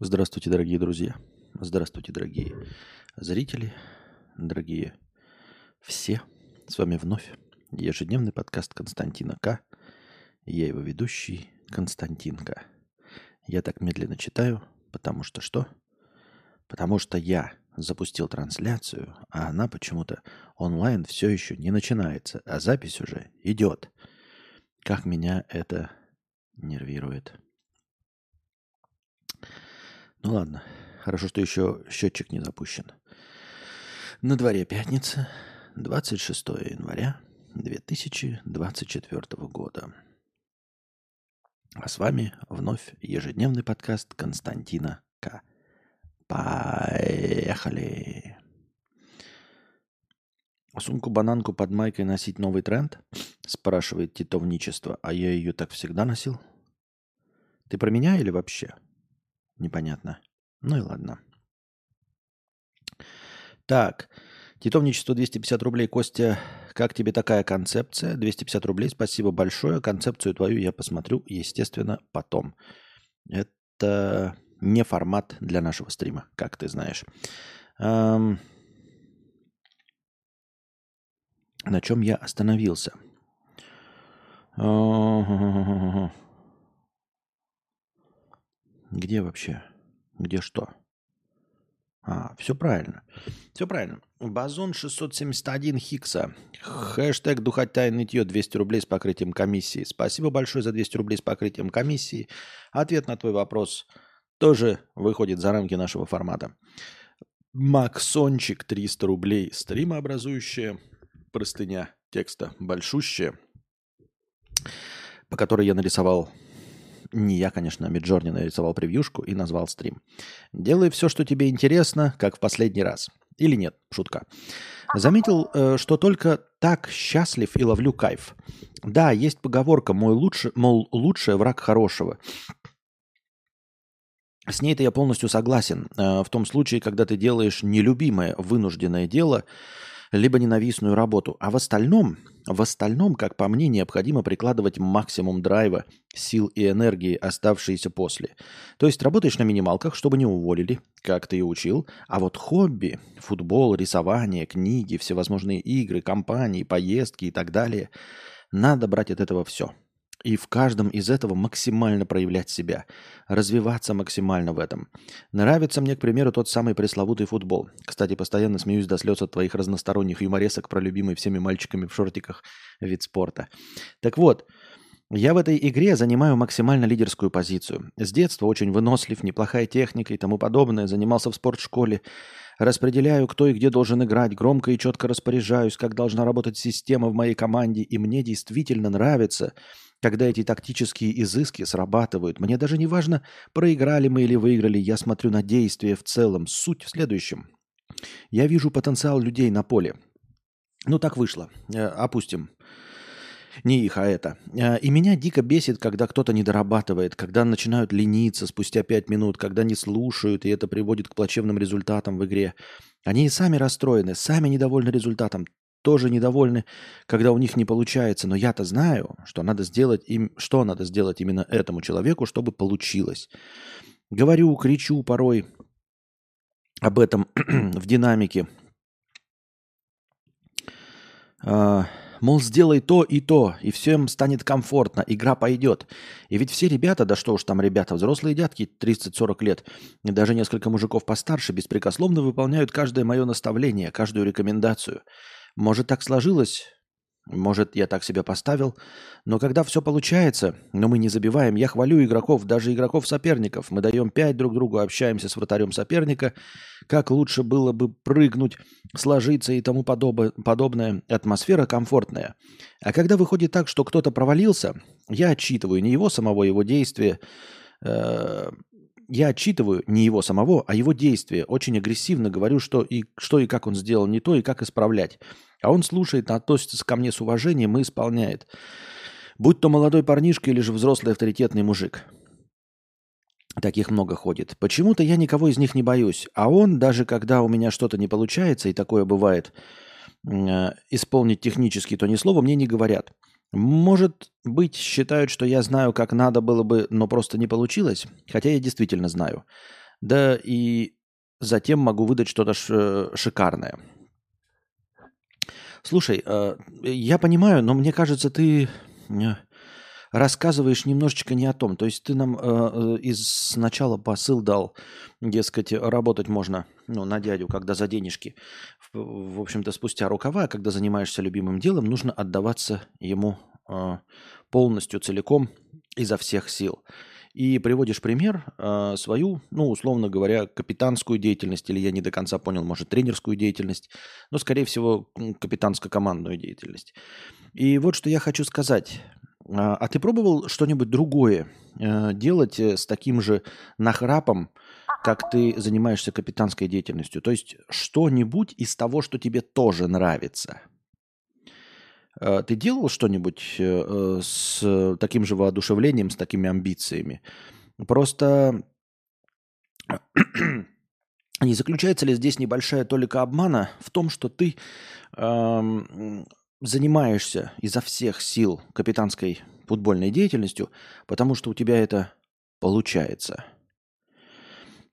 Здравствуйте, дорогие друзья. Здравствуйте, дорогие зрители, дорогие все. С вами вновь ежедневный подкаст Константина К. Я его ведущий Константин К. Я так медленно читаю, потому что что? Потому что я запустил трансляцию, а она почему-то онлайн все еще не начинается, а запись уже идет. Как меня это нервирует. Ну ладно, хорошо, что еще счетчик не запущен. На дворе пятница, 26 января 2024 года. А с вами вновь ежедневный подкаст Константина К. Поехали! Сумку-бананку под майкой носить новый тренд? Спрашивает титовничество. А я ее так всегда носил? Ты про меня или вообще? Непонятно. Ну и ладно. Так, титовничество 250 рублей. Костя, как тебе такая концепция? 250 рублей, спасибо большое. Концепцию твою я посмотрю, естественно, потом. Это не формат для нашего стрима, как ты знаешь. Эм... На чем я остановился? Где вообще? Где что? А, все правильно. Все правильно. Базон 671 Хикса. Хэштег Духотя нытье 200 рублей с покрытием комиссии. Спасибо большое за 200 рублей с покрытием комиссии. Ответ на твой вопрос тоже выходит за рамки нашего формата. Максончик 300 рублей. Стримообразующая простыня текста большущая, по которой я нарисовал не я, конечно, а Миджорни нарисовал превьюшку и назвал стрим. Делай все, что тебе интересно, как в последний раз. Или нет, шутка. Заметил, э, что только так счастлив и ловлю кайф. Да, есть поговорка, мой лучше, мол, лучший враг хорошего. С ней-то я полностью согласен. Э, в том случае, когда ты делаешь нелюбимое, вынужденное дело, либо ненавистную работу. А в остальном, в остальном, как по мне, необходимо прикладывать максимум драйва, сил и энергии, оставшиеся после. То есть работаешь на минималках, чтобы не уволили, как ты и учил, а вот хобби, футбол, рисование, книги, всевозможные игры, компании, поездки и так далее, надо брать от этого все – и в каждом из этого максимально проявлять себя, развиваться максимально в этом. Нравится мне, к примеру, тот самый пресловутый футбол. Кстати, постоянно смеюсь до слез от твоих разносторонних юморесок про любимый всеми мальчиками в шортиках вид спорта. Так вот, я в этой игре занимаю максимально лидерскую позицию. С детства очень вынослив, неплохая техника и тому подобное, занимался в спортшколе. Распределяю, кто и где должен играть, громко и четко распоряжаюсь, как должна работать система в моей команде, и мне действительно нравится – когда эти тактические изыски срабатывают. Мне даже не важно, проиграли мы или выиграли, я смотрю на действие в целом. Суть в следующем. Я вижу потенциал людей на поле. Ну, так вышло. Э, опустим. Не их, а это. Э, и меня дико бесит, когда кто-то не дорабатывает, когда начинают лениться спустя пять минут, когда не слушают, и это приводит к плачевным результатам в игре. Они и сами расстроены, сами недовольны результатом тоже недовольны, когда у них не получается. Но я-то знаю, что надо сделать им, что надо сделать именно этому человеку, чтобы получилось. Говорю, кричу порой об этом в динамике. А, мол, сделай то и то, и всем станет комфортно, игра пойдет. И ведь все ребята, да что уж там ребята, взрослые дядки 30-40 лет, и даже несколько мужиков постарше, беспрекословно выполняют каждое мое наставление, каждую рекомендацию – может, так сложилось, может, я так себя поставил, но когда все получается, но мы не забиваем, я хвалю игроков, даже игроков-соперников. Мы даем пять друг другу, общаемся с вратарем соперника, как лучше было бы прыгнуть, сложиться и тому подоб... подобное. Атмосфера комфортная. А когда выходит так, что кто-то провалился, я отчитываю не его самого, его действия, э, я отчитываю не его самого, а его действия. Очень агрессивно говорю, что и, что и как он сделал не то, и как исправлять. А он слушает, относится ко мне с уважением и исполняет. Будь то молодой парнишка или же взрослый авторитетный мужик. Таких много ходит. Почему-то я никого из них не боюсь. А он, даже когда у меня что-то не получается, и такое бывает, э, исполнить технически то ни слова, мне не говорят. Может быть, считают, что я знаю, как надо было бы, но просто не получилось, хотя я действительно знаю. Да и затем могу выдать что-то шикарное. Слушай, э, я понимаю, но мне кажется, ты э, рассказываешь немножечко не о том. То есть ты нам э, из сначала посыл дал, дескать, работать можно ну, на дядю, когда за денежки. В, общем-то, спустя рукава, а когда занимаешься любимым делом, нужно отдаваться ему полностью, целиком, изо всех сил и приводишь пример э, свою, ну, условно говоря, капитанскую деятельность, или я не до конца понял, может, тренерскую деятельность, но, скорее всего, капитанско-командную деятельность. И вот что я хочу сказать. А, а ты пробовал что-нибудь другое э, делать э, с таким же нахрапом, как ты занимаешься капитанской деятельностью? То есть что-нибудь из того, что тебе тоже нравится – ты делал что-нибудь э, с таким же воодушевлением, с такими амбициями? Просто не заключается ли здесь небольшая толика обмана в том, что ты эм, занимаешься изо всех сил капитанской футбольной деятельностью, потому что у тебя это получается?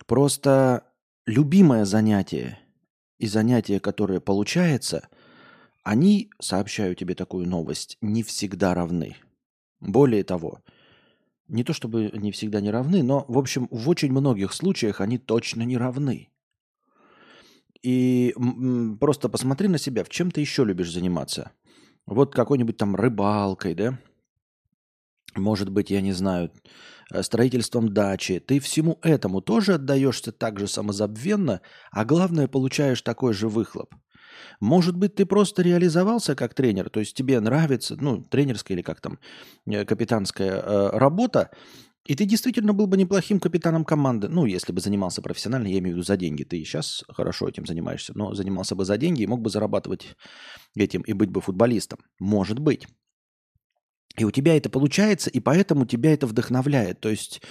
Просто любимое занятие и занятие, которое получается – они, сообщаю тебе такую новость, не всегда равны. Более того, не то чтобы не всегда не равны, но, в общем, в очень многих случаях они точно не равны. И просто посмотри на себя, в чем ты еще любишь заниматься. Вот какой-нибудь там рыбалкой, да? Может быть, я не знаю, э, строительством дачи. Ты всему этому тоже отдаешься так же самозабвенно, а главное, получаешь такой же выхлоп. Может быть, ты просто реализовался как тренер, то есть тебе нравится, ну, тренерская или как там, э, капитанская э, работа, и ты действительно был бы неплохим капитаном команды. Ну, если бы занимался профессионально, я имею в виду за деньги. Ты сейчас хорошо этим занимаешься, но занимался бы за деньги и мог бы зарабатывать этим и быть бы футболистом. Может быть. И у тебя это получается, и поэтому тебя это вдохновляет. То есть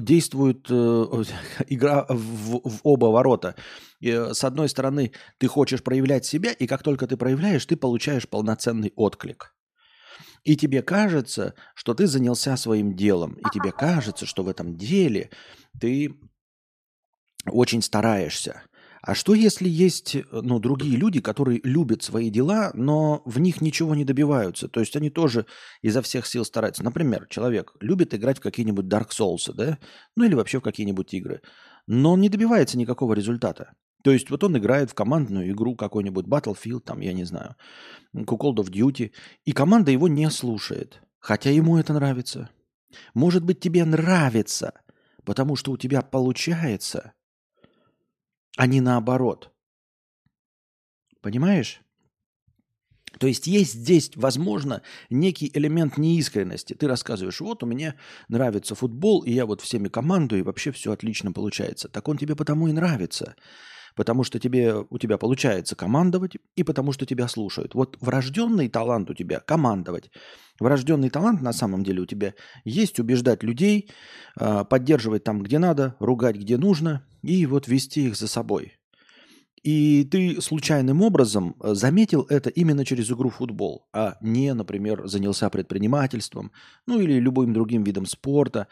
действует э, игра в, в оба ворота. Э, с одной стороны, ты хочешь проявлять себя, и как только ты проявляешь, ты получаешь полноценный отклик. И тебе кажется, что ты занялся своим делом, и тебе кажется, что в этом деле ты очень стараешься. А что если есть ну, другие люди, которые любят свои дела, но в них ничего не добиваются? То есть они тоже изо всех сил стараются. Например, человек любит играть в какие-нибудь Dark Souls, да? Ну или вообще в какие-нибудь игры. Но он не добивается никакого результата. То есть вот он играет в командную игру какой-нибудь Battlefield, там, я не знаю, Call of Duty, и команда его не слушает, хотя ему это нравится. Может быть, тебе нравится, потому что у тебя получается – а не наоборот. Понимаешь? То есть есть здесь, возможно, некий элемент неискренности. Ты рассказываешь, вот у меня нравится футбол, и я вот всеми командую, и вообще все отлично получается. Так он тебе потому и нравится. Потому что тебе, у тебя получается командовать, и потому что тебя слушают. Вот врожденный талант у тебя командовать. Врожденный талант на самом деле у тебя есть убеждать людей, а, поддерживать там, где надо, ругать, где нужно, и вот вести их за собой. И ты случайным образом э, заметил это именно через игру в футбол, а не, например, занялся предпринимательством, ну или любым другим видом спорта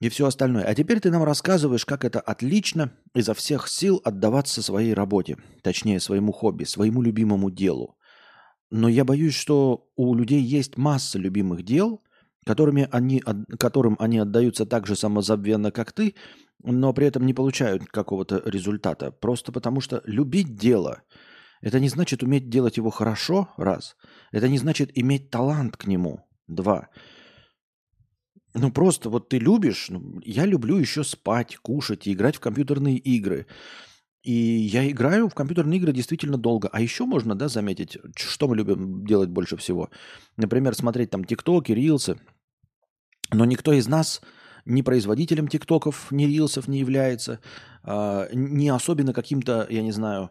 и все остальное. А теперь ты нам рассказываешь, как это отлично изо всех сил отдаваться своей работе, точнее своему хобби, своему любимому делу. Но я боюсь, что у людей есть масса любимых дел, которыми они, которым они отдаются так же самозабвенно, как ты, но при этом не получают какого-то результата. Просто потому что любить дело – это не значит уметь делать его хорошо, раз. Это не значит иметь талант к нему, два. Ну просто вот ты любишь, ну, я люблю еще спать, кушать и играть в компьютерные игры. И я играю в компьютерные игры действительно долго. А еще можно, да, заметить, что мы любим делать больше всего. Например, смотреть там тиктоки, рилсы. Но никто из нас ни производителем тиктоков, ни рилсов не является, а, не особенно каким-то, я не знаю,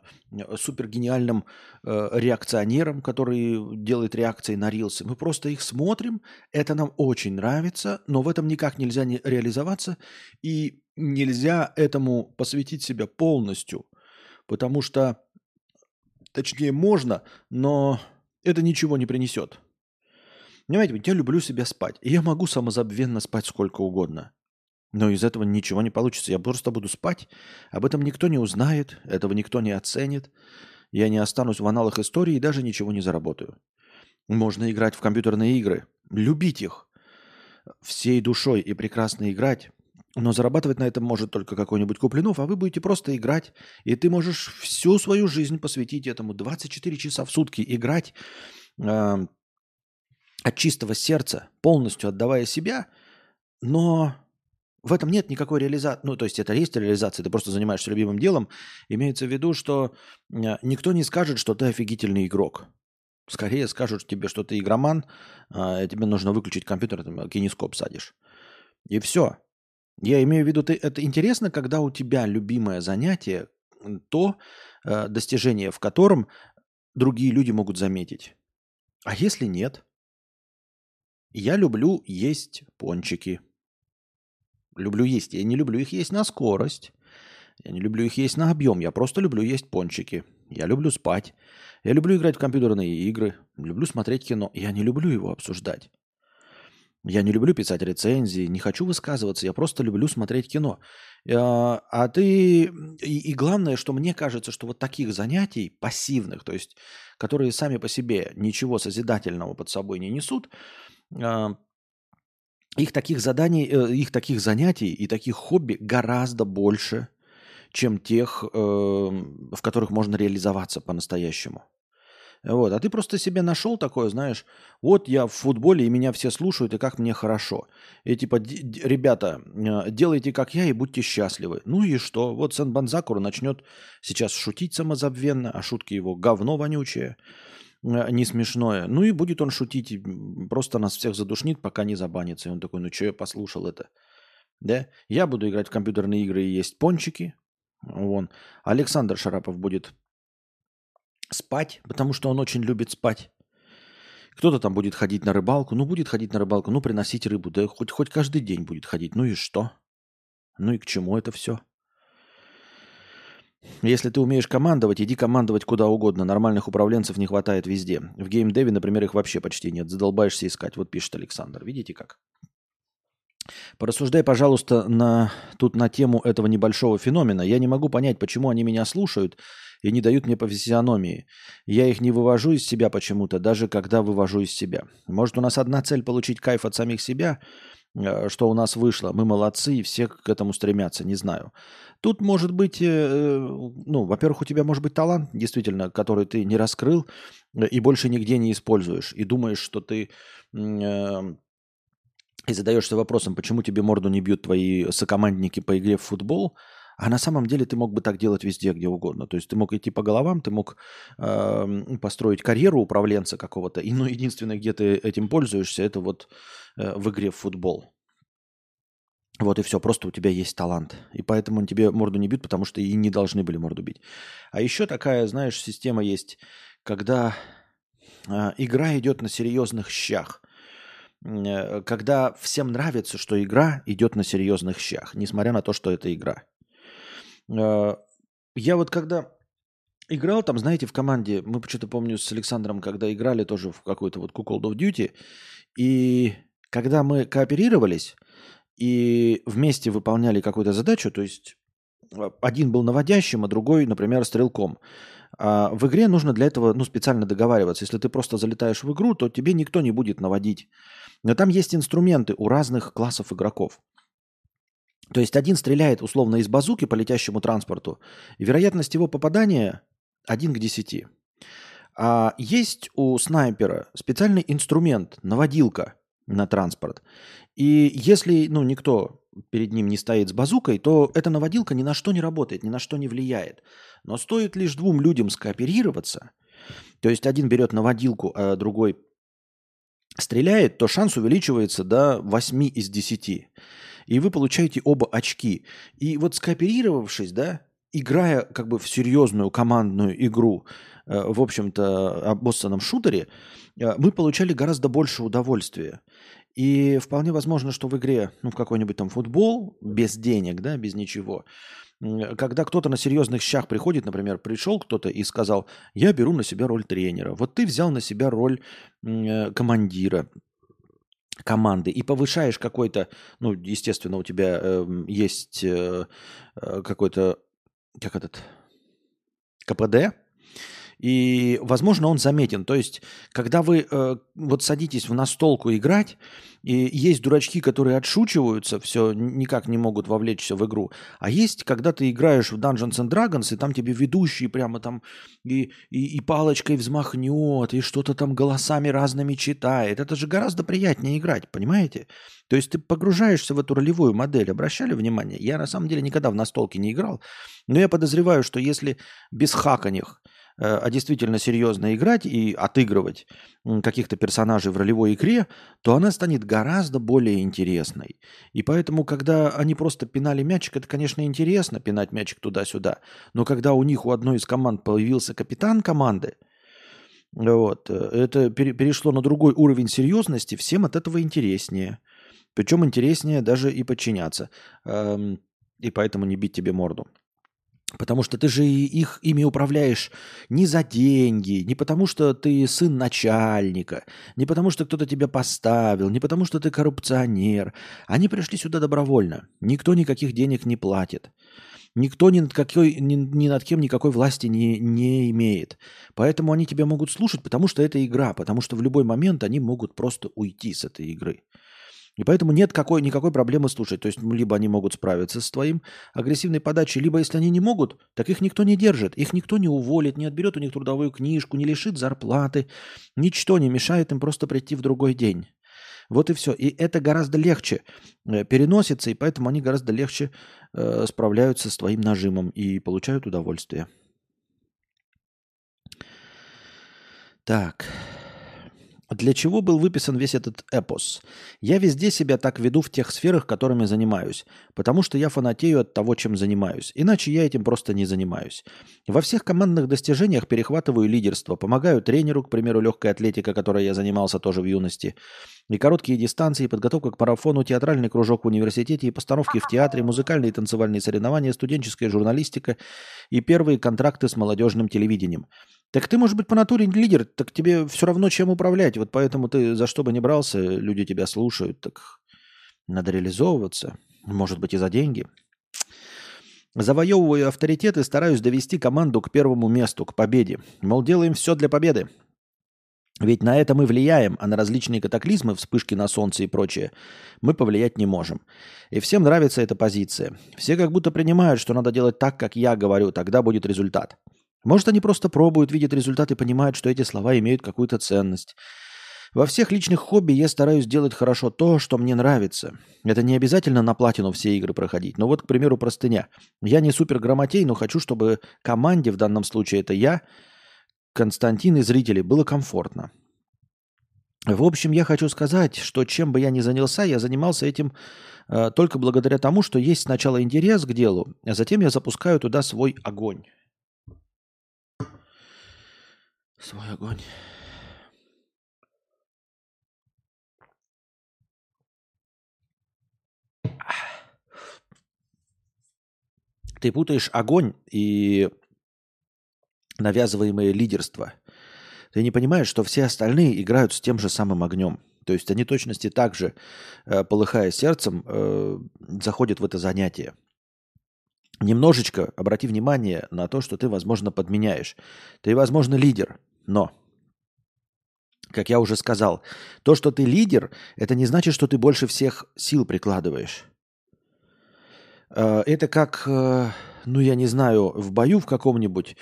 супергениальным э, реакционером, который делает реакции на рилсы. Мы просто их смотрим, это нам очень нравится, но в этом никак нельзя не реализоваться, и нельзя этому посвятить себя полностью, потому что, точнее, можно, но это ничего не принесет. Понимаете, я люблю себя спать. И я могу самозабвенно спать сколько угодно. Но из этого ничего не получится. Я просто буду спать. Об этом никто не узнает, этого никто не оценит. Я не останусь в аналах истории и даже ничего не заработаю. Можно играть в компьютерные игры, любить их всей душой и прекрасно играть, но зарабатывать на этом может только какой-нибудь Куплинов, а вы будете просто играть, и ты можешь всю свою жизнь посвятить этому, 24 часа в сутки играть э, от чистого сердца, полностью отдавая себя, но в этом нет никакой реализации. Ну, то есть это есть реализация, ты просто занимаешься любимым делом. Имеется в виду, что э, никто не скажет, что ты офигительный игрок. Скорее скажут тебе, что ты игроман, а тебе нужно выключить компьютер, там, кинескоп садишь. И все. Я имею в виду, ты, это интересно, когда у тебя любимое занятие, то э, достижение, в котором другие люди могут заметить. А если нет? Я люблю есть пончики. Люблю есть. Я не люблю их есть на скорость. Я не люблю их есть на объем. Я просто люблю есть пончики. Я люблю спать. Я люблю играть в компьютерные игры. Люблю смотреть кино. Я не люблю его обсуждать. Я не люблю писать рецензии, не хочу высказываться, я просто люблю смотреть кино. А, а ты... И, главное, что мне кажется, что вот таких занятий пассивных, то есть которые сами по себе ничего созидательного под собой не несут, а, их таких заданий, э, их таких занятий и таких хобби гораздо больше, чем тех, э, в которых можно реализоваться по-настоящему. Вот, а ты просто себе нашел такое, знаешь, вот я в футболе, и меня все слушают, и как мне хорошо. И типа, ребята, э, делайте как я и будьте счастливы. Ну и что? Вот Сен Банзакур начнет сейчас шутить самозабвенно, а шутки его говно вонючее, э, не смешное. Ну и будет он шутить, просто нас всех задушнит, пока не забанится. И он такой, ну что я послушал это? Да? Я буду играть в компьютерные игры и есть пончики. Вон. Александр Шарапов будет спать, потому что он очень любит спать. Кто-то там будет ходить на рыбалку, ну будет ходить на рыбалку, ну приносить рыбу, да хоть, хоть каждый день будет ходить. Ну и что? Ну и к чему это все? Если ты умеешь командовать, иди командовать куда угодно. Нормальных управленцев не хватает везде. В геймдеве, например, их вообще почти нет. Задолбаешься искать. Вот пишет Александр. Видите как? Порассуждай, пожалуйста, на, тут на тему этого небольшого феномена. Я не могу понять, почему они меня слушают и не дают мне по физиономии. Я их не вывожу из себя почему-то, даже когда вывожу из себя. Может, у нас одна цель получить кайф от самих себя, э, что у нас вышло. Мы молодцы, и все к этому стремятся, не знаю. Тут может быть, э, ну, во-первых, у тебя может быть талант, действительно, который ты не раскрыл э, и больше нигде не используешь. И думаешь, что ты и задаешься вопросом, почему тебе морду не бьют твои сокомандники по игре в футбол, а на самом деле ты мог бы так делать везде, где угодно. То есть ты мог идти по головам, ты мог э, построить карьеру управленца какого-то. И ну, единственное, где ты этим пользуешься, это вот э, в игре в футбол. Вот и все, просто у тебя есть талант. И поэтому он тебе морду не бьют, потому что и не должны были морду бить. А еще такая, знаешь, система есть, когда э, игра идет на серьезных щах. Э, когда всем нравится, что игра идет на серьезных щах, несмотря на то, что это игра. Э, я вот когда играл там, знаете, в команде, мы что-то помню с Александром, когда играли тоже в какой-то вот Call of Duty, и когда мы кооперировались и вместе выполняли какую-то задачу, то есть э, один был наводящим, а другой, например, стрелком. А в игре нужно для этого ну, специально договариваться. Если ты просто залетаешь в игру, то тебе никто не будет наводить. Но там есть инструменты у разных классов игроков. То есть один стреляет условно из базуки по летящему транспорту, вероятность его попадания 1 к 10. А есть у снайпера специальный инструмент, наводилка на транспорт. И если ну, никто перед ним не стоит с базукой, то эта наводилка ни на что не работает, ни на что не влияет. Но стоит лишь двум людям скооперироваться, то есть один берет наводилку, а другой стреляет, то шанс увеличивается до 8 из 10 и вы получаете оба очки. И вот скооперировавшись, да, играя как бы в серьезную командную игру, э, в общем-то, обоссанном шутере, э, мы получали гораздо больше удовольствия. И вполне возможно, что в игре, ну, в какой-нибудь там футбол, без денег, да, без ничего, когда кто-то на серьезных щах приходит, например, пришел кто-то и сказал, я беру на себя роль тренера, вот ты взял на себя роль э, командира, команды и повышаешь какой-то, ну, естественно, у тебя э, есть э, какой-то, как этот, КПД, и, возможно, он заметен. То есть, когда вы э, вот садитесь в настолку играть, и есть дурачки, которые отшучиваются, все никак не могут вовлечься в игру. А есть, когда ты играешь в Dungeons and Dragons, и там тебе ведущий прямо там и, и, и палочкой взмахнет, и что-то там голосами разными читает. Это же гораздо приятнее играть, понимаете? То есть ты погружаешься в эту ролевую модель. Обращали внимание? Я на самом деле никогда в настолке не играл, но я подозреваю, что если без хаканих Э, а действительно серьезно играть и отыгрывать каких-то персонажей в ролевой игре, то она станет гораздо более интересной. И поэтому, когда они просто пинали мячик, это, конечно, интересно, пинать мячик туда-сюда. Но когда у них у одной из команд появился капитан команды, вот, э, это перешло на другой уровень серьезности, всем от этого интереснее. Причем интереснее даже и подчиняться. Эм, и поэтому не бить тебе морду. Потому что ты же их ими управляешь не за деньги, не потому что ты сын начальника, не потому что кто-то тебя поставил, не потому что ты коррупционер. Они пришли сюда добровольно. Никто никаких денег не платит. Никто ни над, какой, ни, ни над кем никакой власти не, не имеет. Поэтому они тебя могут слушать, потому что это игра, потому что в любой момент они могут просто уйти с этой игры. И поэтому нет какой, никакой проблемы слушать. То есть либо они могут справиться с твоим агрессивной подачей, либо если они не могут, так их никто не держит. Их никто не уволит, не отберет у них трудовую книжку, не лишит зарплаты. Ничто не мешает им просто прийти в другой день. Вот и все. И это гораздо легче э, переносится, и поэтому они гораздо легче э, справляются с твоим нажимом и получают удовольствие. Так. Для чего был выписан весь этот эпос? Я везде себя так веду в тех сферах, которыми занимаюсь, потому что я фанатею от того, чем занимаюсь. Иначе я этим просто не занимаюсь. Во всех командных достижениях перехватываю лидерство, помогаю тренеру, к примеру, легкой атлетика, которой я занимался тоже в юности, и короткие дистанции, подготовка к марафону, театральный кружок в университете и постановки в театре, музыкальные и танцевальные соревнования, студенческая журналистика и первые контракты с молодежным телевидением – так ты, может быть, по натуре лидер, так тебе все равно чем управлять. Вот поэтому ты за что бы ни брался, люди тебя слушают. Так надо реализовываться. Может быть, и за деньги. Завоевываю авторитет и стараюсь довести команду к первому месту, к победе. Мол, делаем все для победы. Ведь на это мы влияем, а на различные катаклизмы, вспышки на солнце и прочее, мы повлиять не можем. И всем нравится эта позиция. Все как будто принимают, что надо делать так, как я говорю, тогда будет результат. Может, они просто пробуют, видят результат и понимают, что эти слова имеют какую-то ценность. Во всех личных хобби я стараюсь делать хорошо то, что мне нравится. Это не обязательно на платину все игры проходить. Но вот, к примеру, простыня. Я не супер грамотей, но хочу, чтобы команде, в данном случае это я, Константин и зрители, было комфортно. В общем, я хочу сказать, что чем бы я ни занялся, я занимался этим э, только благодаря тому, что есть сначала интерес к делу, а затем я запускаю туда свой огонь. Свой огонь. Ты путаешь огонь и навязываемое лидерство. Ты не понимаешь, что все остальные играют с тем же самым огнем. То есть они точности так же, э, полыхая сердцем, э, заходят в это занятие. Немножечко обрати внимание на то, что ты, возможно, подменяешь. Ты, возможно, лидер, но, как я уже сказал, то, что ты лидер, это не значит, что ты больше всех сил прикладываешь. Э, это как, э, ну, я не знаю, в бою в каком-нибудь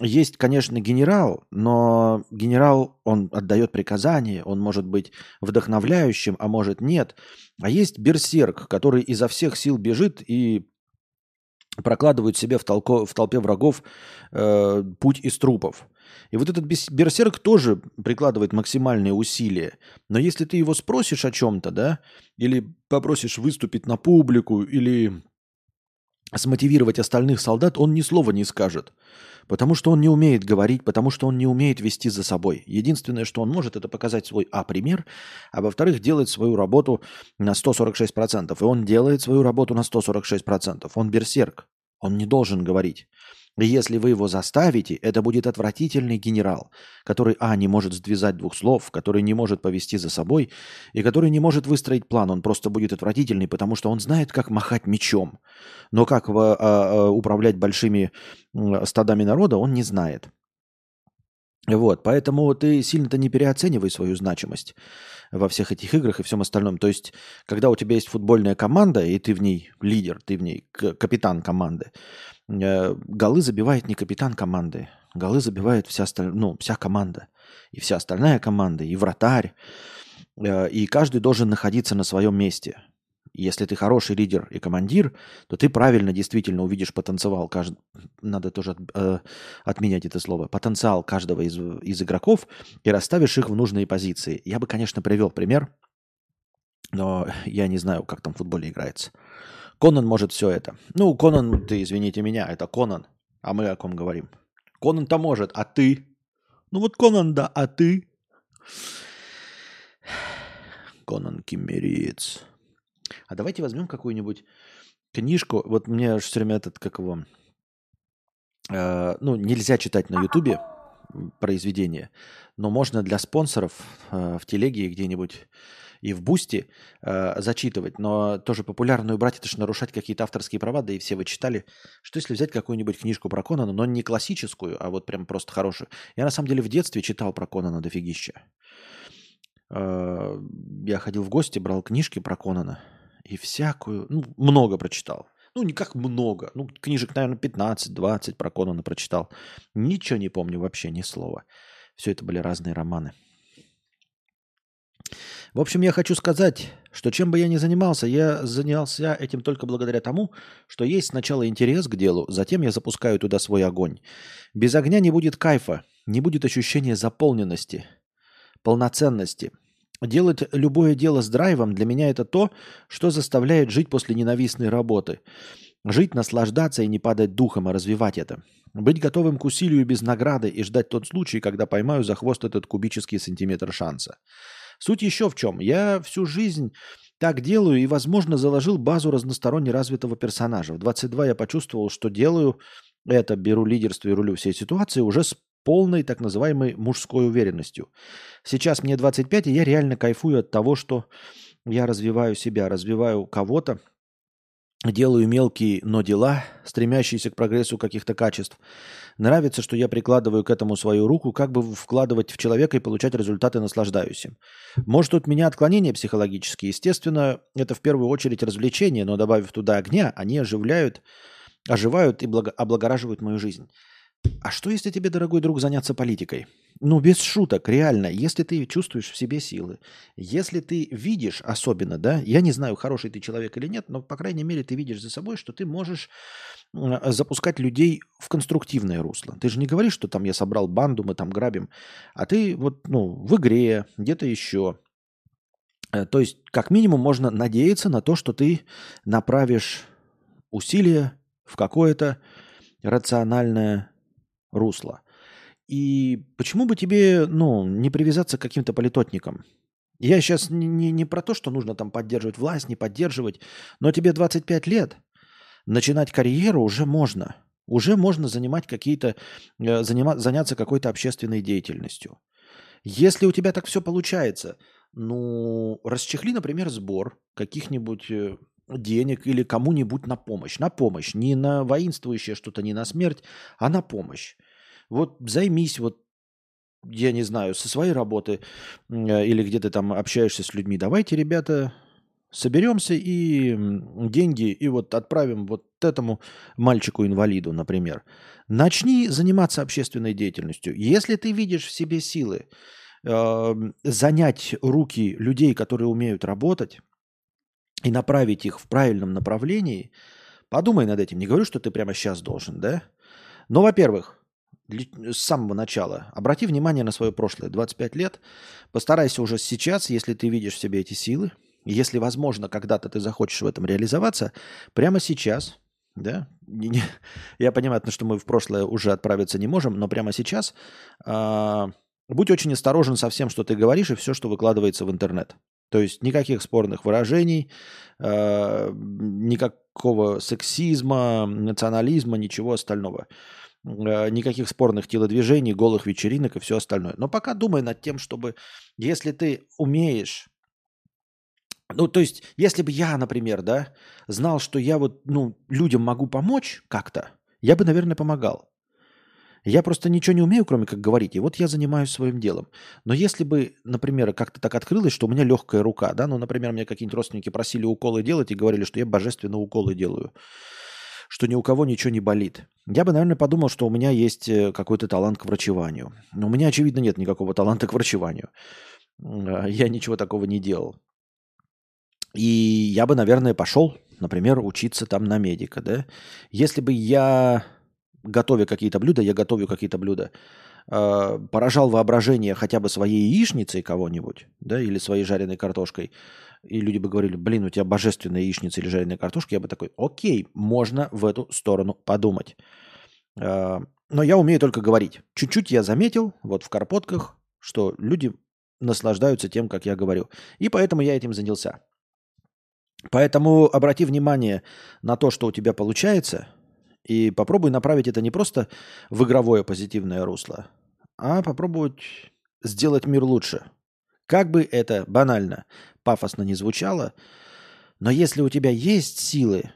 есть, конечно, генерал, но генерал, он отдает приказания, он может быть вдохновляющим, а может нет. А есть берсерк, который изо всех сил бежит и прокладывают себе в, толко, в толпе врагов э, путь из трупов. И вот этот берсерк тоже прикладывает максимальные усилия. Но если ты его спросишь о чем-то, да, или попросишь выступить на публику, или смотивировать остальных солдат, он ни слова не скажет. Потому что он не умеет говорить, потому что он не умеет вести за собой. Единственное, что он может, это показать свой А-пример, а во-вторых, делать свою работу на 146%. И он делает свою работу на 146%. Он берсерк. Он не должен говорить. Если вы его заставите, это будет отвратительный генерал, который, а, не может сдвизать двух слов, который не может повести за собой и который не может выстроить план. Он просто будет отвратительный, потому что он знает, как махать мечом. Но как а, а, управлять большими стадами народа, он не знает. Вот, поэтому ты сильно-то не переоценивай свою значимость во всех этих играх и всем остальном. То есть, когда у тебя есть футбольная команда, и ты в ней лидер, ты в ней капитан команды, э, голы забивает не капитан команды, голы забивает вся, осталь... ну, вся команда. И вся остальная команда, и вратарь. Э, и каждый должен находиться на своем месте. Если ты хороший лидер и командир, то ты правильно действительно увидишь потенциал каждого, надо тоже от, э, отменять это слово, потенциал каждого из, из игроков и расставишь их в нужные позиции. Я бы, конечно, привел пример, но я не знаю, как там в футболе играется. Конан может все это. Ну, Конан, ты извините меня, это Конан. А мы о ком говорим? Конан-то может, а ты? Ну вот Конан, да, а ты? Конан Киммериец. А давайте возьмем какую-нибудь книжку. Вот мне все время этот, как его... Э, ну, нельзя читать на Ютубе произведение, но можно для спонсоров э, в телеге где-нибудь и в Бусти э, зачитывать. Но тоже популярную брать, это же нарушать какие-то авторские права, да и все вы читали. Что если взять какую-нибудь книжку про Конана, но не классическую, а вот прям просто хорошую. Я на самом деле в детстве читал про Конана дофигища. Э, я ходил в гости, брал книжки про Конана и всякую, ну, много прочитал. Ну, не как много. Ну, книжек, наверное, 15-20 про Конана прочитал. Ничего не помню вообще, ни слова. Все это были разные романы. В общем, я хочу сказать, что чем бы я ни занимался, я занялся этим только благодаря тому, что есть сначала интерес к делу, затем я запускаю туда свой огонь. Без огня не будет кайфа, не будет ощущения заполненности, полноценности – Делать любое дело с драйвом для меня это то, что заставляет жить после ненавистной работы. Жить, наслаждаться и не падать духом, а развивать это. Быть готовым к усилию без награды и ждать тот случай, когда поймаю за хвост этот кубический сантиметр шанса. Суть еще в чем. Я всю жизнь так делаю и, возможно, заложил базу разносторонне развитого персонажа. В 22 я почувствовал, что делаю это, беру лидерство и рулю всей ситуации уже с полной так называемой мужской уверенностью. Сейчас мне 25, и я реально кайфую от того, что я развиваю себя, развиваю кого-то, делаю мелкие, но дела, стремящиеся к прогрессу каких-то качеств. Нравится, что я прикладываю к этому свою руку, как бы вкладывать в человека и получать результаты, наслаждаюсь им. Может, тут меня отклонения психологические. Естественно, это в первую очередь развлечение, но добавив туда огня, они оживляют, оживают и благо, облагораживают мою жизнь. А что, если тебе, дорогой друг, заняться политикой? Ну, без шуток, реально, если ты чувствуешь в себе силы, если ты видишь особенно, да, я не знаю, хороший ты человек или нет, но, по крайней мере, ты видишь за собой, что ты можешь запускать людей в конструктивное русло. Ты же не говоришь, что там я собрал банду, мы там грабим, а ты вот, ну, в игре, где-то еще. Э, то есть, как минимум, можно надеяться на то, что ты направишь усилия в какое-то рациональное русло. И почему бы тебе, ну, не привязаться к каким-то политотникам? Я сейчас не, не, не про то, что нужно там поддерживать власть, не поддерживать, но тебе 25 лет, начинать карьеру уже можно. Уже можно занимать какие-то, э, занима, заняться какой-то общественной деятельностью. Если у тебя так все получается, ну, расчехли, например, сбор каких-нибудь э, денег или кому-нибудь на помощь. На помощь. Не на воинствующее что-то, не на смерть, а на помощь. Вот займись, вот я не знаю, со своей работы э, или где ты там общаешься с людьми. Давайте, ребята, соберемся и деньги и вот отправим вот этому мальчику-инвалиду, например. Начни заниматься общественной деятельностью. Если ты видишь в себе силы э, занять руки людей, которые умеют работать, и направить их в правильном направлении, подумай над этим. Не говорю, что ты прямо сейчас должен, да? Но, во-первых, с самого начала обрати внимание на свое прошлое. 25 лет. Постарайся уже сейчас, если ты видишь в себе эти силы, если, возможно, когда-то ты захочешь в этом реализоваться, прямо сейчас, да, я понимаю, что мы в прошлое уже отправиться не можем, но прямо сейчас э, будь очень осторожен со всем, что ты говоришь, и все, что выкладывается в интернет. То есть никаких спорных выражений, э, никакого сексизма, национализма, ничего остального. э, никаких спорных телодвижений, голых вечеринок и все остальное. Но пока думай над тем, чтобы, если ты умеешь ну, то есть, если бы я, например, да, знал, что я вот, ну, людям могу помочь как-то, я бы, наверное, помогал. Я просто ничего не умею, кроме как говорить. И вот я занимаюсь своим делом. Но если бы, например, как-то так открылось, что у меня легкая рука, да, ну, например, мне какие-нибудь родственники просили уколы делать и говорили, что я божественно уколы делаю, что ни у кого ничего не болит. Я бы, наверное, подумал, что у меня есть э, какой-то талант к врачеванию. Но у меня, очевидно, нет никакого таланта к врачеванию. А, я ничего такого не делал. И я бы, наверное, пошел, например, учиться там на медика, да. Если бы я, готовя какие-то блюда, я готовлю какие-то блюда, э, поражал воображение хотя бы своей яичницей кого-нибудь, да, или своей жареной картошкой, и люди бы говорили, блин, у тебя божественная яичница или жареная картошка, я бы такой, окей, можно в эту сторону подумать. Э, но я умею только говорить. Чуть-чуть я заметил, вот в карпотках, что люди наслаждаются тем, как я говорю. И поэтому я этим занялся. Поэтому обрати внимание на то, что у тебя получается, и попробуй направить это не просто в игровое позитивное русло, а попробовать сделать мир лучше. Как бы это банально, пафосно не звучало, но если у тебя есть силы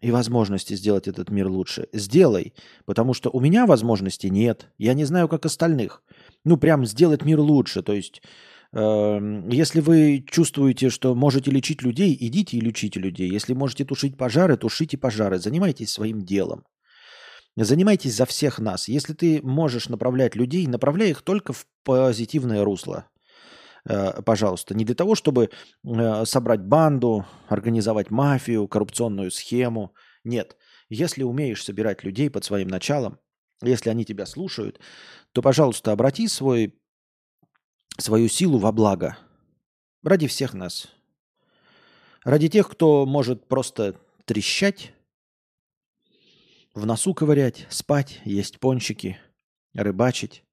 и возможности сделать этот мир лучше, сделай, потому что у меня возможностей нет, я не знаю, как остальных. Ну, прям сделать мир лучше, то есть если вы чувствуете, что можете лечить людей, идите и лечите людей. Если можете тушить пожары, тушите пожары. Занимайтесь своим делом. Занимайтесь за всех нас. Если ты можешь направлять людей, направляй их только в позитивное русло. Э, пожалуйста. Не для того, чтобы э, собрать банду, организовать мафию, коррупционную схему. Нет. Если умеешь собирать людей под своим началом, если они тебя слушают, то, пожалуйста, обрати свой свою силу во благо. Ради всех нас. Ради тех, кто может просто трещать, в носу ковырять, спать, есть пончики, рыбачить.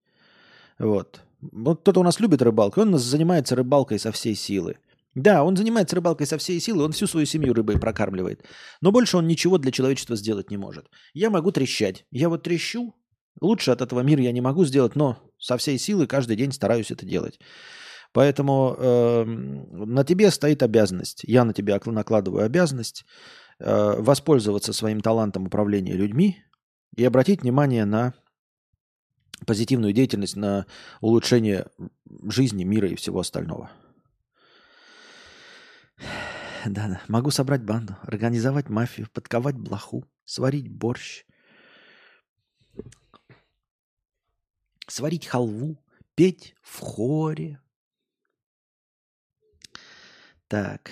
Вот. Вот кто-то у нас любит рыбалку, он занимается рыбалкой со всей силы. Да, он занимается рыбалкой со всей силы, он всю свою семью рыбой прокармливает. Но больше он ничего для человечества сделать не может. Я могу трещать. Я вот трещу, Лучше от этого мира я не могу сделать, но со всей силы каждый день стараюсь это делать. Поэтому э, на тебе стоит обязанность, я на тебя накладываю обязанность э, воспользоваться своим талантом управления людьми и обратить внимание на позитивную деятельность, на улучшение жизни, мира и всего остального. Да-да, могу собрать банду, организовать мафию, подковать блоху, сварить борщ, сварить халву, петь в хоре. Так.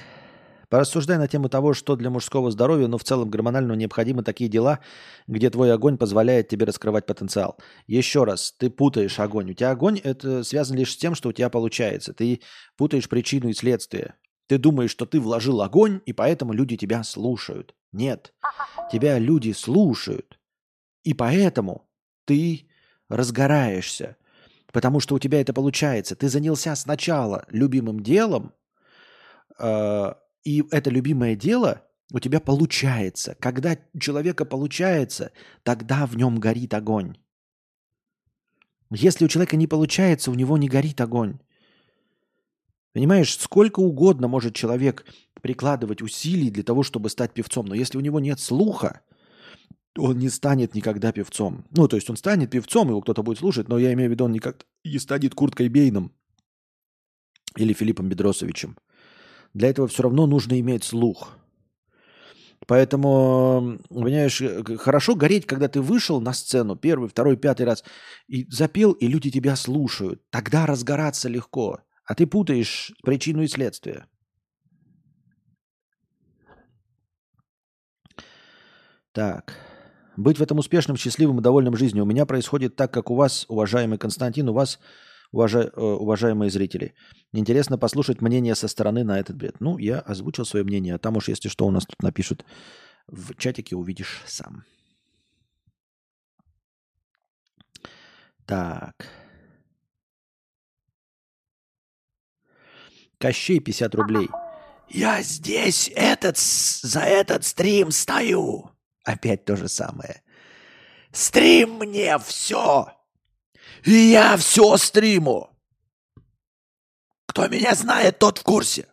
Порассуждай на тему того, что для мужского здоровья, но в целом гормонально необходимы такие дела, где твой огонь позволяет тебе раскрывать потенциал. Еще раз, ты путаешь огонь. У тебя огонь это связано лишь с тем, что у тебя получается. Ты путаешь причину и следствие. Ты думаешь, что ты вложил огонь, и поэтому люди тебя слушают. Нет, тебя люди слушают. И поэтому ты разгораешься, потому что у тебя это получается. Ты занялся сначала любимым делом, э, и это любимое дело у тебя получается. Когда у человека получается, тогда в нем горит огонь. Если у человека не получается, у него не горит огонь. Понимаешь, сколько угодно может человек прикладывать усилий для того, чтобы стать певцом, но если у него нет слуха, он не станет никогда певцом. Ну, то есть он станет певцом, его кто-то будет слушать, но я имею в виду, он никак не станет Курткой Бейном или Филиппом Бедросовичем. Для этого все равно нужно иметь слух. Поэтому, понимаешь, э, хорошо гореть, когда ты вышел на сцену первый, второй, пятый раз и запел, и люди тебя слушают. Тогда разгораться легко. А ты путаешь причину и следствие. Так. Быть в этом успешным, счастливым и довольным жизнью у меня происходит так, как у вас, уважаемый Константин, у вас, уважа... Э, уважаемые зрители. Интересно послушать мнение со стороны на этот бред. Ну, я озвучил свое мнение, а там уж, если что, у нас тут напишут в чатике, увидишь сам. Так. Кощей 50 рублей. Я здесь этот, за этот стрим стою. Опять то же самое. Стрим мне все. И я все стриму. Кто меня знает, тот в курсе.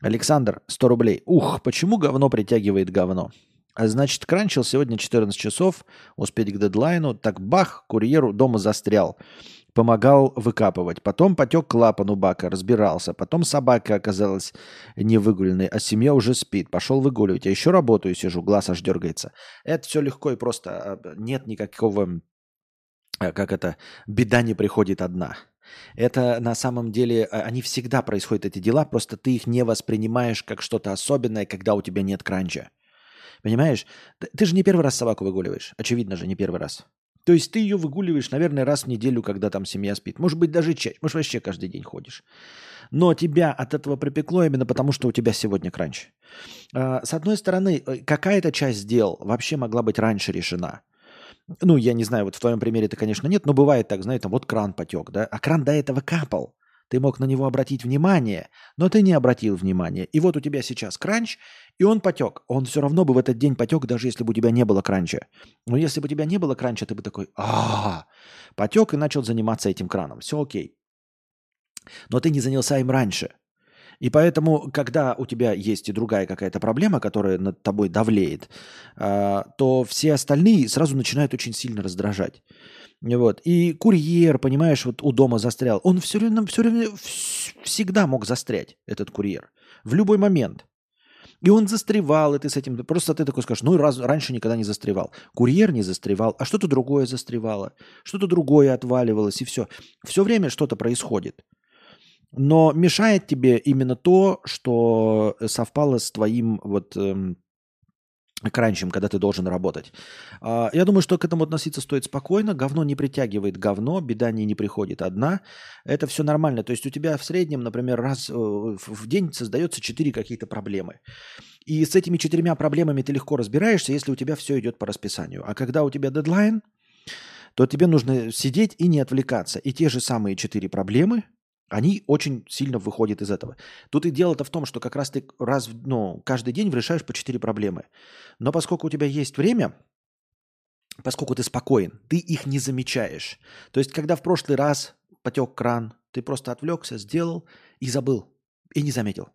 Александр, 100 рублей. Ух, почему говно притягивает говно? А значит, кранчил сегодня 14 часов, успеть к дедлайну, так бах, курьеру дома застрял. Помогал выкапывать. Потом потек клапан у бака, разбирался. Потом собака оказалась невыгуленной, а семья уже спит. Пошел выгуливать. А еще работаю, сижу, глаз аж дергается. Это все легко и просто. А, нет никакого, а, как это, беда не приходит одна. Это на самом деле, а, они всегда происходят, эти дела, просто ты их не воспринимаешь как что-то особенное, когда у тебя нет кранча. Понимаешь? Ты же не первый раз собаку выгуливаешь. Очевидно же, не первый раз. То есть ты ее выгуливаешь, наверное, раз в неделю, когда там семья спит. Может быть, даже чаще. Может, вообще каждый день ходишь. Но тебя от этого припекло именно потому, что у тебя сегодня кранч. А, с одной стороны, э, какая-то часть дел вообще могла быть раньше решена. Ну, я не знаю, вот в твоем примере это, конечно, нет, но бывает так, знаете, там вот кран потек, да, а кран до этого капал. Ты мог на него обратить внимание, но ты не обратил внимания. И вот у тебя сейчас кранч, и он потек. Он все равно бы в этот день потек, даже если бы у тебя не было кранча. Но если бы у тебя не было кранча, ты бы такой, а, потек и начал заниматься этим краном. Все окей. Но ты не занялся им раньше. И поэтому, когда у тебя есть и другая какая-то проблема, которая над тобой давлеет, а, то все остальные сразу начинают очень сильно раздражать. Вот. И курьер, понимаешь, вот у дома застрял. Он все время, все время всегда мог застрять, этот курьер. В любой момент. И он застревал, и ты с этим... Просто ты такой скажешь, ну, раз, раньше никогда не застревал. Курьер не застревал, а что-то другое застревало. Что-то другое отваливалось, и все. Все время что-то происходит. Но мешает тебе именно то, что совпало с твоим вот эм, кранчем, когда ты должен работать. А, я думаю, что к этому относиться стоит спокойно. Говно не притягивает говно, беда не, не приходит одна. Это все нормально. То есть у тебя в среднем, например, раз э, в день создается четыре какие-то проблемы. И с этими четырьмя проблемами ты легко разбираешься, если у тебя все идет по расписанию. А когда у тебя дедлайн, то тебе нужно сидеть и не отвлекаться. И те же самые четыре проблемы – они очень сильно выходят из этого. Тут и дело-то в том, что как раз ты раз, ну, каждый день решаешь по четыре проблемы. Но поскольку у тебя есть время, поскольку ты спокоен, ты их не замечаешь. То есть, когда в прошлый раз потек кран, ты просто отвлекся, сделал и забыл, и не заметил.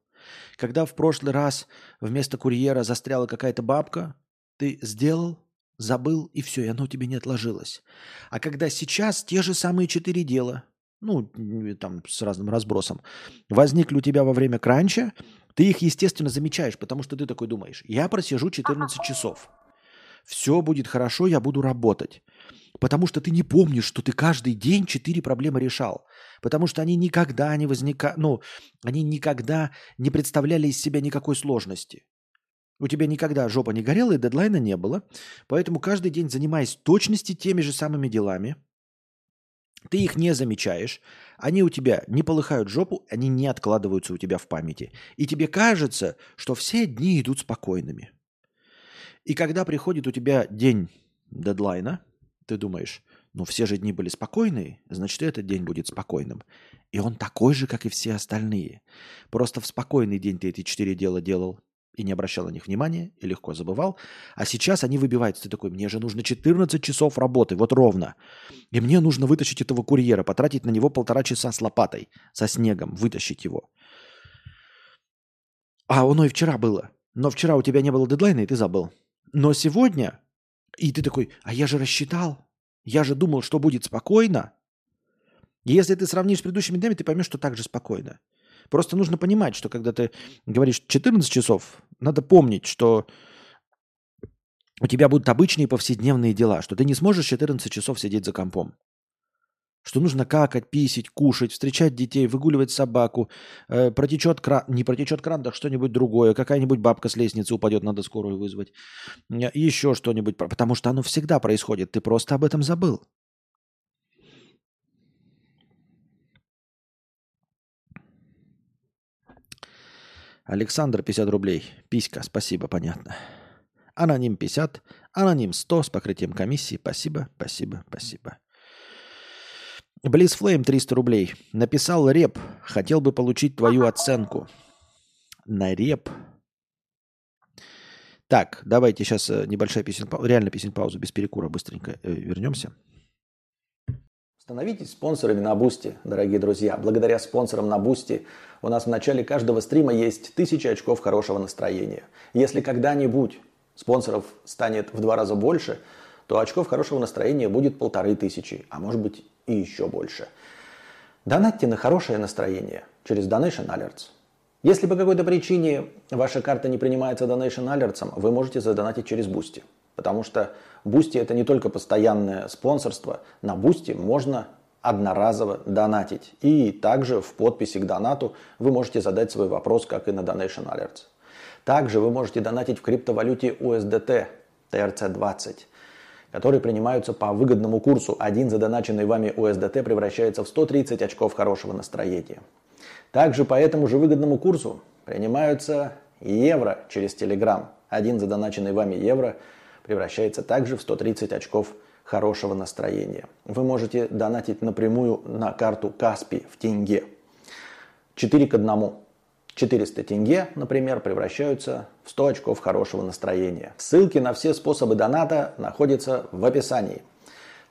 Когда в прошлый раз вместо курьера застряла какая-то бабка, ты сделал, забыл, и все, и оно у тебя не отложилось. А когда сейчас те же самые четыре дела – ну, там с разным разбросом, возникли у тебя во время кранча, ты их, естественно, замечаешь, потому что ты такой думаешь, я просижу 14 часов, все будет хорошо, я буду работать. Потому что ты не помнишь, что ты каждый день четыре проблемы решал. Потому что они никогда не возникали, ну, они никогда не представляли из себя никакой сложности. У тебя никогда жопа не горела и дедлайна не было. Поэтому каждый день, занимаясь точности теми же самыми делами – ты их не замечаешь, они у тебя не полыхают жопу, они не откладываются у тебя в памяти. И тебе кажется, что все дни идут спокойными. И когда приходит у тебя день дедлайна, ты думаешь, ну все же дни были спокойные, значит и этот день будет спокойным. И он такой же, как и все остальные. Просто в спокойный день ты эти четыре дела делал, и не обращал на них внимания, и легко забывал. А сейчас они выбиваются. Ты такой, мне же нужно 14 часов работы, вот ровно. И мне нужно вытащить этого курьера, потратить на него полтора часа с лопатой, со снегом, вытащить его. А оно и вчера было. Но вчера у тебя не было дедлайна, и ты забыл. Но сегодня, и ты такой, а я же рассчитал, я же думал, что будет спокойно. И если ты сравнишь с предыдущими днями, ты поймешь, что так же спокойно. Просто нужно понимать, что когда ты говоришь 14 часов, надо помнить, что у тебя будут обычные повседневные дела, что ты не сможешь 14 часов сидеть за компом. Что нужно какать, писить, кушать, встречать детей, выгуливать собаку, э, протечет кран, не протечет кран, так что-нибудь другое, какая-нибудь бабка с лестницы упадет, надо скорую вызвать, и еще что-нибудь, потому что оно всегда происходит, ты просто об этом забыл. Александр, 50 рублей. Писька, спасибо, понятно. Аноним 50, аноним 100 с покрытием комиссии. Спасибо, спасибо, спасибо. Blaze Flame 300 рублей. Написал рэп. Хотел бы получить твою оценку. На рэп Так, давайте сейчас э, небольшая песен реально песен пауза, без перекура, быстренько э, вернемся. Становитесь спонсорами на Бусти, дорогие друзья. Благодаря спонсорам на Бусти у нас в начале каждого стрима есть тысячи очков хорошего настроения. Если когда-нибудь спонсоров станет в два раза больше, то очков хорошего настроения будет полторы тысячи, а может быть и еще больше. Донатьте на хорошее настроение через Donation Alerts. Если по какой-то причине ваша карта не принимается Donation Alerts, вы можете задонатить через Бусти. Потому что Бусти это не только постоянное спонсорство. На Бусти можно одноразово донатить. И также в подписи к донату вы можете задать свой вопрос, как и на Donation Alerts. Также вы можете донатить в криптовалюте USDT TRC20, которые принимаются по выгодному курсу. Один задоначенный вами USDT превращается в 130 очков хорошего настроения. Также по этому же выгодному курсу принимаются евро через Telegram. Один задоначенный вами евро превращается также в 130 очков хорошего настроения. Вы можете донатить напрямую на карту Каспи в тенге. 4 к 1. 400 тенге, например, превращаются в 100 очков хорошего настроения. Ссылки на все способы доната находятся в описании.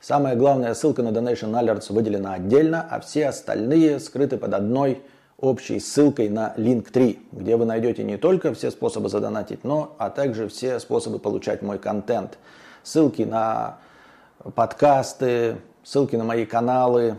Самая главная ссылка на Donation Alerts выделена отдельно, а все остальные скрыты под одной общей ссылкой на Link3, где вы найдете не только все способы задонатить, но а также все способы получать мой контент. Ссылки на подкасты, ссылки на мои каналы,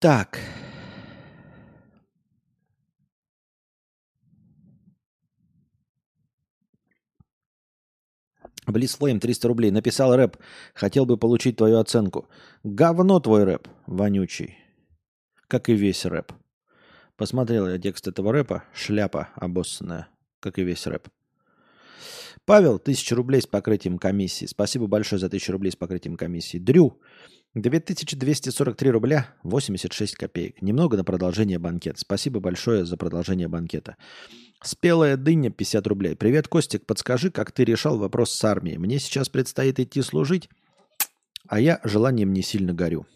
Так. Блислейм 300 рублей. Написал рэп. Хотел бы получить твою оценку. Говно твой рэп, вонючий. Как и весь рэп. Посмотрел я текст этого рэпа. Шляпа обоссанная. Как и весь рэп. Павел, тысяча рублей с покрытием комиссии. Спасибо большое за тысячу рублей с покрытием комиссии. Дрю, 2243 рубля 86 копеек. Немного на продолжение банкета. Спасибо большое за продолжение банкета. Спелая дыня 50 рублей. Привет, Костик. Подскажи, как ты решал вопрос с армией. Мне сейчас предстоит идти служить, а я желанием не сильно горю.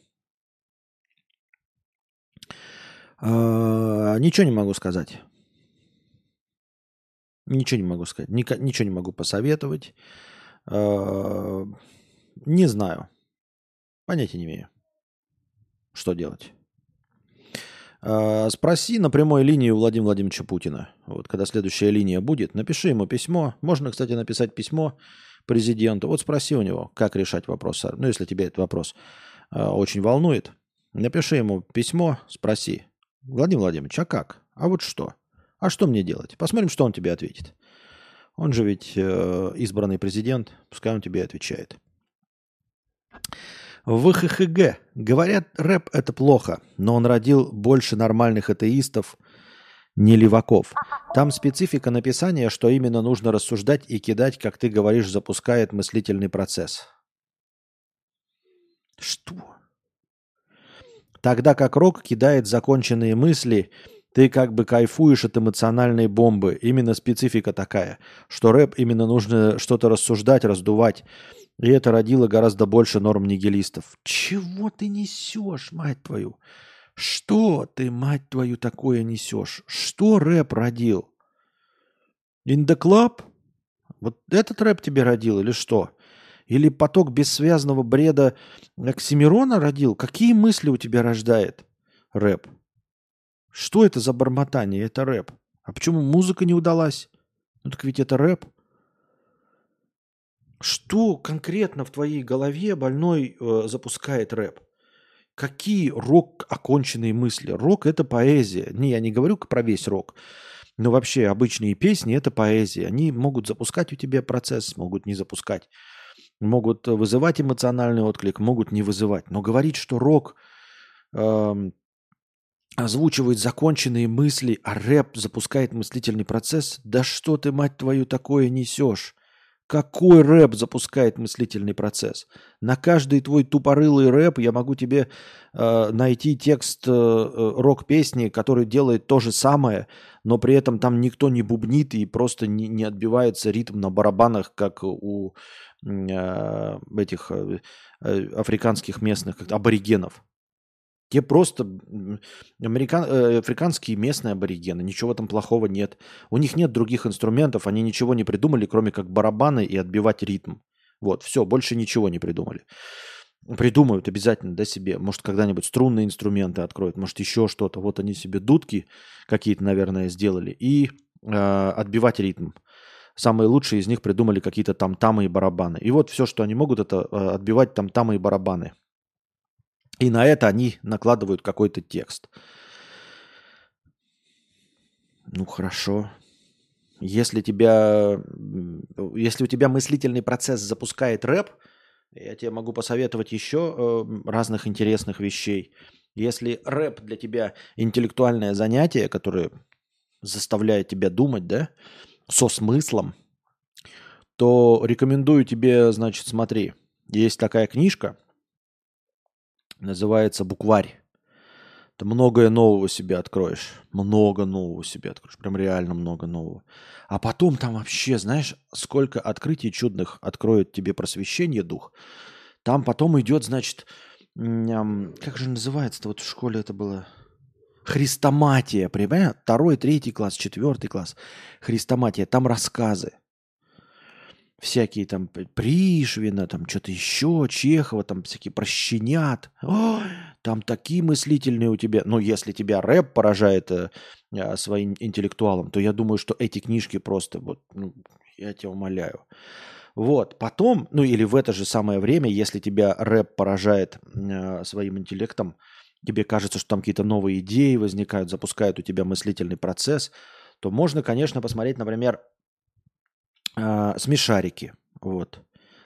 А, ничего не могу сказать. Ничего не могу сказать. Ничего не могу посоветовать. А, не знаю. Понятия не имею, что делать. А, спроси на прямой линии у Владимира Владимировича Путина. Вот когда следующая линия будет, напиши ему письмо. Можно, кстати, написать письмо президенту. Вот спроси у него, как решать вопрос. Ну, если тебе этот вопрос а, очень волнует, напиши ему письмо, спроси. Владимир Владимирович, а как? А вот что? А что мне делать? Посмотрим, что он тебе ответит. Он же ведь э, избранный президент, пускай он тебе отвечает. В ХХГ говорят, рэп это плохо, но он родил больше нормальных атеистов, не леваков. Там специфика написания, что именно нужно рассуждать и кидать, как ты говоришь, запускает мыслительный процесс. Что? Тогда как рок кидает законченные мысли, ты как бы кайфуешь от эмоциональной бомбы. Именно специфика такая, что рэп именно нужно что-то рассуждать, раздувать И это родило гораздо больше норм нигилистов. Чего ты несешь, мать твою? Что ты, мать твою, такое несешь? Что рэп родил? In the club? Вот этот рэп тебе родил или что? Или поток бессвязного бреда Оксимирона родил? Какие мысли у тебя рождает рэп? Что это за бормотание? Это рэп. А почему музыка не удалась? Ну так ведь это рэп. Что конкретно в твоей голове больной э, запускает рэп? Какие рок оконченные мысли? Рок это поэзия. Не, я не говорю про весь рок. Но вообще обычные песни это поэзия. Они могут запускать у тебя процесс, могут не запускать. Могут вызывать эмоциональный отклик, могут не вызывать. Но говорить, что рок э, озвучивает законченные мысли, а рэп запускает мыслительный процесс, да что ты, мать твою, такое несешь? Какой рэп запускает мыслительный процесс? На каждый твой тупорылый рэп я могу тебе э, найти текст э, э, рок-песни, который делает то же самое, но при этом там никто не бубнит и просто не, не отбивается ритм на барабанах, как у э, этих э, э африканских местных аборигенов. Те просто американ, э, африканские местные аборигены, ничего этом плохого нет. У них нет других инструментов, они ничего не придумали, кроме как барабаны и отбивать ритм. Вот, все, больше ничего не придумали. Придумают обязательно, да, себе. Может, когда-нибудь струнные инструменты откроют, может, еще что-то. Вот они себе дудки какие-то, наверное, сделали. И э, отбивать ритм. Самые лучшие из них придумали какие-то там тамы и барабаны. И вот все, что они могут, это э, отбивать там тамы и барабаны. И на это они накладывают какой-то текст. Ну хорошо. Если тебя, если у тебя мыслительный процесс запускает рэп, я тебе могу посоветовать еще э, разных интересных вещей. Если рэп для тебя интеллектуальное занятие, которое заставляет тебя думать, да, со смыслом, то рекомендую тебе, значит, смотри, есть такая книжка, Называется букварь. Ты многое нового себе откроешь. Много нового себе откроешь. Прям реально много нового. А потом там вообще, знаешь, сколько открытий чудных откроет тебе просвещение дух. Там потом идет, значит, как же называется-то, вот в школе это было... Христоматия, понимаешь? Второй, третий класс, четвертый класс. Христоматия. Там рассказы всякие там Пришвина, там что-то еще, Чехова, там всякие прощенят. Ой, там такие мыслительные у тебя. Ну, если тебя рэп поражает э, э, своим интеллектуалом, то я думаю, что эти книжки просто, вот, ну, я тебя умоляю. Вот, потом, ну или в это же самое время, если тебя рэп поражает э, своим интеллектом, тебе кажется, что там какие-то новые идеи возникают, запускают у тебя мыслительный процесс, то можно, конечно, посмотреть, например, а, смешарики. Вот.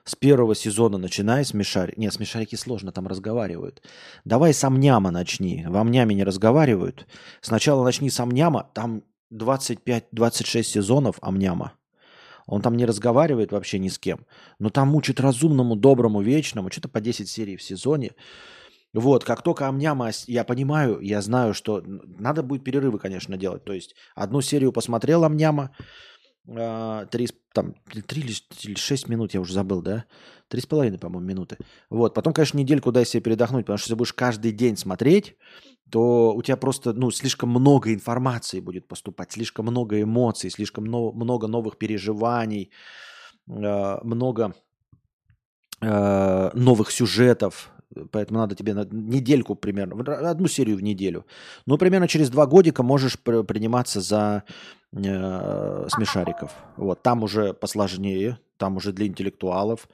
С первого сезона начинай смешарики. Нет, смешарики сложно, там разговаривают. Давай с Амняма начни. В Амняме не разговаривают. Сначала начни с Амняма. Там 25-26 сезонов Амняма. Он там не разговаривает вообще ни с кем. Но там учит разумному, доброму, вечному. Что-то по 10 серий в сезоне. Вот, как только Амняма, я понимаю, я знаю, что надо будет перерывы, конечно, делать. То есть одну серию посмотрел Амняма, три, там, три или шесть минут, я уже забыл, да? Три с половиной, по-моему, минуты. Вот, потом, конечно, недельку дай себе передохнуть, потому что если будешь каждый день смотреть, то у тебя просто, ну, слишком много информации будет поступать, слишком много эмоций, слишком но, много новых переживаний, э, много э, новых сюжетов, поэтому надо тебе на недельку примерно, одну серию в неделю. Ну, примерно через два годика можешь приниматься за э, смешариков. Вот, там уже посложнее, там уже для интеллектуалов.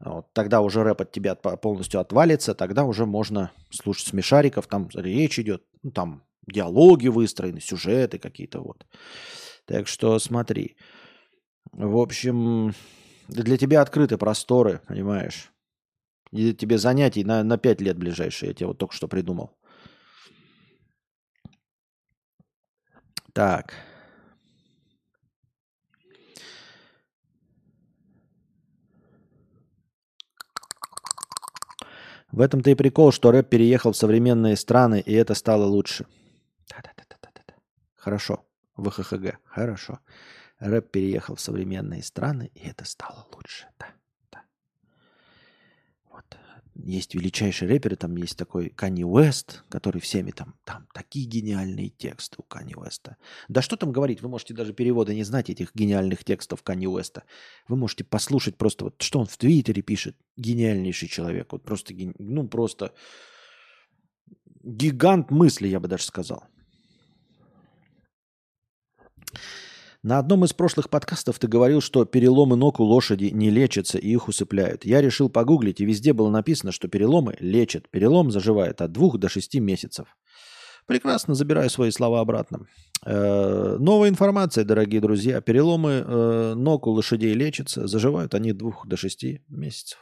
Вот, тогда уже рэп от тебя полностью отвалится, тогда уже можно слушать смешариков, там речь идет, ну, там диалоги выстроены, сюжеты какие-то вот. Так что смотри. В общем, для тебя открыты просторы, понимаешь? И тебе занятий на, на 5 лет ближайшие, я тебе вот только что придумал. Так. В этом-то и прикол, что рэп переехал в современные страны, и это стало лучше. Да-да-да-да-да. Хорошо. В ХХГ. Хорошо. Рэп переехал в современные страны, и это стало лучше. Да. Есть величайшие рэперы, там есть такой Канни Уэст, который всеми там, там такие гениальные тексты у Канни Уэста. Да что там говорить, вы можете даже переводы не знать этих гениальных текстов Канни Уэста. Вы можете послушать просто вот, что он в Твиттере пишет. Гениальнейший человек, вот просто, ну просто гигант мысли, я бы даже сказал. На одном из прошлых подкастов ты говорил, что переломы ног у лошади не лечатся и их усыпляют. Я решил погуглить, и везде было написано, что переломы лечат. Перелом заживает от двух до шести месяцев. Прекрасно, забираю свои слова обратно. Э, новая информация, дорогие друзья. Переломы э, ног у лошадей лечатся, заживают они от двух до шести месяцев.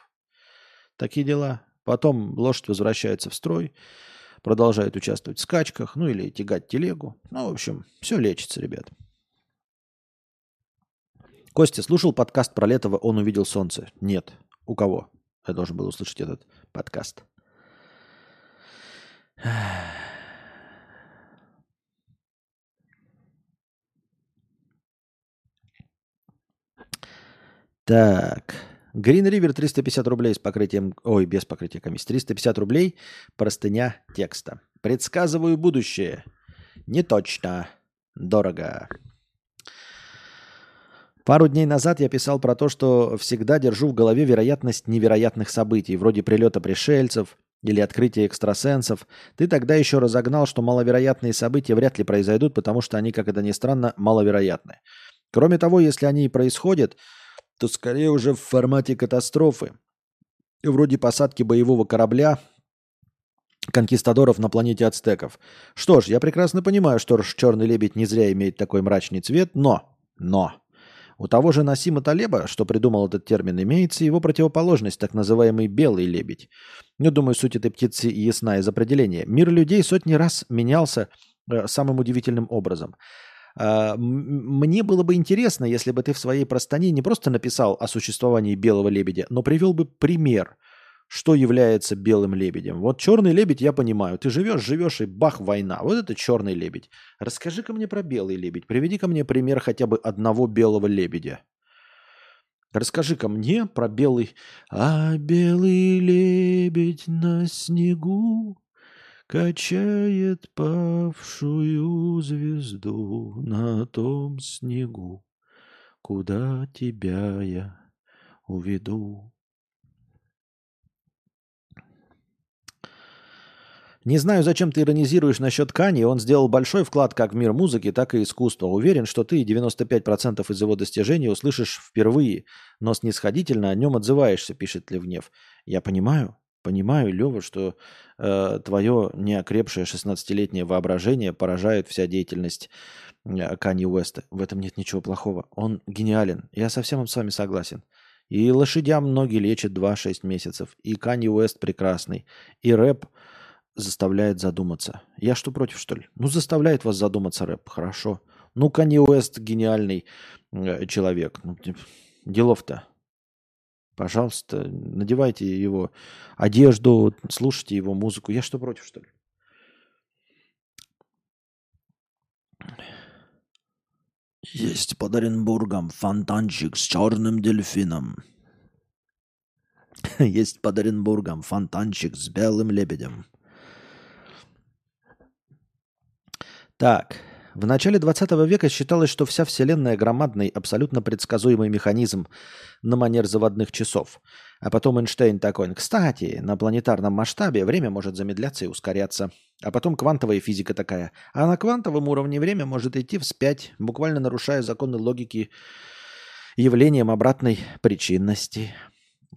Такие дела. Потом лошадь возвращается в строй, продолжает участвовать в скачках, ну или тягать телегу. Ну, в общем, все лечится, ребят. Костя, слушал подкаст про Летова «Он увидел солнце»? Нет. У кого? Я должен был услышать этот подкаст. Так. Green River 350 рублей с покрытием... Ой, без покрытия комиссии. 350 рублей. Простыня текста. Предсказываю будущее. Не точно. Дорого. Пару дней назад я писал про то, что всегда держу в голове вероятность невероятных событий, вроде прилета пришельцев или открытия экстрасенсов. Ты тогда еще разогнал, что маловероятные события вряд ли произойдут, потому что они, как это ни странно, маловероятны. Кроме того, если они и происходят, то скорее уже в формате катастрофы. Вроде посадки боевого корабля конкистадоров на планете ацтеков. Что ж, я прекрасно понимаю, что черный лебедь не зря имеет такой мрачный цвет, но, но, у того же Насима Талеба, что придумал этот термин, имеется его противоположность, так называемый белый лебедь. Ну, думаю, суть этой птицы ясна из определения. Мир людей сотни раз менялся э, самым удивительным образом. Э, мне было бы интересно, если бы ты в своей простоне не просто написал о существовании белого лебедя, но привел бы пример – что является белым лебедем. Вот черный лебедь я понимаю. Ты живешь, живешь и бах, война. Вот это черный лебедь. Расскажи-ка мне про белый лебедь. Приведи ко мне пример хотя бы одного белого лебедя. Расскажи-ка мне про белый... А белый лебедь на снегу Качает павшую звезду на том снегу, Куда тебя я уведу. Не знаю, зачем ты иронизируешь насчет Кани. Он сделал большой вклад как в мир музыки, так и искусства. Уверен, что ты 95% из его достижений услышишь впервые, но снисходительно о нем отзываешься, пишет Левнев. Я понимаю, понимаю, Лева, что э, твое неокрепшее 16-летнее воображение поражает вся деятельность э, Кани Уэста. В этом нет ничего плохого. Он гениален. Я совсем с вами согласен. И лошадям ноги лечат 2-6 месяцев. И Кани Уэст прекрасный. И рэп заставляет задуматься. Я что, против, что ли? Ну, заставляет вас задуматься рэп. Хорошо. Ну, Канье Уэст гениальный э, человек. Ну, делов-то. Пожалуйста, надевайте его одежду, слушайте его музыку. Я что, против, что ли? Есть под Оренбургом фонтанчик с черным дельфином. Есть под Оренбургом фонтанчик с белым лебедем. Так, в начале 20 века считалось, что вся Вселенная громадный, абсолютно предсказуемый механизм на манер заводных часов. А потом Эйнштейн такой, кстати, на планетарном масштабе время может замедляться и ускоряться. А потом квантовая физика такая. А на квантовом уровне время может идти вспять, буквально нарушая законы логики явлением обратной причинности.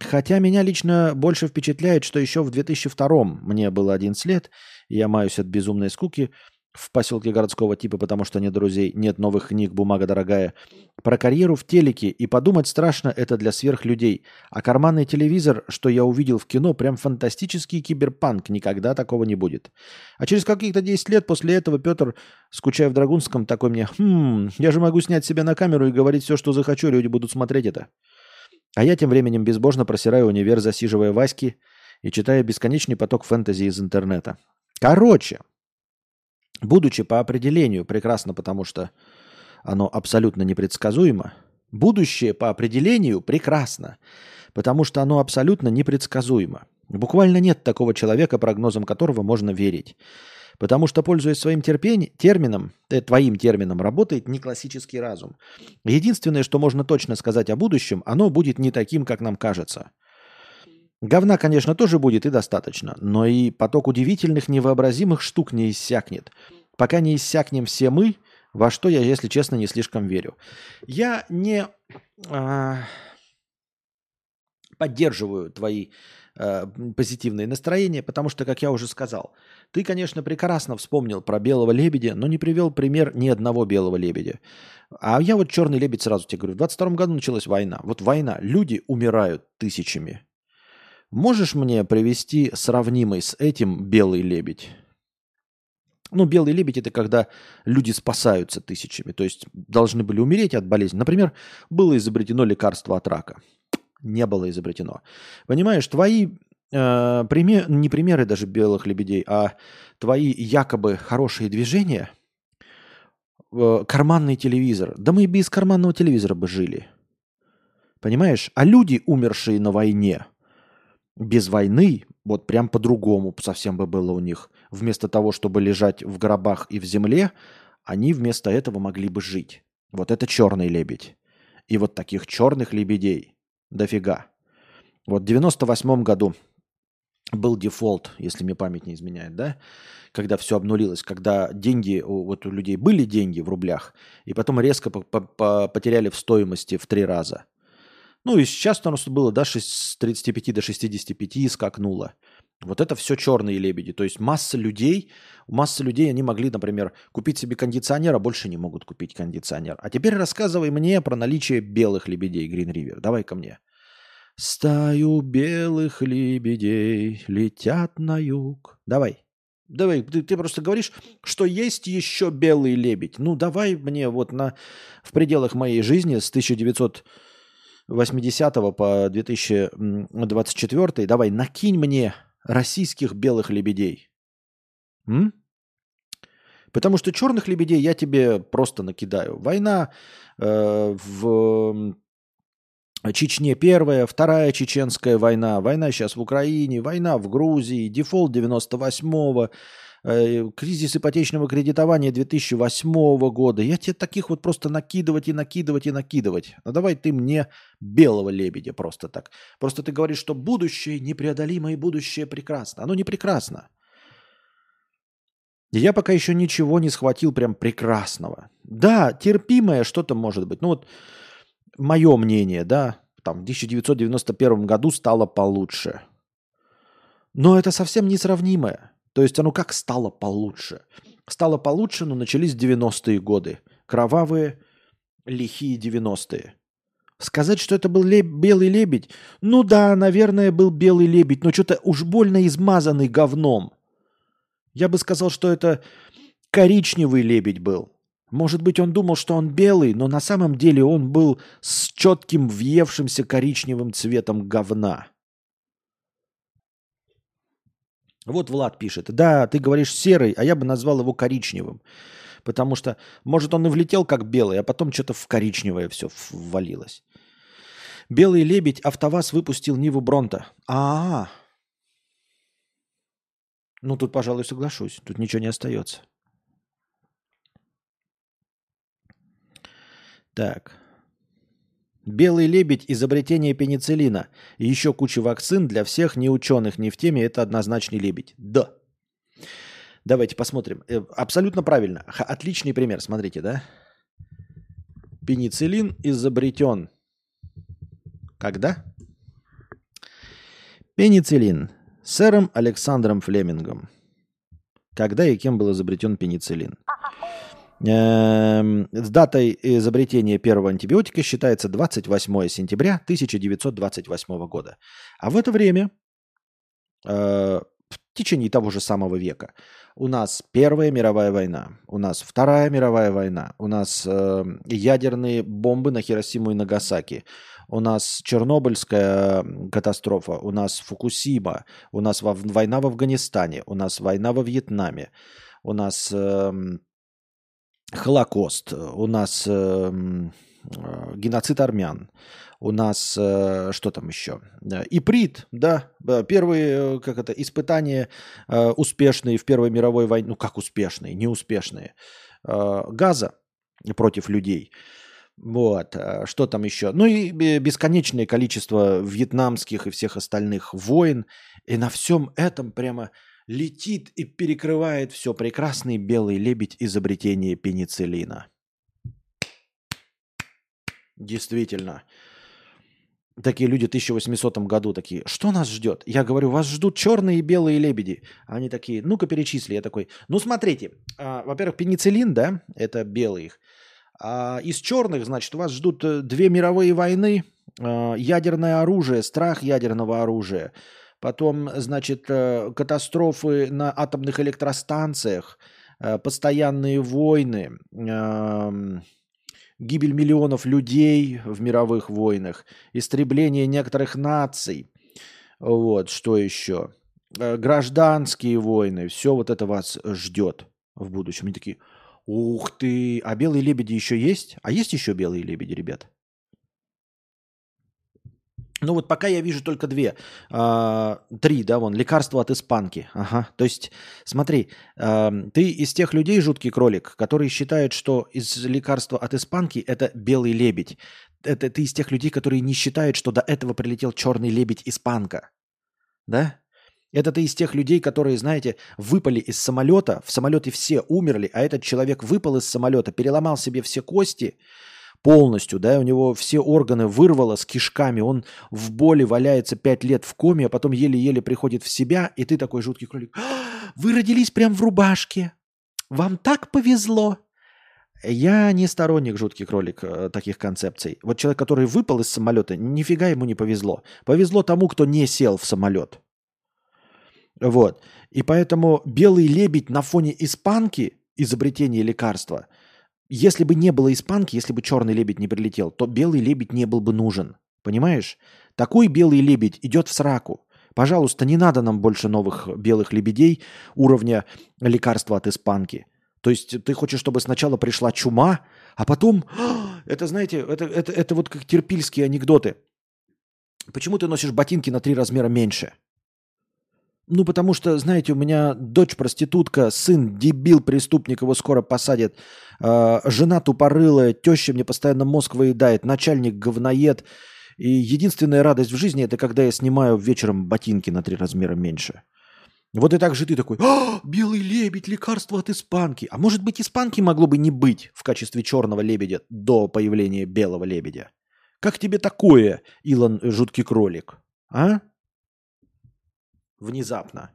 Хотя меня лично больше впечатляет, что еще в 2002 мне было 11 лет, я маюсь от безумной скуки – в поселке городского типа, потому что нет друзей, нет новых книг, бумага дорогая. Про карьеру в телеке и подумать страшно это для сверхлюдей. А карманный телевизор, что я увидел в кино, прям фантастический киберпанк, никогда такого не будет. А через каких-то 10 лет после этого Петр, скучая в Драгунском, такой мне, хм, я же могу снять себя на камеру и говорить все, что захочу, люди будут смотреть это. А я тем временем безбожно просираю универ, засиживая Васьки и читая бесконечный поток фэнтези из интернета. Короче, будучи по определению прекрасно, потому что оно абсолютно непредсказуемо, будущее по определению прекрасно, потому что оно абсолютно непредсказуемо. Буквально нет такого человека, прогнозам которого можно верить. Потому что, пользуясь своим терпень, термином, э, твоим термином, работает не классический разум. Единственное, что можно точно сказать о будущем, оно будет не таким, как нам кажется. Говна, конечно, тоже будет и достаточно, но и поток удивительных, невообразимых штук не иссякнет. Пока не иссякнем все мы, во что я, если честно, не слишком верю. Я не а, поддерживаю твои а, позитивные настроения, потому что, как я уже сказал, ты, конечно, прекрасно вспомнил про белого лебедя, но не привел пример ни одного белого лебедя. А я вот черный лебедь сразу тебе говорю. В 22 году началась война. Вот война. Люди умирают тысячами. Можешь мне привести сравнимый с этим белый лебедь? Ну, белый лебедь это когда люди спасаются тысячами, то есть должны были умереть от болезни. Например, было изобретено лекарство от рака. Не было изобретено. Понимаешь, твои э, пример, не примеры даже белых лебедей, а твои якобы хорошие движения, э, карманный телевизор. Да мы и без карманного телевизора бы жили. Понимаешь? А люди, умершие на войне, без войны, вот прям по-другому совсем бы было у них. Вместо того, чтобы лежать в гробах и в земле, они вместо этого могли бы жить. Вот это черный лебедь. И вот таких черных лебедей дофига. Вот в 98 году был дефолт, если мне память не изменяет, да, когда все обнулилось, когда деньги, вот у людей были деньги в рублях, и потом резко потеряли в стоимости в три раза. Ну и сейчас у нас было, да, с 35 до 65 скакнуло. Вот это все черные лебеди. То есть масса людей, масса людей, они могли, например, купить себе кондиционер, а больше не могут купить кондиционер. А теперь рассказывай мне про наличие белых лебедей Green River. Давай ко мне. Стаю белых лебедей летят на юг. Давай. Давай, ты, ты просто говоришь, что есть еще белый лебедь. Ну, давай мне вот на, в пределах моей жизни с 1900 80 по 2024, давай, накинь мне российских белых лебедей. М? Потому что черных лебедей я тебе просто накидаю. Война э, в Чечне первая, вторая чеченская война, война сейчас в Украине, война в Грузии, дефолт 98-го, Э, кризис ипотечного кредитования 2008 года. Я тебе таких вот просто накидывать и накидывать и накидывать. А давай ты мне белого лебедя просто так. Просто ты говоришь, что будущее непреодолимое и будущее прекрасно. Оно не прекрасно. Я пока еще ничего не схватил прям прекрасного. Да, терпимое что-то может быть. Ну вот мое мнение, да, там в 1991 году стало получше. Но это совсем несравнимое. То есть оно как стало получше? Стало получше, но начались 90-е годы. Кровавые, лихие 90-е. Сказать, что это был леб... белый лебедь? Ну да, наверное, был белый лебедь, но что-то уж больно измазанный говном. Я бы сказал, что это коричневый лебедь был. Может быть, он думал, что он белый, но на самом деле он был с четким въевшимся коричневым цветом говна. Вот Влад пишет. Да, ты говоришь серый, а я бы назвал его коричневым. Потому что, может, он и влетел как белый, а потом что-то в коричневое все ввалилось. Белый лебедь АвтоВАЗ выпустил Ниву Бронта. А, -а, а Ну, тут, пожалуй, соглашусь. Тут ничего не остается. Так. Белый лебедь – изобретение пенициллина. И еще куча вакцин для всех не ученых, не в теме – это однозначный лебедь. Да. Давайте посмотрим. Э, абсолютно правильно. Отличный пример. Смотрите, да? Пенициллин изобретен. Когда? Пенициллин. Сэром Александром Флемингом. Когда и кем был изобретен пенициллин? Эм, с датой изобретения первого антибиотика считается 28 сентября 1928 года. А в это время, э, в течение того же самого века, у нас Первая мировая война, у нас Вторая мировая война, у нас э, ядерные бомбы на Хиросиму и Нагасаки, у нас Чернобыльская катастрофа, у нас Фукусима, у нас война в Афганистане, у нас война во Вьетнаме, у нас эм, Холокост, у нас э, э, геноцид армян. У нас э, что там еще? Иприт, да, первые, как это, испытания успешные в Первой мировой войне, ну как успешные, неуспешные, газа против людей. Вот, что там еще? Ну и бесконечное количество вьетнамских и всех остальных войн. И на всем этом прямо летит и перекрывает все прекрасный белый лебедь изобретения пенициллина. Действительно. Такие люди в 1800 году такие, что нас ждет? Я говорю, вас ждут черные и белые лебеди. Они такие, ну-ка перечисли. Я такой, ну смотрите, а, во-первых, пенициллин, да, это белый их. А из черных, значит, вас ждут э, две мировые войны, а, ядерное оружие, страх ядерного оружия, потом, значит, э, катастрофы на атомных электростанциях, э, постоянные войны, гибель миллионов людей в мировых войнах, истребление некоторых наций. Вот, что еще? Э, гражданские войны, все вот это вас ждет в будущем. Они такие, ух ты, а белые лебеди еще есть? А есть еще белые лебеди, ребят? Ну вот пока я вижу только две. А, три, да, вон, лекарство от испанки. Ага. То есть, смотри, а, ты из тех людей, жуткий кролик, которые считают, что из лекарства от испанки это белый лебедь. Это ты из тех людей, которые не считают, что до этого прилетел черный лебедь испанка. Да? Это ты из тех людей, которые, знаете, выпали из самолета, в самолете все умерли, а этот человек выпал из самолета, переломал себе все кости, полностью, да, у него все органы вырвало с кишками, он в боли валяется пять лет в коме, а потом еле-еле приходит в себя, и ты такой жуткий кролик. «А, вы родились прям в рубашке. Вам так повезло. Я не сторонник жуткий кролик э, таких концепций. Вот человек, который выпал из самолета, нифига ему не повезло. Повезло тому, кто не сел в самолет. Вот. И поэтому белый лебедь на фоне испанки, изобретения лекарства – если бы не было испанки, если бы черный лебедь не прилетел, то белый лебедь не был бы нужен. Понимаешь? Такой белый лебедь идет в сраку. Пожалуйста, не надо нам больше новых белых лебедей уровня лекарства от испанки. То есть ты хочешь, чтобы сначала пришла чума, а потом... Это, знаете, это, это, это вот как терпильские анекдоты. Почему ты носишь ботинки на три размера меньше? Ну, потому что, знаете, у меня дочь проститутка, сын дебил, преступник, его скоро посадят. Э, жена тупорылая, теща мне постоянно мозг выедает, начальник говноед. И единственная радость в жизни это когда я снимаю вечером ботинки на три размера меньше. Вот и так же ты такой, а, белый лебедь, лекарство от испанки. А может быть, испанки могло бы не быть в качестве черного лебедя до появления белого лебедя? Как тебе такое, Илон Жуткий Кролик? А? Внезапно.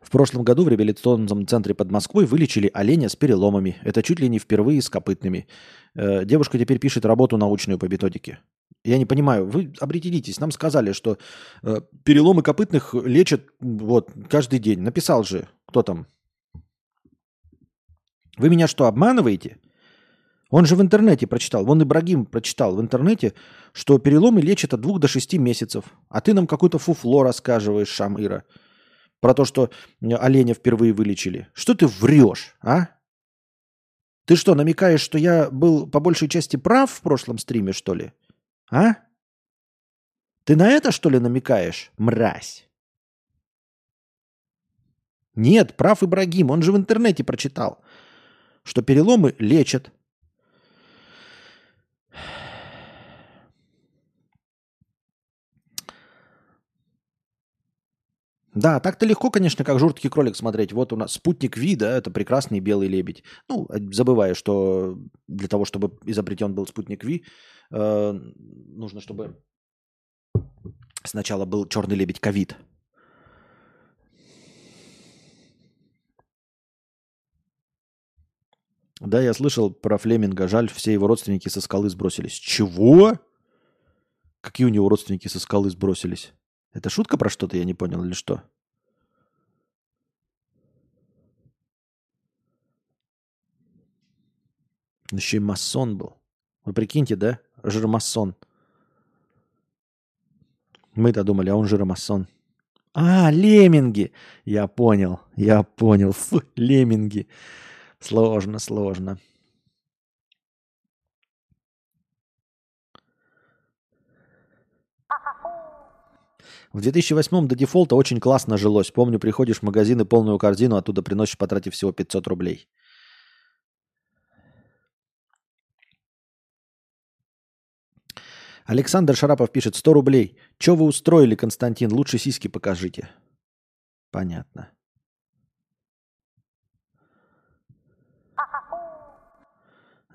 В прошлом году в реабилитационном центре под Москвой вылечили оленя с переломами. Это чуть ли не впервые с копытными. Э, девушка теперь пишет работу научную по методике. Я не понимаю, вы определитесь. Нам сказали, что э, переломы копытных лечат вот каждый день. Написал же, кто там. Вы меня что, обманываете? Он же в интернете прочитал, вон Ибрагим прочитал в интернете, что переломы лечат от двух до шести месяцев. А ты нам какое-то фуфло рассказываешь, Шамира, про то, что оленя впервые вылечили. Что ты врешь, а? Ты что, намекаешь, что я был по большей части прав в прошлом стриме, что ли? А? Ты на это, что ли, намекаешь, мразь? Нет, прав Ибрагим, он же в интернете прочитал, что переломы лечат. Да, так-то легко, конечно, как жуткий кролик смотреть. Вот у нас спутник Ви, да, это прекрасный белый лебедь. Ну, забывая, что для того, чтобы изобретен был спутник Ви, э, нужно, чтобы сначала был черный лебедь ковид. Да, я слышал про Флеминга. Жаль, все его родственники со скалы сбросились. Чего? Какие у него родственники со скалы сбросились? Это шутка про что-то, я не понял, или что? Еще и масон был. Вы прикиньте, да? Жиромасон. Мы-то думали, а он жиромасон. А, лемминги. Я понял, я понял. Фу, лемминги. Сложно, сложно. В 2008 до дефолта очень классно жилось. Помню, приходишь в магазин и полную корзину оттуда приносишь, потратив всего 500 рублей. Александр Шарапов пишет 100 рублей. Че вы устроили, Константин? Лучше сиськи покажите. Понятно.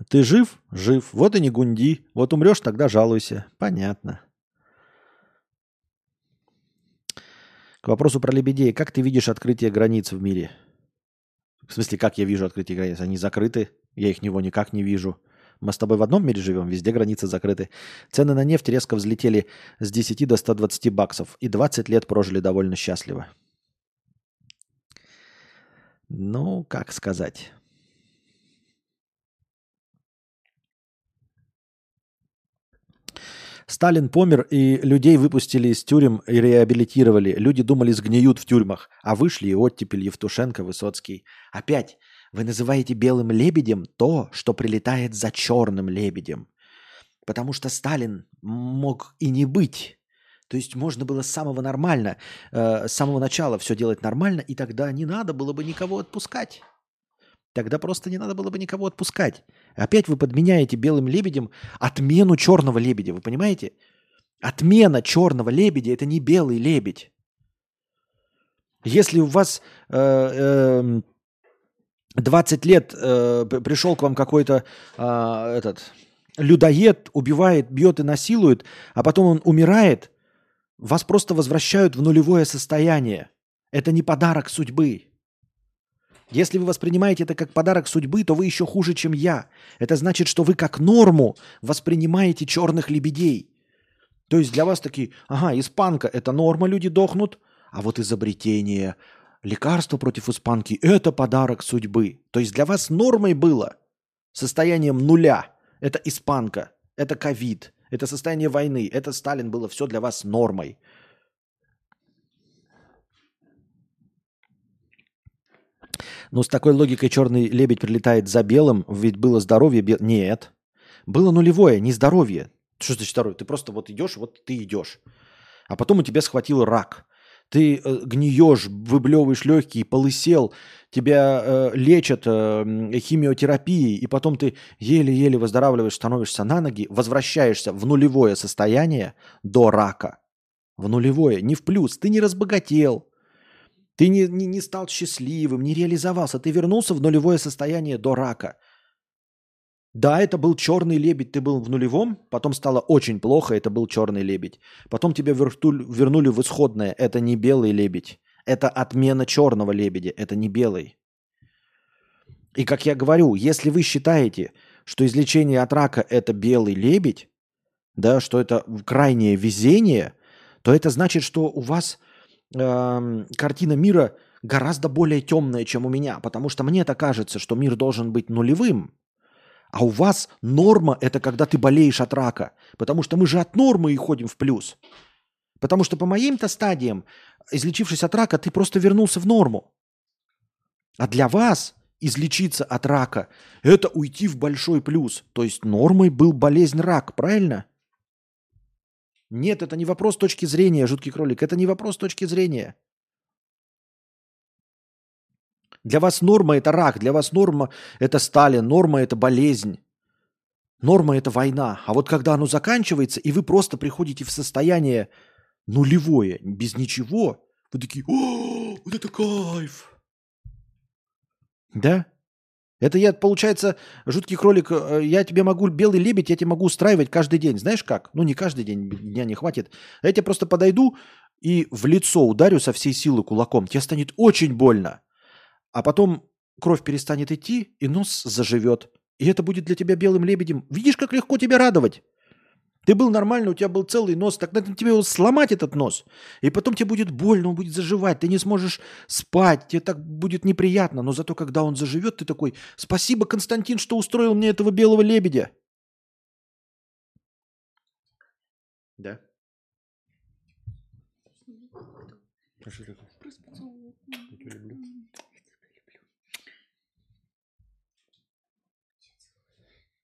Ты жив? Жив. Вот и не гунди. Вот умрешь, тогда жалуйся. Понятно. К вопросу про лебедей. Как ты видишь открытие границ в мире? В смысле, как я вижу открытие границ? Они закрыты. Я их него никак не вижу. Мы с тобой в одном мире живем, везде границы закрыты. Цены на нефть резко взлетели с 10 до 120 баксов. И 20 лет прожили довольно счастливо. Ну, как сказать. Сталин помер, и людей выпустили из тюрем и реабилитировали. Люди думали, сгниют в тюрьмах, а вышли и оттепель Евтушенко, Высоцкий. Опять, вы называете белым лебедем то, что прилетает за черным лебедем. Потому что Сталин мог и не быть. То есть можно было с самого нормально, э, с самого начала все делать нормально, и тогда не надо было бы никого отпускать. Тогда просто не надо было бы никого отпускать. Опять вы подменяете белым лебедем отмену черного лебедя. Вы понимаете? Отмена черного лебедя это не белый лебедь. Если у вас э, э, 20 лет э, пришел к вам какой-то э, этот людоед, убивает, бьет и насилует, а потом он умирает, вас просто возвращают в нулевое состояние. Это не подарок судьбы. Если вы воспринимаете это как подарок судьбы, то вы еще хуже, чем я. Это значит, что вы как норму воспринимаете черных лебедей. То есть для вас такие, ага, испанка – это норма, люди дохнут, а вот изобретение, лекарство против испанки – это подарок судьбы. То есть для вас нормой было состоянием нуля – это испанка, это ковид, это состояние войны, это Сталин было все для вас нормой – Но с такой логикой черный лебедь прилетает за белым, ведь было здоровье. Бел... Нет. Было нулевое, не здоровье. Что значит здоровье? Ты просто вот идешь, вот ты идешь. А потом у тебя схватил рак. Ты э, гниешь, выблевываешь легкие, полысел, тебя э, лечат э, химиотерапией, и потом ты еле-еле выздоравливаешь, становишься на ноги, возвращаешься в нулевое состояние до рака. В нулевое, не в плюс. Ты не разбогател, ты не, не, не стал счастливым, не реализовался. Ты вернулся в нулевое состояние до рака. Да, это был черный лебедь, ты был в нулевом, потом стало очень плохо, это был черный лебедь. Потом тебя вернули в исходное, это не белый лебедь. Это отмена черного лебедя, это не белый. И как я говорю, если вы считаете, что излечение от рака это белый лебедь, да, что это крайнее везение, то это значит, что у вас картина мира гораздо более темная, чем у меня, потому что мне это кажется, что мир должен быть нулевым, а у вас норма – это когда ты болеешь от рака, потому что мы же от нормы и ходим в плюс. Потому что по моим-то стадиям, излечившись от рака, ты просто вернулся в норму. А для вас излечиться от рака – это уйти в большой плюс. То есть нормой был болезнь рак, правильно? Нет, это не вопрос точки зрения, жуткий кролик. Это не вопрос точки зрения. Для вас норма – это рак, для вас норма – это Сталин, норма – это болезнь. Норма – это война. А вот когда оно заканчивается, и вы просто приходите в состояние нулевое, без ничего, вы такие, о, вот это кайф. Да? Это я, получается, жуткий кролик, э, я тебе могу, белый лебедь, я тебе могу устраивать каждый день. Знаешь как? Ну, не каждый день, дня не хватит. Я тебе просто подойду и в лицо ударю со всей силы кулаком. Тебе станет очень больно. А потом кровь перестанет идти, и нос заживет. И это будет для тебя белым лебедем. Видишь, как легко тебя радовать? Ты был нормально, у тебя был целый нос, так надо тебе его сломать, этот нос. И потом тебе будет больно, он будет заживать, ты не сможешь спать, тебе так будет неприятно. Но зато, когда он заживет, ты такой, спасибо, Константин, что устроил мне этого белого лебедя. Да?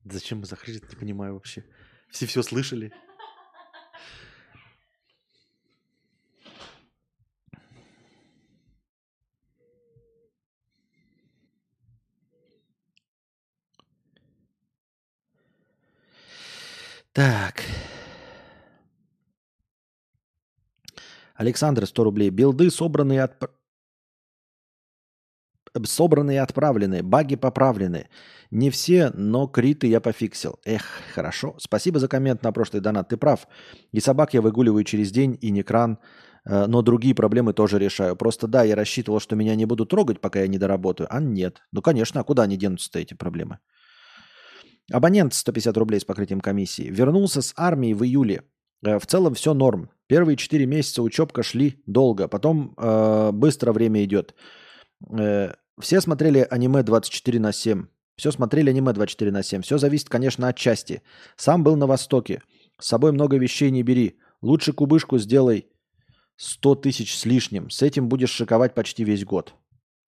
Зачем мы захрипели, не понимаю вообще. Все все слышали. Так. Александр, 100 рублей. Билды собранные от... Собранные и отправлены. Баги поправлены. Не все, но криты я пофиксил. Эх, хорошо. Спасибо за коммент на прошлый донат. Ты прав. И собак я выгуливаю через день, и не кран. Э, но другие проблемы тоже решаю. Просто да, я рассчитывал, что меня не будут трогать, пока я не доработаю. А нет. Ну, конечно, а куда они денутся-то эти проблемы? Абонент 150 рублей с покрытием комиссии. Вернулся с армии в июле. Э, в целом все норм. Первые 4 месяца учебка шли долго, потом э, быстро время идет. Э, все смотрели аниме 24 на 7. Все смотрели аниме 24 на 7. Все зависит, конечно, от части. Сам был на Востоке. С собой много вещей не бери. Лучше кубышку сделай 100 тысяч с лишним. С этим будешь шиковать почти весь год.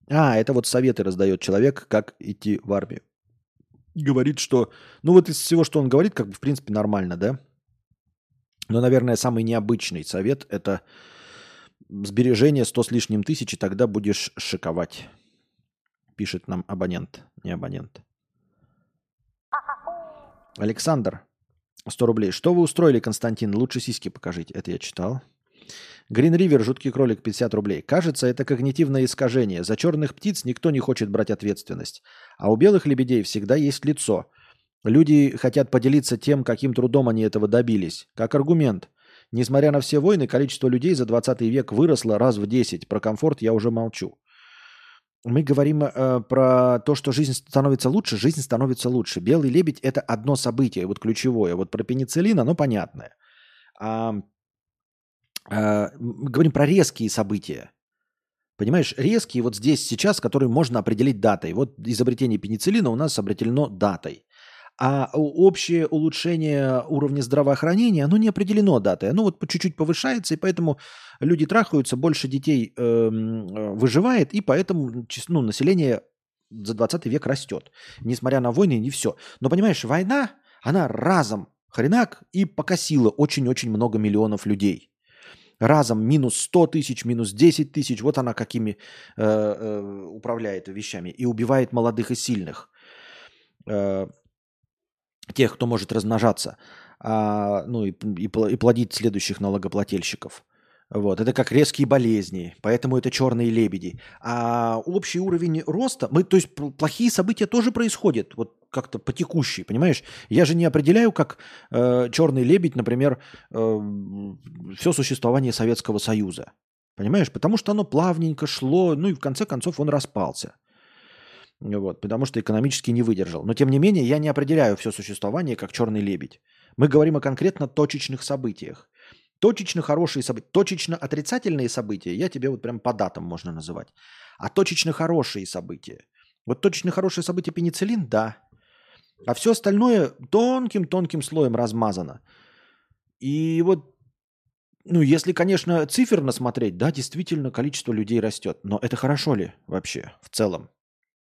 А, это вот советы раздает человек, как идти в армию говорит, что... Ну вот из всего, что он говорит, как бы в принципе нормально, да? Но, наверное, самый необычный совет – это сбережение 100 с лишним тысяч, и тогда будешь шиковать. Пишет нам абонент, не абонент. Александр, 100 рублей. Что вы устроили, Константин? Лучше сиськи покажите. Это я читал. Грин Ривер, жуткий кролик, 50 рублей. Кажется, это когнитивное искажение. За черных птиц никто не хочет брать ответственность. А у белых лебедей всегда есть лицо. Люди хотят поделиться тем, каким трудом они этого добились. Как аргумент. Несмотря на все войны, количество людей за 20 век выросло раз в 10. Про комфорт я уже молчу. Мы говорим э, про то, что жизнь становится лучше, жизнь становится лучше. Белый лебедь – это одно событие, вот ключевое. Вот про пенициллин оно понятное. А э, мы говорим про резкие события. Понимаешь, резкие вот здесь, сейчас, которые можно определить датой. Вот изобретение пенициллина у нас определено датой. А общее улучшение уровня здравоохранения, оно не определено датой. Оно вот по чуть-чуть повышается, и поэтому люди трахаются, больше детей э, выживает, и поэтому ну, население за 20 век растет. Несмотря на войны, не все. Но понимаешь, война, она разом хренак и покосила очень-очень много миллионов людей разом минус 100 тысяч, минус 10 тысяч, вот она какими э, э, управляет вещами и убивает молодых и сильных, э, тех, кто может размножаться, а, ну и, и, и плодить следующих налогоплательщиков. Вот, это как резкие болезни, поэтому это черные лебеди. А общий уровень роста, мы, то есть плохие события тоже происходят, вот как-то по текущей, понимаешь? Я же не определяю, как э, черный лебедь, например, э, все существование Советского Союза, понимаешь? Потому что оно плавненько шло, ну и в конце концов он распался. Вот, потому что экономически не выдержал. Но тем не менее, я не определяю все существование как черный лебедь. Мы говорим о конкретно точечных событиях. Точечно хорошие события, точечно отрицательные события, я тебе вот прям по датам можно называть. А точечно хорошие события. Вот точечно хорошие события пенициллин, да. А все остальное тонким-тонким слоем размазано. И вот, ну, если, конечно, циферно смотреть, да, действительно, количество людей растет. Но это хорошо ли вообще в целом?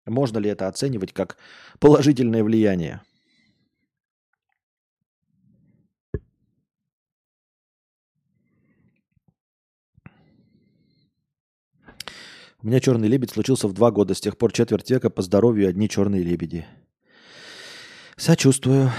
Можно ли это оценивать как положительное влияние? У меня черный лебедь случился в два года. С тех пор четверть века по здоровью одни черные лебеди. Сочувствую.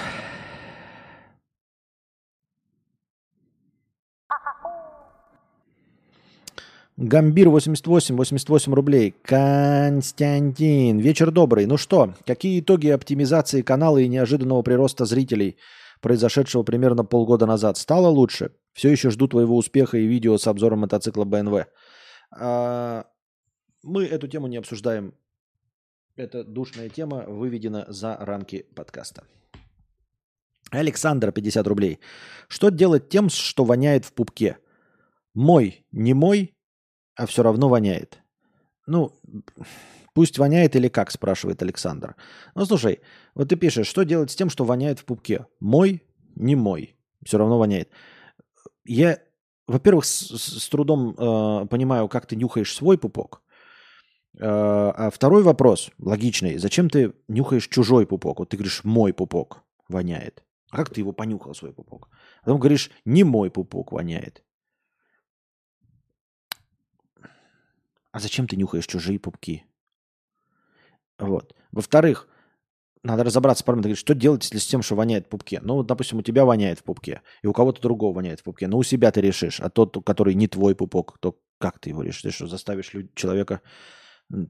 Гамбир 88, 88 рублей. Константин, вечер добрый. Ну что, какие итоги оптимизации канала и неожиданного прироста зрителей, произошедшего примерно полгода назад? Стало лучше? Все еще жду твоего успеха и видео с обзором мотоцикла BMW. А, мы эту тему не обсуждаем. Эта душная тема выведена за рамки подкаста. Александр, 50 рублей. Что делать тем, что воняет в пупке? Мой, не мой, а все равно воняет. Ну, пусть воняет или как, спрашивает Александр. Ну, слушай, вот ты пишешь, что делать с тем, что воняет в пупке? Мой, не мой, все равно воняет. Я, во-первых, с, с трудом э, понимаю, как ты нюхаешь свой пупок. А, а второй вопрос, логичный. Зачем ты нюхаешь чужой пупок? Вот ты говоришь «мой пупок». воняет. А как ты его понюхал, свой пупок? А потом говоришь, не мой пупок воняет. А зачем ты нюхаешь чужие пупки? Вот. Во-вторых, надо разобраться с проблемой. Что делать, если с тем, что воняет в пупке? Ну, вот, допустим, у тебя воняет в пупке, и у кого-то другого воняет в пупке. Ну, у себя ты решишь. А тот, который не твой пупок, то как ты его решишь? Ты что, заставишь человека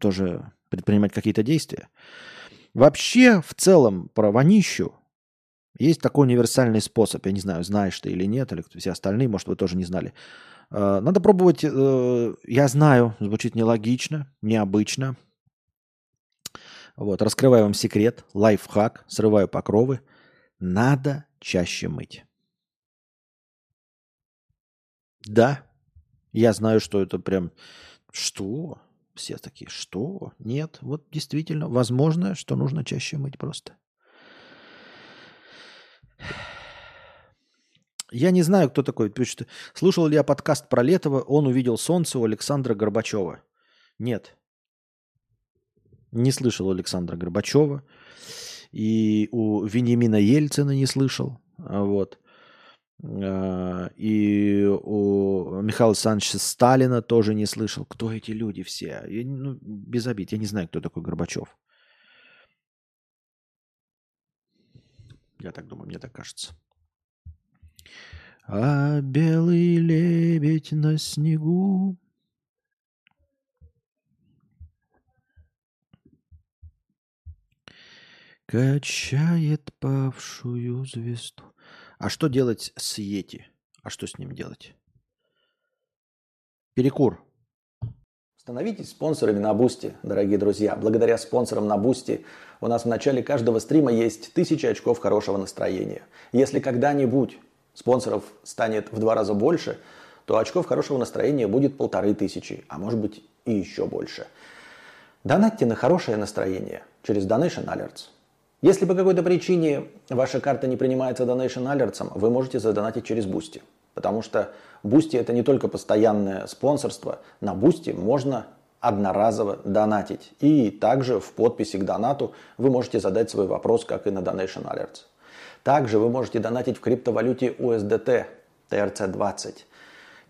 тоже предпринимать какие-то действия? Вообще, в целом, про вонищу есть такой универсальный способ. Я не знаю, знаешь ты или нет, или все остальные, может, вы тоже не знали. Э, надо пробовать, э, я знаю, звучит нелогично, необычно. Вот, раскрываю вам секрет, лайфхак, срываю покровы. Надо чаще мыть. Да, я знаю, что это прям... Что? Все такие, что? Нет, вот действительно, возможно, что нужно чаще мыть просто. Я не знаю, кто такой пишет. Слушал ли я подкаст про Летова, он увидел солнце у Александра Горбачева. Нет. Не слышал Александра Горбачева. И у Вениамина Ельцина не слышал. Вот. А, и у Михаила Александровича Сталина тоже не слышал. Кто эти люди все? Я, ну, без обид. Я не знаю, кто такой Горбачев. Я так думаю, мне так кажется. А белый лебедь на снегу Качает павшую звезду. А что делать с Йети? А что с ним делать? Перекур. Становитесь спонсорами на Бусти, дорогие друзья. Благодаря спонсорам на Бусти у нас в начале каждого стрима есть тысячи очков хорошего настроения. Если когда-нибудь спонсоров станет в два раза больше, то очков хорошего настроения будет полторы тысячи, а может быть и еще больше. Донатьте на хорошее настроение через Donation Alerts. Если по какой-то причине ваша карта не принимается Donation Alerts, вы можете задонатить через Boosty. Потому что Boosty это не только постоянное спонсорство. На Boosty можно одноразово донатить. И также в подписи к донату вы можете задать свой вопрос, как и на Donation Alerts. Также вы можете донатить в криптовалюте USDT TRC20,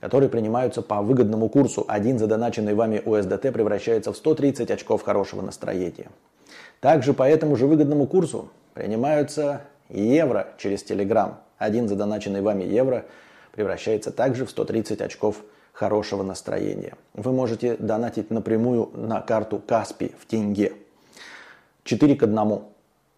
которые принимаются по выгодному курсу. Один задоначенный вами USDT превращается в 130 очков хорошего настроения. Также по этому же выгодному курсу принимаются евро через Telegram. Один задоначенный вами евро превращается также в 130 очков хорошего настроения. Вы можете донатить напрямую на карту Каспи в тенге. 4 к 1.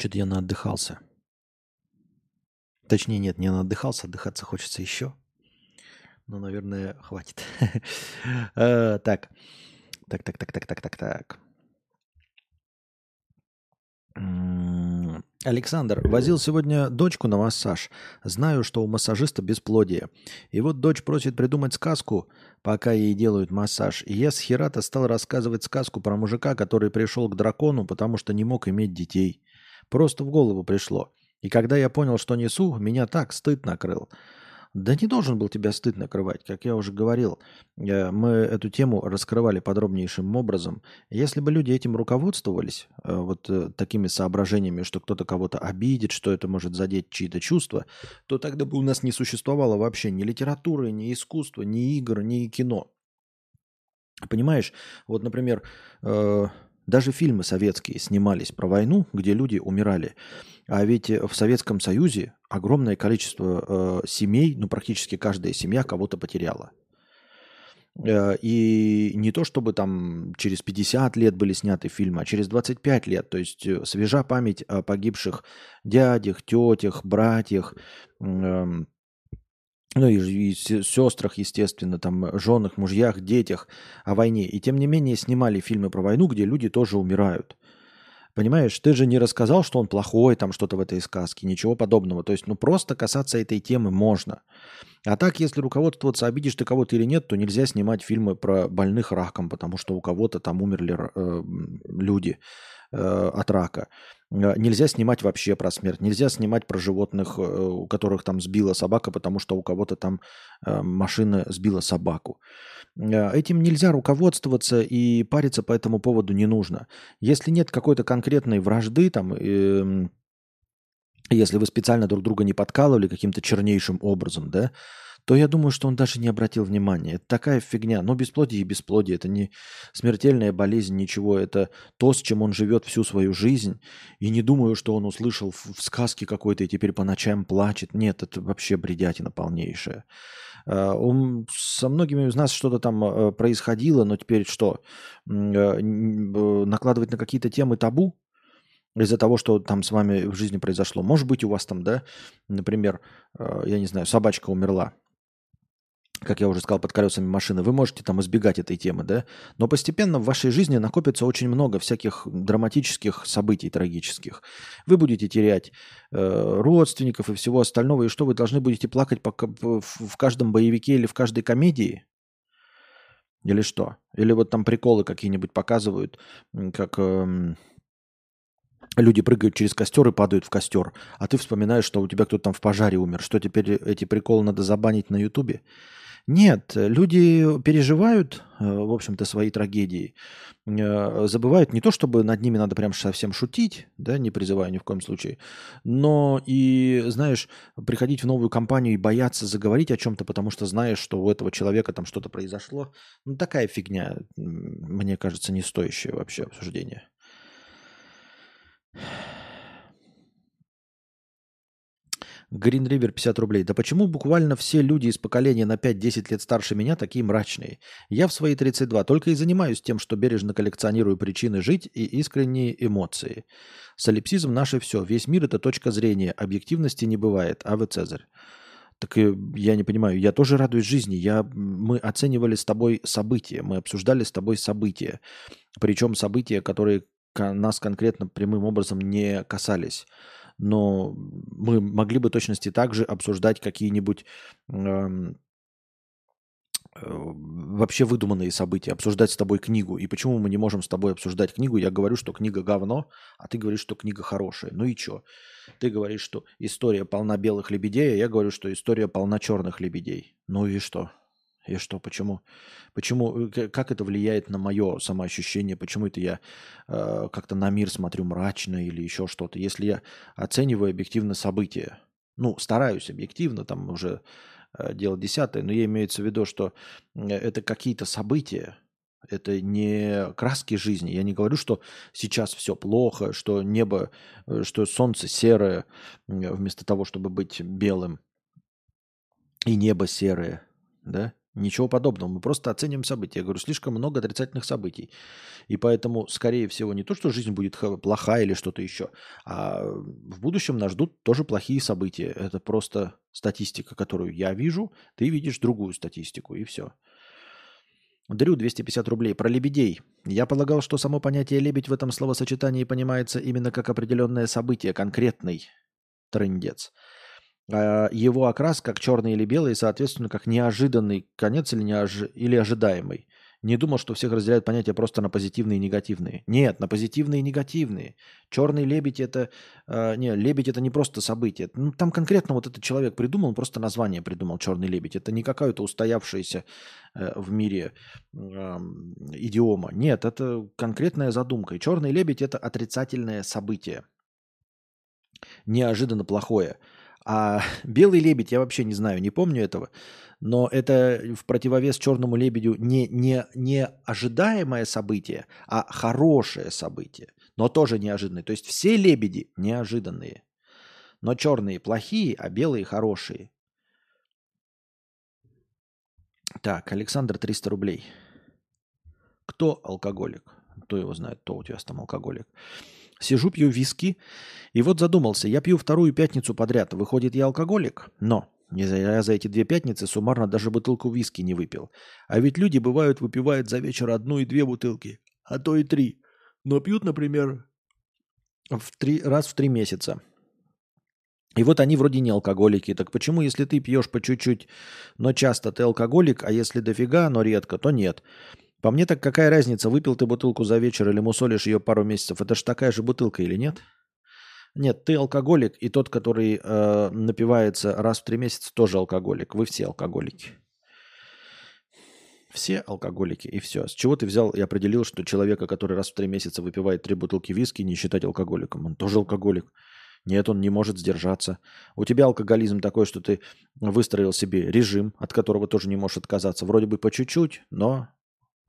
Что-то я наотдыхался. Точнее, нет, не наотдыхался, отдыхаться хочется еще. Но, наверное, хватит. Э, так. Так, так, так, так, так, так, так. Александр, возил сегодня дочку на массаж. Знаю, что у массажиста бесплодие. И вот дочь просит придумать сказку, пока ей делают массаж. И я с Херата стал рассказывать сказку про мужика, который пришел к дракону, потому что не мог иметь детей. Просто в голову пришло. И когда я понял, что несу, меня так стыд накрыл. Да не должен был тебя стыд накрывать, как я уже говорил. Э, мы эту тему раскрывали подробнейшим образом. Если бы люди этим руководствовались, э, вот э, такими соображениями, что кто-то кого-то обидит, что это может задеть чьи-то чувства, то тогда бы у нас не существовало вообще ни литературы, ни искусства, ни игр, ни кино. Понимаешь, вот, например, даже фильмы советские снимались про войну, где люди умирали. А ведь в Советском Союзе огромное количество э, семей, ну практически каждая семья кого-то потеряла. Э, и не то, чтобы там через 50 лет были сняты фильмы, а через 25 лет. То есть э, свежа память о погибших дядях, тетях, братьях, э, ну и, и сестрах, естественно, там, женах, мужьях, детях о войне. И тем не менее снимали фильмы про войну, где люди тоже умирают. Понимаешь, ты же не рассказал, что он плохой, там что-то в этой сказке, ничего подобного. То есть, ну просто касаться этой темы можно. А так, если руководствоваться, обидишь ты кого-то или нет, то нельзя снимать фильмы про больных раком, потому что у кого-то там умерли э, люди э, от рака. Э, нельзя снимать вообще про смерть. Нельзя снимать про животных, э, у которых там сбила собака, потому что у кого-то там э, машина сбила собаку. Этим нельзя руководствоваться и париться по этому поводу не нужно. Если нет какой-то конкретной вражды, там, э, если вы специально друг друга не подкалывали каким-то чернейшим образом, да, то я думаю, что он даже не обратил внимания. Это такая фигня. Но бесплодие и бесплодие. Это не смертельная болезнь, ничего. Это то, с чем он живет всю свою жизнь. И не думаю, что он услышал в сказке какой-то и теперь по ночам плачет. Нет, это вообще бредятина полнейшая. А, он, со многими из нас что-то там э, происходило, но теперь что? Э, накладывать на какие-то темы табу? из-за того, что там с вами в жизни произошло. Может быть, у вас там, да, например, э, я не знаю, собачка умерла как я уже сказал, под колесами машины, вы можете там избегать этой темы, да, но постепенно в вашей жизни накопится очень много всяких драматических событий трагических. Вы будете терять э, родственников и всего остального, и что вы должны будете плакать по, в каждом боевике или в каждой комедии? Или что? Или вот там приколы какие-нибудь показывают, как... Э, люди прыгают через костер и падают в костер, а ты вспоминаешь, что у тебя кто-то там в пожаре умер. Что теперь эти приколы надо забанить на Ютубе? Нет, люди переживают, э, в общем-то, свои трагедии, э, забывают не то, чтобы над ними надо прям совсем шутить, да, не призываю ни в коем случае, но и, знаешь, приходить в новую компанию и бояться заговорить о чем-то, потому что знаешь, что у этого человека там что-то произошло. Ну, такая фигня, мне кажется, не стоящая вообще обсуждения. Green River 50 рублей. Да почему буквально все люди из поколения на 5-10 лет старше меня такие мрачные? Я в свои 32 только и занимаюсь тем, что бережно коллекционирую причины жить и искренние эмоции. Солипсизм наше все. Весь мир – это точка зрения. Объективности не бывает. А вы Цезарь. Так я не понимаю, я тоже радуюсь жизни. Я, мы оценивали с тобой события, мы обсуждали с тобой события. Причем события, которые нас конкретно прямым образом не касались но мы могли бы точности также обсуждать какие-нибудь эм, э, вообще выдуманные события, обсуждать с тобой книгу. И почему мы не можем с тобой обсуждать книгу? Я говорю, что книга говно, а ты говоришь, что книга хорошая. Ну и что? Ты говоришь, что история полна белых лебедей, а я говорю, что история полна черных лебедей. Ну и что? И что, почему? Почему, э, как это влияет на мое самоощущение? Почему это я э, как-то на мир смотрю мрачно или еще что-то? Если я оцениваю объективно события, ну, стараюсь объективно, там уже э, дело десятое, но я имеется в виду, что это какие-то события, Это не краски жизни. Я не говорю, что сейчас все плохо, что небо, э, что солнце серое, вместо того, чтобы быть белым, и небо серое. Да? Ничего подобного. Мы просто оценим события. Я говорю, слишком много отрицательных событий. И поэтому, скорее всего, не то, что жизнь будет плохая или что-то еще, а в будущем нас ждут тоже плохие события. Это просто статистика, которую я вижу, ты видишь другую статистику, и все. Дрю 250 рублей. Про лебедей. Я полагал, что само понятие «лебедь» в этом словосочетании понимается именно как определенное событие, конкретный трендец. А, его окрас как черный или белый, соответственно, как неожиданный конец или, неож... или ожидаемый. Не думал, что всех разделяют понятия просто на позитивные и негативные. Нет, на позитивные и негативные. Черный лебедь это... Э, не, лебедь это не просто событие. Ну, там конкретно вот этот человек придумал, просто название придумал черный лебедь. Это не какая-то устоявшаяся э, в мире э, идиома. Нет, это конкретная задумка. И черный лебедь это отрицательное событие. Неожиданно плохое. А белый лебедь, я вообще не знаю, не помню этого, но это в противовес черному лебедю не, не, не ожидаемое событие, а хорошее событие, но тоже неожиданное. То есть все лебеди неожиданные, но черные плохие, а белые хорошие. Так, Александр, 300 рублей. Кто алкоголик? Кто его знает, кто у тебя там алкоголик? Сижу, пью виски, и вот задумался, я пью вторую пятницу подряд, выходит, я алкоголик? Но я за эти две пятницы суммарно даже бутылку виски не выпил. А ведь люди, бывают, выпивают за вечер одну и две бутылки, а то и три. Но пьют, например, в три, раз в три месяца. И вот они вроде не алкоголики. Так почему, если ты пьешь по чуть-чуть, но часто ты алкоголик, а если дофига, но редко, то нет? По мне так какая разница, выпил ты бутылку за вечер или мусолишь ее пару месяцев, это же такая же бутылка или нет? Нет, ты алкоголик, и тот, который э, напивается раз в три месяца, тоже алкоголик. Вы все алкоголики. Все алкоголики, и все. С чего ты взял и определил, что человека, который раз в три месяца выпивает три бутылки виски, не считать алкоголиком? Он тоже алкоголик. Нет, он не может сдержаться. У тебя алкоголизм такой, что ты выстроил себе режим, от которого тоже не можешь отказаться. Вроде бы по чуть-чуть, но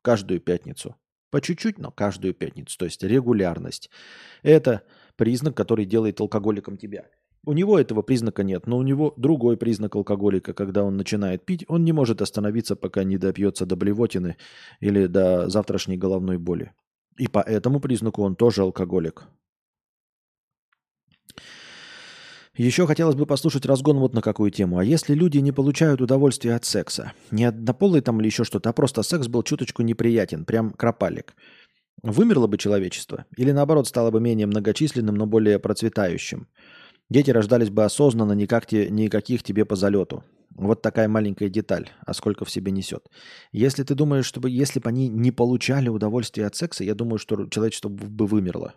каждую пятницу. По чуть-чуть, но каждую пятницу. То есть регулярность. Это признак, который делает алкоголиком тебя. У него этого признака нет, но у него другой признак алкоголика, когда он начинает пить, он не может остановиться, пока не допьется до блевотины или до завтрашней головной боли. И по этому признаку он тоже алкоголик. Еще хотелось бы послушать разгон вот на какую тему. А если люди не получают удовольствия от секса? Не однополый там или еще что-то, а просто секс был чуточку неприятен, прям кропалик. Вымерло бы человечество? Или наоборот стало бы менее многочисленным, но более процветающим? Дети рождались бы осознанно, никак те, никаких тебе по залету. Вот такая маленькая деталь, а сколько в себе несет. Если ты думаешь, чтобы если бы они не получали удовольствие от секса, я думаю, что человечество бы вымерло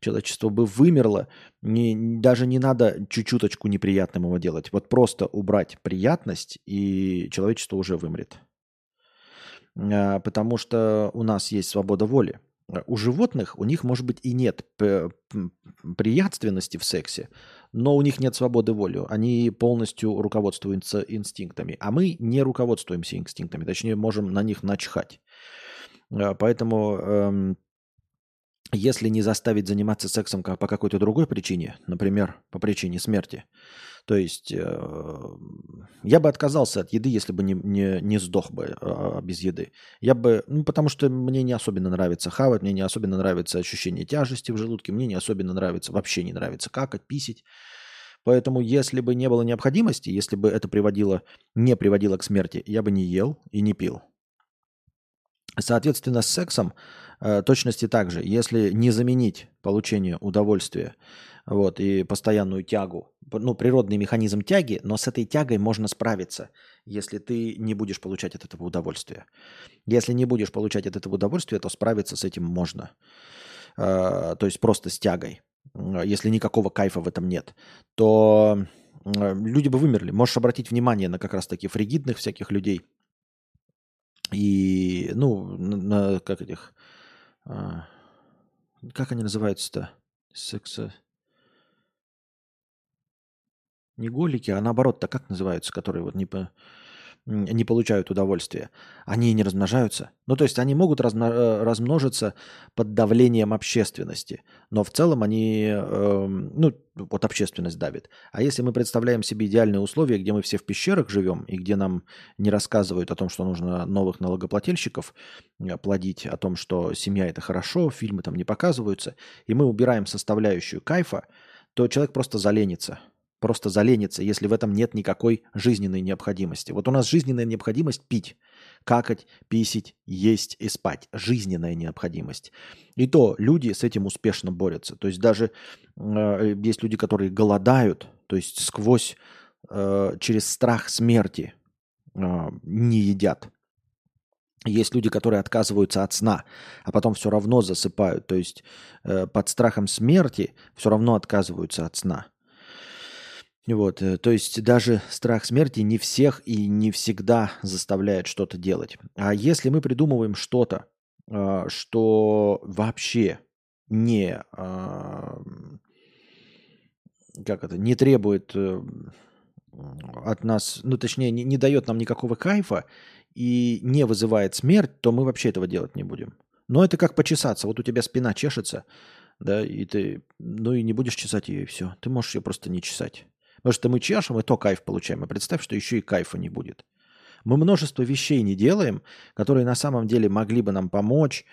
человечество бы вымерло, не, даже не надо чуть-чуточку неприятным его делать. Вот просто убрать приятность, и человечество уже вымрет. А, потому что у нас есть свобода воли. У животных, у них, может быть, и нет приятственности в сексе, но у них нет свободы воли. Они полностью руководствуются инстинктами. А мы не руководствуемся инстинктами, точнее, можем на них начхать. А, поэтому эм, если не заставить заниматься сексом по какой-то другой причине, например, по причине смерти, то есть э, я бы отказался от еды, если бы не, не, не сдох бы э, без еды. Я бы, ну, потому что мне не особенно нравится хавать, мне не особенно нравится ощущение тяжести в желудке, мне не особенно нравится, вообще не нравится какать, писить. Поэтому, если бы не было необходимости, если бы это приводило, не приводило к смерти, я бы не ел и не пил. Соответственно, с сексом э, точности также. Если не заменить получение удовольствия вот, и постоянную тягу, ну, природный механизм тяги, но с этой тягой можно справиться, если ты не будешь получать от этого удовольствия. Если не будешь получать от этого удовольствия, то справиться с этим можно. Э, то есть просто с тягой. Если никакого кайфа в этом нет, то э, люди бы вымерли. Можешь обратить внимание на как раз таки фригидных всяких людей – и, ну, на, на как этих, а, как они называются-то? Секса... Не голики, а наоборот-то как называются, которые вот не по... не получают удовольствия, они не размножаются. Ну, то есть они могут размно- э, размножиться под давлением общественности, но в целом они, э, ну, вот общественность давит. А если мы представляем себе идеальные условия, где мы все в пещерах живем, и где нам не рассказывают о том, что нужно новых налогоплательщиков э, плодить, о том, что семья это хорошо, фильмы там не показываются, и мы убираем составляющую кайфа, то человек просто заленится – просто заленится, если в этом нет никакой жизненной необходимости. Вот у нас жизненная необходимость пить, какать, писить, есть и спать. Жизненная необходимость. И то люди с этим успешно борются. То есть даже э, есть люди, которые голодают, то есть сквозь, э, через страх смерти э, не едят. Есть люди, которые отказываются от сна, а потом все равно засыпают. То есть э, под страхом смерти все равно отказываются от сна. Вот, э, то есть даже страх смерти не всех и не всегда заставляет что-то делать. А если мы придумываем что-то, а, что вообще не, а, как это, не требует э, от нас, ну точнее, не, не дает нам никакого кайфа и не вызывает смерть, то мы вообще этого делать не будем. Но это как почесаться. Вот у тебя спина чешется, да, и ты, ну и не будешь чесать ее, и все. Ты можешь ее просто не чесать. Потому что мы чешем, и то кайф получаем. А представь, что еще и кайфа не будет. Мы множество вещей не делаем, которые на самом деле могли бы нам помочь.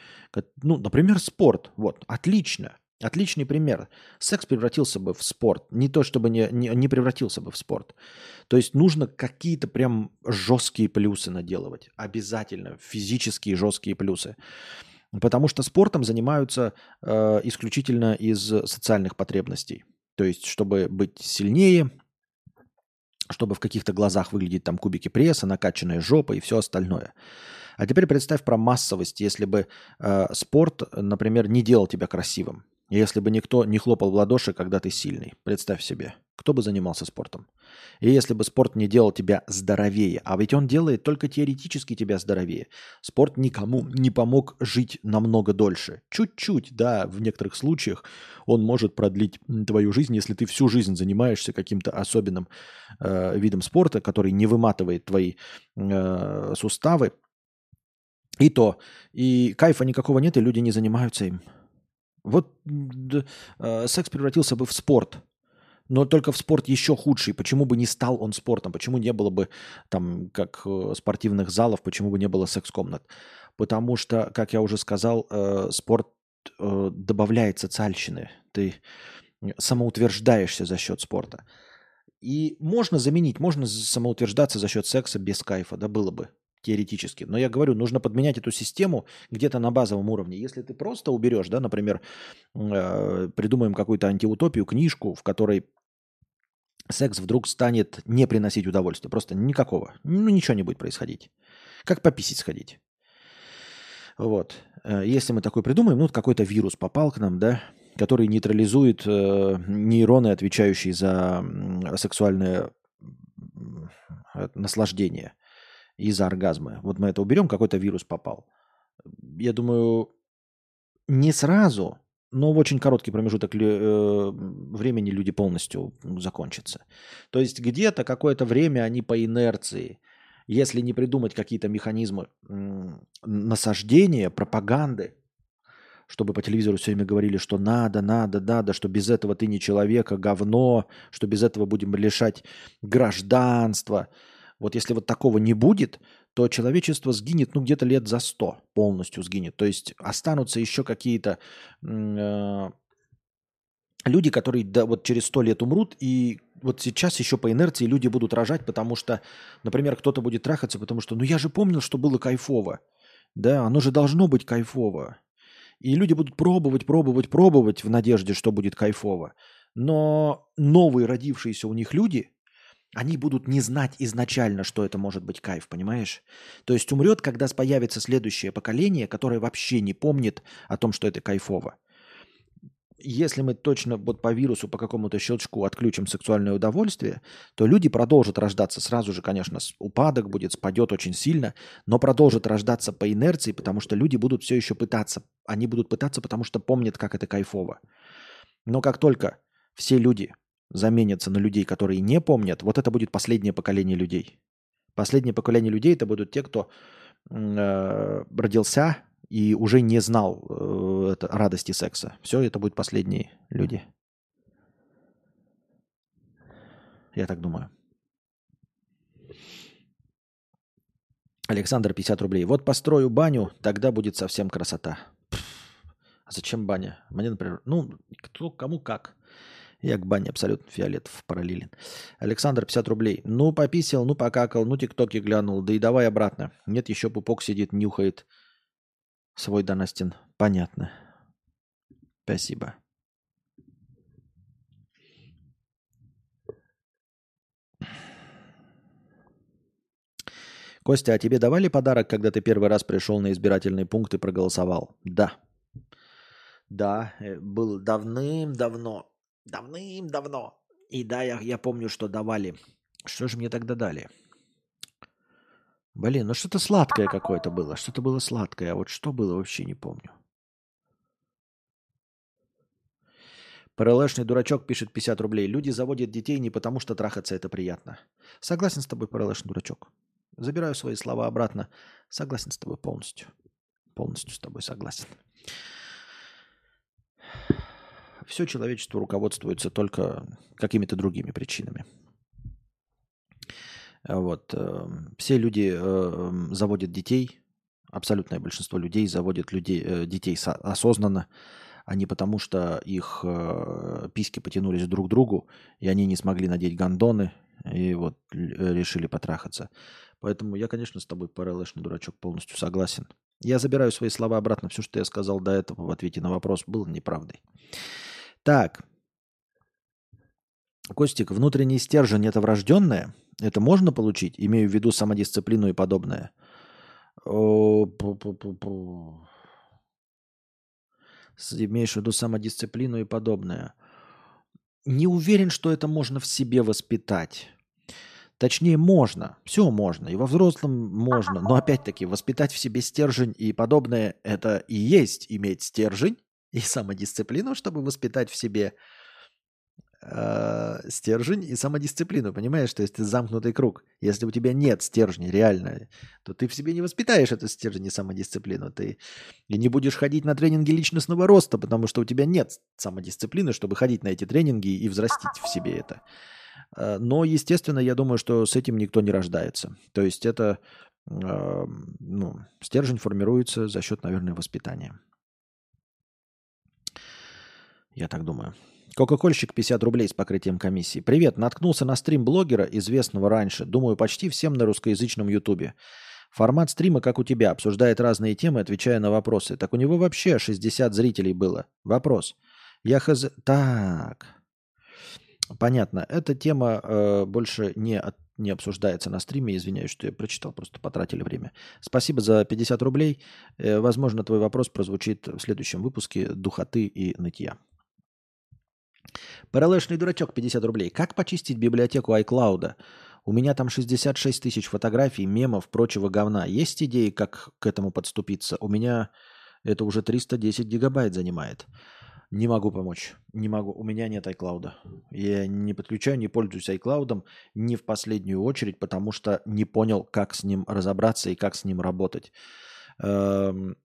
Ну, например, спорт. Вот, отлично. Отличный пример. Секс превратился бы в спорт. Не то, чтобы не, не, не превратился бы в спорт. То есть нужно какие-то прям жесткие плюсы наделывать. Обязательно. Физические жесткие плюсы. Потому что спортом занимаются э, исключительно из социальных потребностей. То есть, чтобы быть сильнее, чтобы в каких-то глазах выглядеть там кубики пресса, накачанная жопа и все остальное. А теперь представь про массовость, если бы э, спорт, например, не делал тебя красивым. Если бы никто не хлопал в ладоши, когда ты сильный. Представь себе, кто бы занимался спортом. И если бы спорт не делал тебя здоровее, а ведь он делает только теоретически тебя здоровее. Спорт никому не помог жить намного дольше. Чуть-чуть, да, в некоторых случаях он может продлить твою жизнь, если ты всю жизнь занимаешься каким-то особенным э, видом спорта, который не выматывает твои э, суставы. И то. И кайфа никакого нет, и люди не занимаются им. Вот э, секс превратился бы в спорт, но только в спорт еще худший. Почему бы не стал он спортом? Почему не было бы там как э, спортивных залов? Почему бы не было секс-комнат? Потому что, как я уже сказал, э, спорт э, добавляет социальщины. Ты самоутверждаешься за счет спорта. И можно заменить, можно самоутверждаться за счет секса без кайфа, да, было бы теоретически. Но я говорю, нужно подменять эту систему где-то на базовом уровне. Если ты просто уберешь, да, например, э, придумаем какую-то антиутопию, книжку, в которой секс вдруг станет не приносить удовольствия. Просто никакого. Ну, ничего не будет происходить. Как пописить сходить. Вот. Э, если мы такой придумаем, ну, какой-то вирус попал к нам, да, который нейтрализует э, нейроны, отвечающие за сексуальное наслаждение из-за оргазма. Вот мы это уберем, какой-то вирус попал. Я думаю, не сразу, но в очень короткий промежуток э, времени люди полностью закончатся. То есть где-то какое-то время они по инерции, если не придумать какие-то механизмы насаждения, пропаганды, чтобы по телевизору все время говорили, что надо, надо, надо, что без этого ты не человек, а говно, что без этого будем лишать гражданства – вот если вот такого не будет, то человечество сгинет, ну, где-то лет за сто полностью сгинет. То есть останутся еще какие-то э, люди, которые да, вот через сто лет умрут, и вот сейчас еще по инерции люди будут рожать, потому что, например, кто-то будет трахаться, потому что, ну, я же помнил, что было кайфово. Да, оно же должно быть кайфово. И люди будут пробовать, пробовать, пробовать в надежде, что будет кайфово. Но новые родившиеся у них люди – они будут не знать изначально, что это может быть кайф, понимаешь? То есть умрет, когда появится следующее поколение, которое вообще не помнит о том, что это кайфово. Если мы точно вот по вирусу, по какому-то щелчку отключим сексуальное удовольствие, то люди продолжат рождаться. Сразу же, конечно, упадок будет, спадет очень сильно, но продолжат рождаться по инерции, потому что люди будут все еще пытаться. Они будут пытаться, потому что помнят, как это кайфово. Но как только все люди заменятся на людей, которые не помнят, вот это будет последнее поколение людей. Последнее поколение людей это будут те, кто э, родился и уже не знал э, это, радости секса. Все, это будут последние люди. Я так думаю. Александр, 50 рублей. Вот построю баню, тогда будет совсем красота. А зачем баня? Мне, например, ну, кто, кому как. Я к бане абсолютно фиолетов параллелен. Александр, 50 рублей. Ну, пописал, ну, покакал, ну, тиктоки глянул. Да и давай обратно. Нет, еще пупок сидит, нюхает свой Донастин. Понятно. Спасибо. Костя, а тебе давали подарок, когда ты первый раз пришел на избирательный пункт и проголосовал? Да. Да, э, был давным-давно. Давным-давно. И да, я, я помню, что давали. Что же мне тогда дали? Блин, ну что-то сладкое какое-то было. Что-то было сладкое. А вот что было, вообще не помню. ПРЛшный дурачок пишет 50 рублей. Люди заводят детей не потому, что трахаться это приятно. Согласен с тобой, ПРЛшный дурачок. Забираю свои слова обратно. Согласен с тобой полностью. Полностью с тобой согласен. Все человечество руководствуется только какими-то другими причинами. Вот. Э, все люди э, заводят детей, абсолютное большинство людей заводят людей, э, детей осознанно, а не потому, что их письки потянулись друг к другу, и они не смогли надеть гондоны, и вот решили потрахаться. Поэтому я, конечно, с тобой, ПРЛшный дурачок, полностью согласен. Я забираю свои слова обратно. Все, что я сказал до этого в ответе на вопрос, было неправдой. Так. Костик, внутренний стержень – это врожденное? Это можно получить? Имею в виду самодисциплину и подобное. Имеешь в виду самодисциплину и подобное. Не уверен, что это можно в себе воспитать. Точнее, можно, все можно, и во взрослом можно, но опять-таки воспитать в себе стержень и подобное – это и есть иметь стержень и самодисциплину, чтобы воспитать в себе э, стержень и самодисциплину, понимаешь? То есть это замкнутый круг. Если у тебя нет стержня реально, то ты в себе не воспитаешь эту стержень и самодисциплину. Ты и не будешь ходить на тренинги личностного роста, потому что у тебя нет самодисциплины, чтобы ходить на эти тренинги и взрастить в себе это. Э, но, естественно, я думаю, что с этим никто не рождается. То есть это ну, стержень формируется за счет, наверное, воспитания. Я так думаю. Кока-кольщик 50 рублей с покрытием комиссии. Привет, наткнулся на стрим блогера, известного раньше. Думаю, почти всем на русскоязычном ютубе. Формат стрима, как у тебя, обсуждает разные темы, отвечая на вопросы. Так у него вообще 60 зрителей было. Вопрос. Я хз... Так. Понятно. Эта тема э, больше не, от, не обсуждается на стриме. Извиняюсь, что я прочитал, просто потратили время. Спасибо за 50 рублей. Э, возможно, твой вопрос прозвучит в следующем выпуске «Духоты и нытья». Параллельный дурачок 50 рублей. Как почистить библиотеку iCloud? У меня там 66 тысяч фотографий, мемов, прочего говна. Есть идеи, как к этому подступиться? У меня это уже 310 гигабайт занимает. Не могу помочь. Не могу. У меня нет iCloud. Я не подключаю, не пользуюсь iCloud не в последнюю очередь, потому что не понял, как с ним разобраться и как с ним работать. Эм,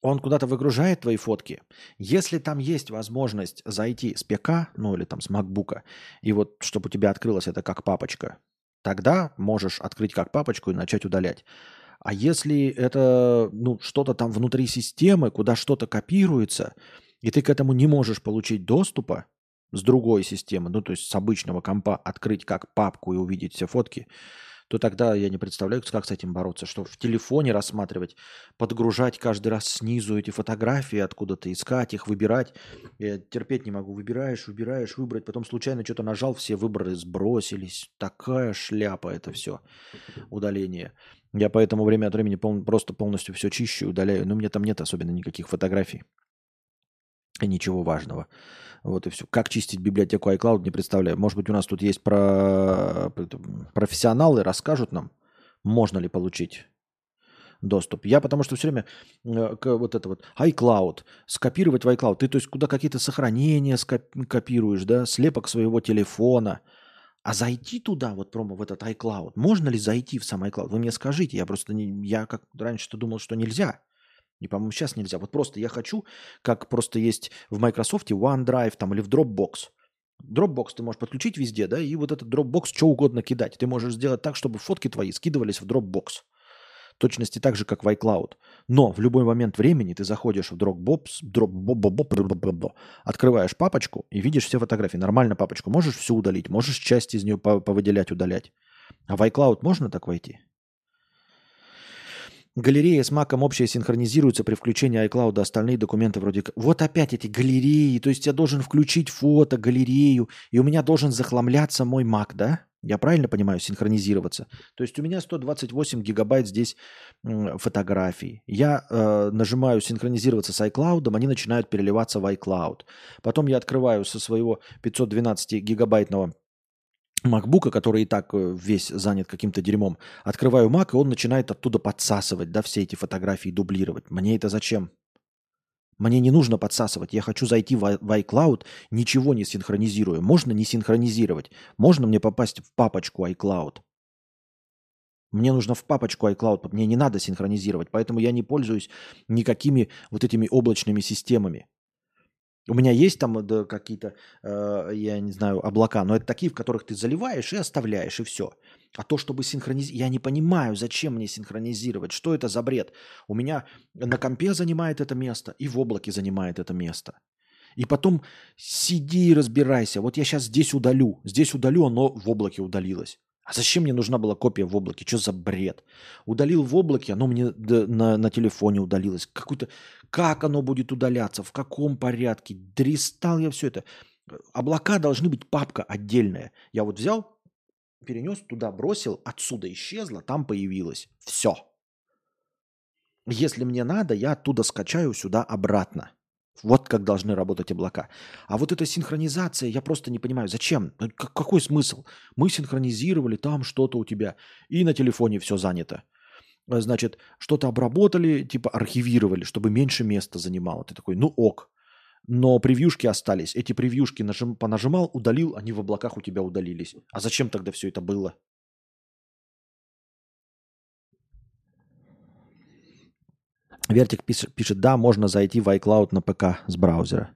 он куда-то выгружает твои фотки. Если там есть возможность зайти с ПК, ну или там с MacBook, и вот чтобы у тебя открылось это как папочка, тогда можешь открыть как папочку и начать удалять. А если это ну, что-то там внутри системы, куда что-то копируется, и ты к этому не можешь получить доступа с другой системы, ну то есть с обычного компа открыть как папку и увидеть все фотки, то тогда я не представляю, как с этим бороться. Что в телефоне рассматривать, подгружать каждый раз снизу эти фотографии, откуда-то искать их, выбирать. Я терпеть не могу. Выбираешь, выбираешь, выбрать. Потом случайно что-то нажал, все выборы сбросились. Такая шляпа это все. Удаление. Я поэтому время от времени пол, просто полностью все чищу удаляю. Но мне там нет особенно никаких фотографий. И ничего важного. Вот и все. Как чистить библиотеку iCloud, не представляю. Может быть, у нас тут есть про... профессионалы, расскажут нам, можно ли получить доступ. Я потому что все время э, вот это вот iCloud, скопировать в iCloud. Ты то есть куда какие-то сохранения скопируешь, да, слепок своего телефона – А зайти туда, вот промо в этот iCloud, можно ли зайти в сам iCloud? Вы мне скажите, я просто не, я как раньше-то думал, что нельзя. И, по-моему, сейчас нельзя. Вот просто я хочу, как просто есть в Microsoft OneDrive там или в Dropbox. Dropbox ты можешь подключить везде, да, и вот этот Dropbox что угодно кидать. Ты можешь сделать так, чтобы фотки твои скидывались в Dropbox. Точности так же, как в iCloud. Но в любой момент времени ты заходишь в Dropbox, открываешь папочку и видишь все фотографии. Нормально папочку. Можешь все удалить, можешь часть из нее повыделять, удалять. А в iCloud можно так войти? Галерея с маком общая синхронизируется при включении iCloud, остальные документы вроде... Вот опять эти галереи, то есть я должен включить фото, галерею, и у меня должен захламляться мой Mac, да? Я правильно понимаю, синхронизироваться? То есть у меня 128 гигабайт здесь фотографий. Я э, нажимаю синхронизироваться с iCloud, они начинают переливаться в iCloud. Потом я открываю со своего 512 гигабайтного макбука, который и так э, весь занят каким-то дерьмом, открываю Mac, и он начинает оттуда подсасывать, да, все эти фотографии дублировать. Мне это зачем? Мне не нужно подсасывать. Я хочу зайти в iCloud, ничего не синхронизируя. Можно не синхронизировать. Можно мне попасть в папочку iCloud. Мне нужно в папочку iCloud, мне не надо синхронизировать, поэтому я не пользуюсь никакими вот этими облачными системами. У меня есть там да, какие-то, э, я не знаю, облака, но это такие, в которых ты заливаешь и оставляешь, и все. А то, чтобы синхронизировать, я не понимаю, зачем мне синхронизировать, что это за бред. У меня на компе занимает это место, и в облаке занимает это место. И потом сиди и разбирайся. Вот я сейчас здесь удалю, здесь удалю, оно в облаке удалилось. А зачем мне нужна была копия в облаке? Что за бред? Удалил в облаке, оно мне на, на телефоне удалилось. Какой-то, как оно будет удаляться, в каком порядке? Дристал я все это. Облака должны быть папка отдельная. Я вот взял, перенес туда, бросил, отсюда исчезло, там появилось. Все. Если мне надо, я оттуда скачаю сюда обратно. Вот как должны работать облака. А вот эта синхронизация, я просто не понимаю, зачем? Ну, какой смысл? Мы синхронизировали, там что-то у тебя, и на телефоне все занято. Э, значит, что-то обработали, типа архивировали, чтобы меньше места занимало. Ты такой, ну ок. Но превьюшки остались. Эти превьюшки нажим, понажимал, удалил, они в облаках у тебя удалились. А зачем тогда все это было? Вертик пишет, да, можно зайти в iCloud на ПК с браузера.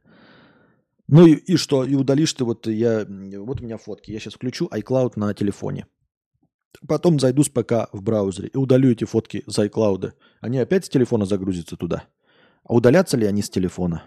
Ну и, и что? И удалишь ты вот я, вот у меня фотки. Я сейчас включу iCloud на телефоне. Потом зайду с ПК в браузере и удалю эти фотки с iCloud. Они опять с телефона загрузятся туда. А удалятся ли они с телефона?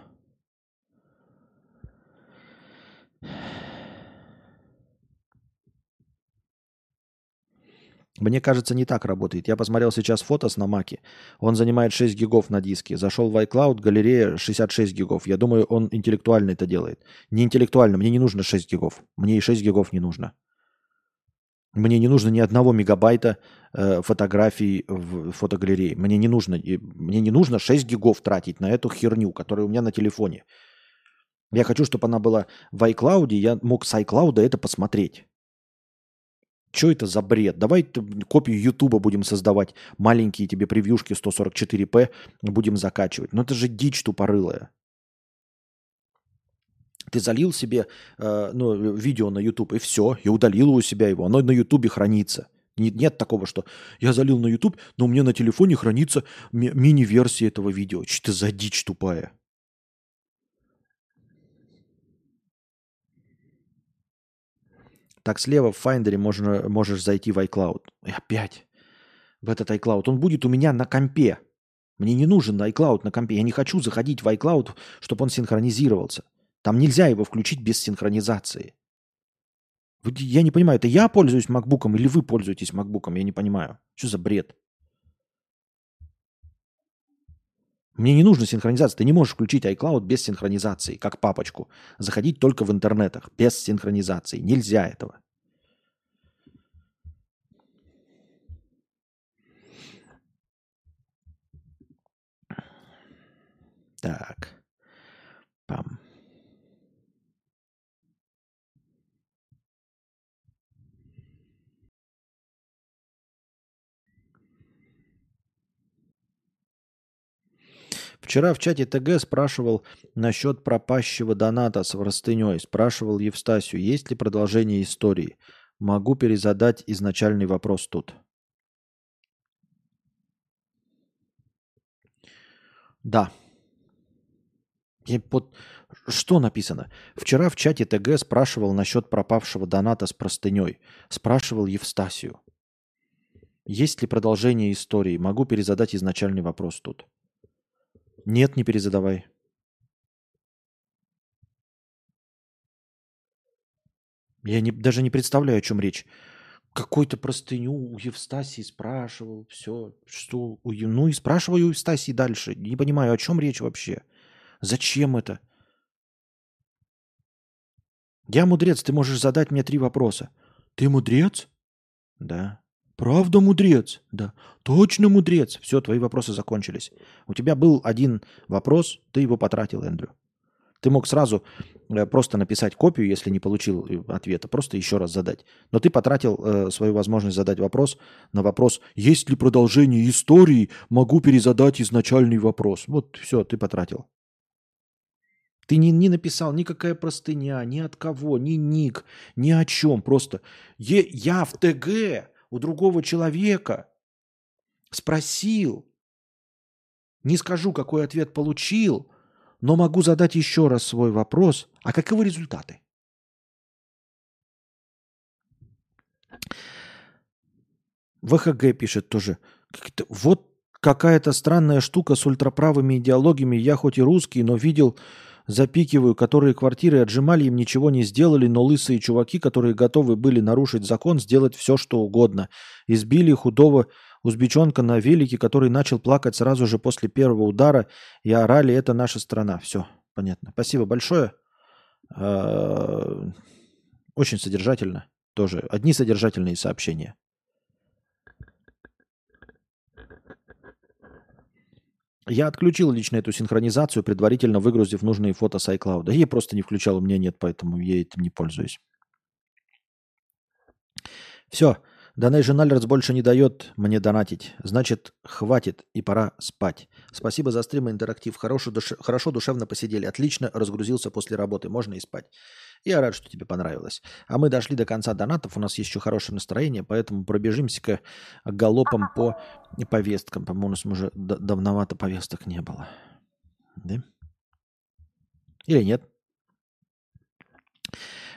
Мне кажется, не так работает. Я посмотрел сейчас фото с Намаки. Он занимает 6 гигов на диске. Зашел в iCloud, галерея 66 гигов. Я думаю, он интеллектуально это делает. Не интеллектуально, мне не нужно 6 гигов. Мне и 6 гигов не нужно. Мне не нужно ни одного мегабайта э, фотографий в фотогалерее. Мне не нужно, мне не нужно 6 гигов тратить на эту херню, которая у меня на телефоне. Я хочу, чтобы она была в iCloud, я мог с iCloud это посмотреть. Что это за бред? Давай копию Ютуба будем создавать, маленькие тебе превьюшки 144p будем закачивать. Но это же дичь тупорылая. Ты залил себе э, ну, видео на YouTube, и все, и удалил у себя его. Оно на YouTube хранится. Нет, нет такого, что я залил на YouTube, но у меня на телефоне хранится ми- мини-версия этого видео. Что это за дичь тупая? Так слева в Finder можно, можешь зайти в iCloud. И опять в этот iCloud. Он будет у меня на компе. Мне не нужен iCloud на компе. Я не хочу заходить в iCloud, чтобы он синхронизировался. Там нельзя его включить без синхронизации. Я не понимаю, это я пользуюсь MacBook или вы пользуетесь MacBook? Я не понимаю. Что за бред? Мне не нужна синхронизация. Ты не можешь включить iCloud без синхронизации, как папочку. Заходить только в интернетах, без синхронизации. Нельзя этого. Так. Пам. Вчера в чате ТГ спрашивал насчет пропащего доната с простыней. Спрашивал Евстасию, есть ли продолжение истории. Могу перезадать изначальный вопрос тут. Да. И под... Что написано? Вчера в чате ТГ спрашивал насчет пропавшего доната с простыней. Спрашивал Евстасию. Есть ли продолжение истории? Могу перезадать изначальный вопрос тут. Нет, не перезадавай. Я не, даже не представляю, о чем речь. Какой-то простыню у Евстасии спрашивал, все, что у Ну и спрашиваю у Евстасии дальше. Не понимаю, о чем речь вообще. Зачем это? Я мудрец, ты можешь задать мне три вопроса. Ты мудрец? Да. Правда мудрец? Да. Точно мудрец. Все, твои вопросы закончились. У тебя был один вопрос, ты его потратил, Эндрю. Ты мог сразу э, просто написать копию, если не получил э, ответа, просто еще раз задать. Но ты потратил э, свою возможность задать вопрос на вопрос, есть ли продолжение истории, могу перезадать изначальный вопрос. Вот все, ты потратил. Ты не, не написал никакая простыня, ни от кого, ни ник, ни о чем. Просто е, я в ТГ у другого человека спросил, не скажу, какой ответ получил, но могу задать еще раз свой вопрос. А каковы результаты? ВХГ пишет тоже. Вот какая-то странная штука с ультраправыми идеологиями. Я хоть и русский, но видел запикиваю, которые квартиры отжимали, им ничего не сделали, но лысые чуваки, которые готовы были нарушить закон, сделать все, что угодно. Избили худого узбечонка на велике, который начал плакать сразу же после первого удара, и орали «это наша страна». Все, понятно. Спасибо большое. А, очень содержательно тоже. Одни содержательные сообщения. Я отключил лично эту синхронизацию, предварительно выгрузив нужные фото с iCloud. Я просто не включал, у меня нет, поэтому я этим не пользуюсь. Все. Donation Alerts больше не дает мне донатить. Значит, хватит и пора спать. Спасибо за стрим и интерактив. Хорошо, душ... Хорошо душевно посидели. Отлично разгрузился после работы. Можно и спать. Я рад, что тебе понравилось. А мы дошли до конца донатов. У нас еще хорошее настроение, поэтому пробежимся-ка галопом по повесткам. По-моему, у нас уже давновато повесток не было. Да? Или нет?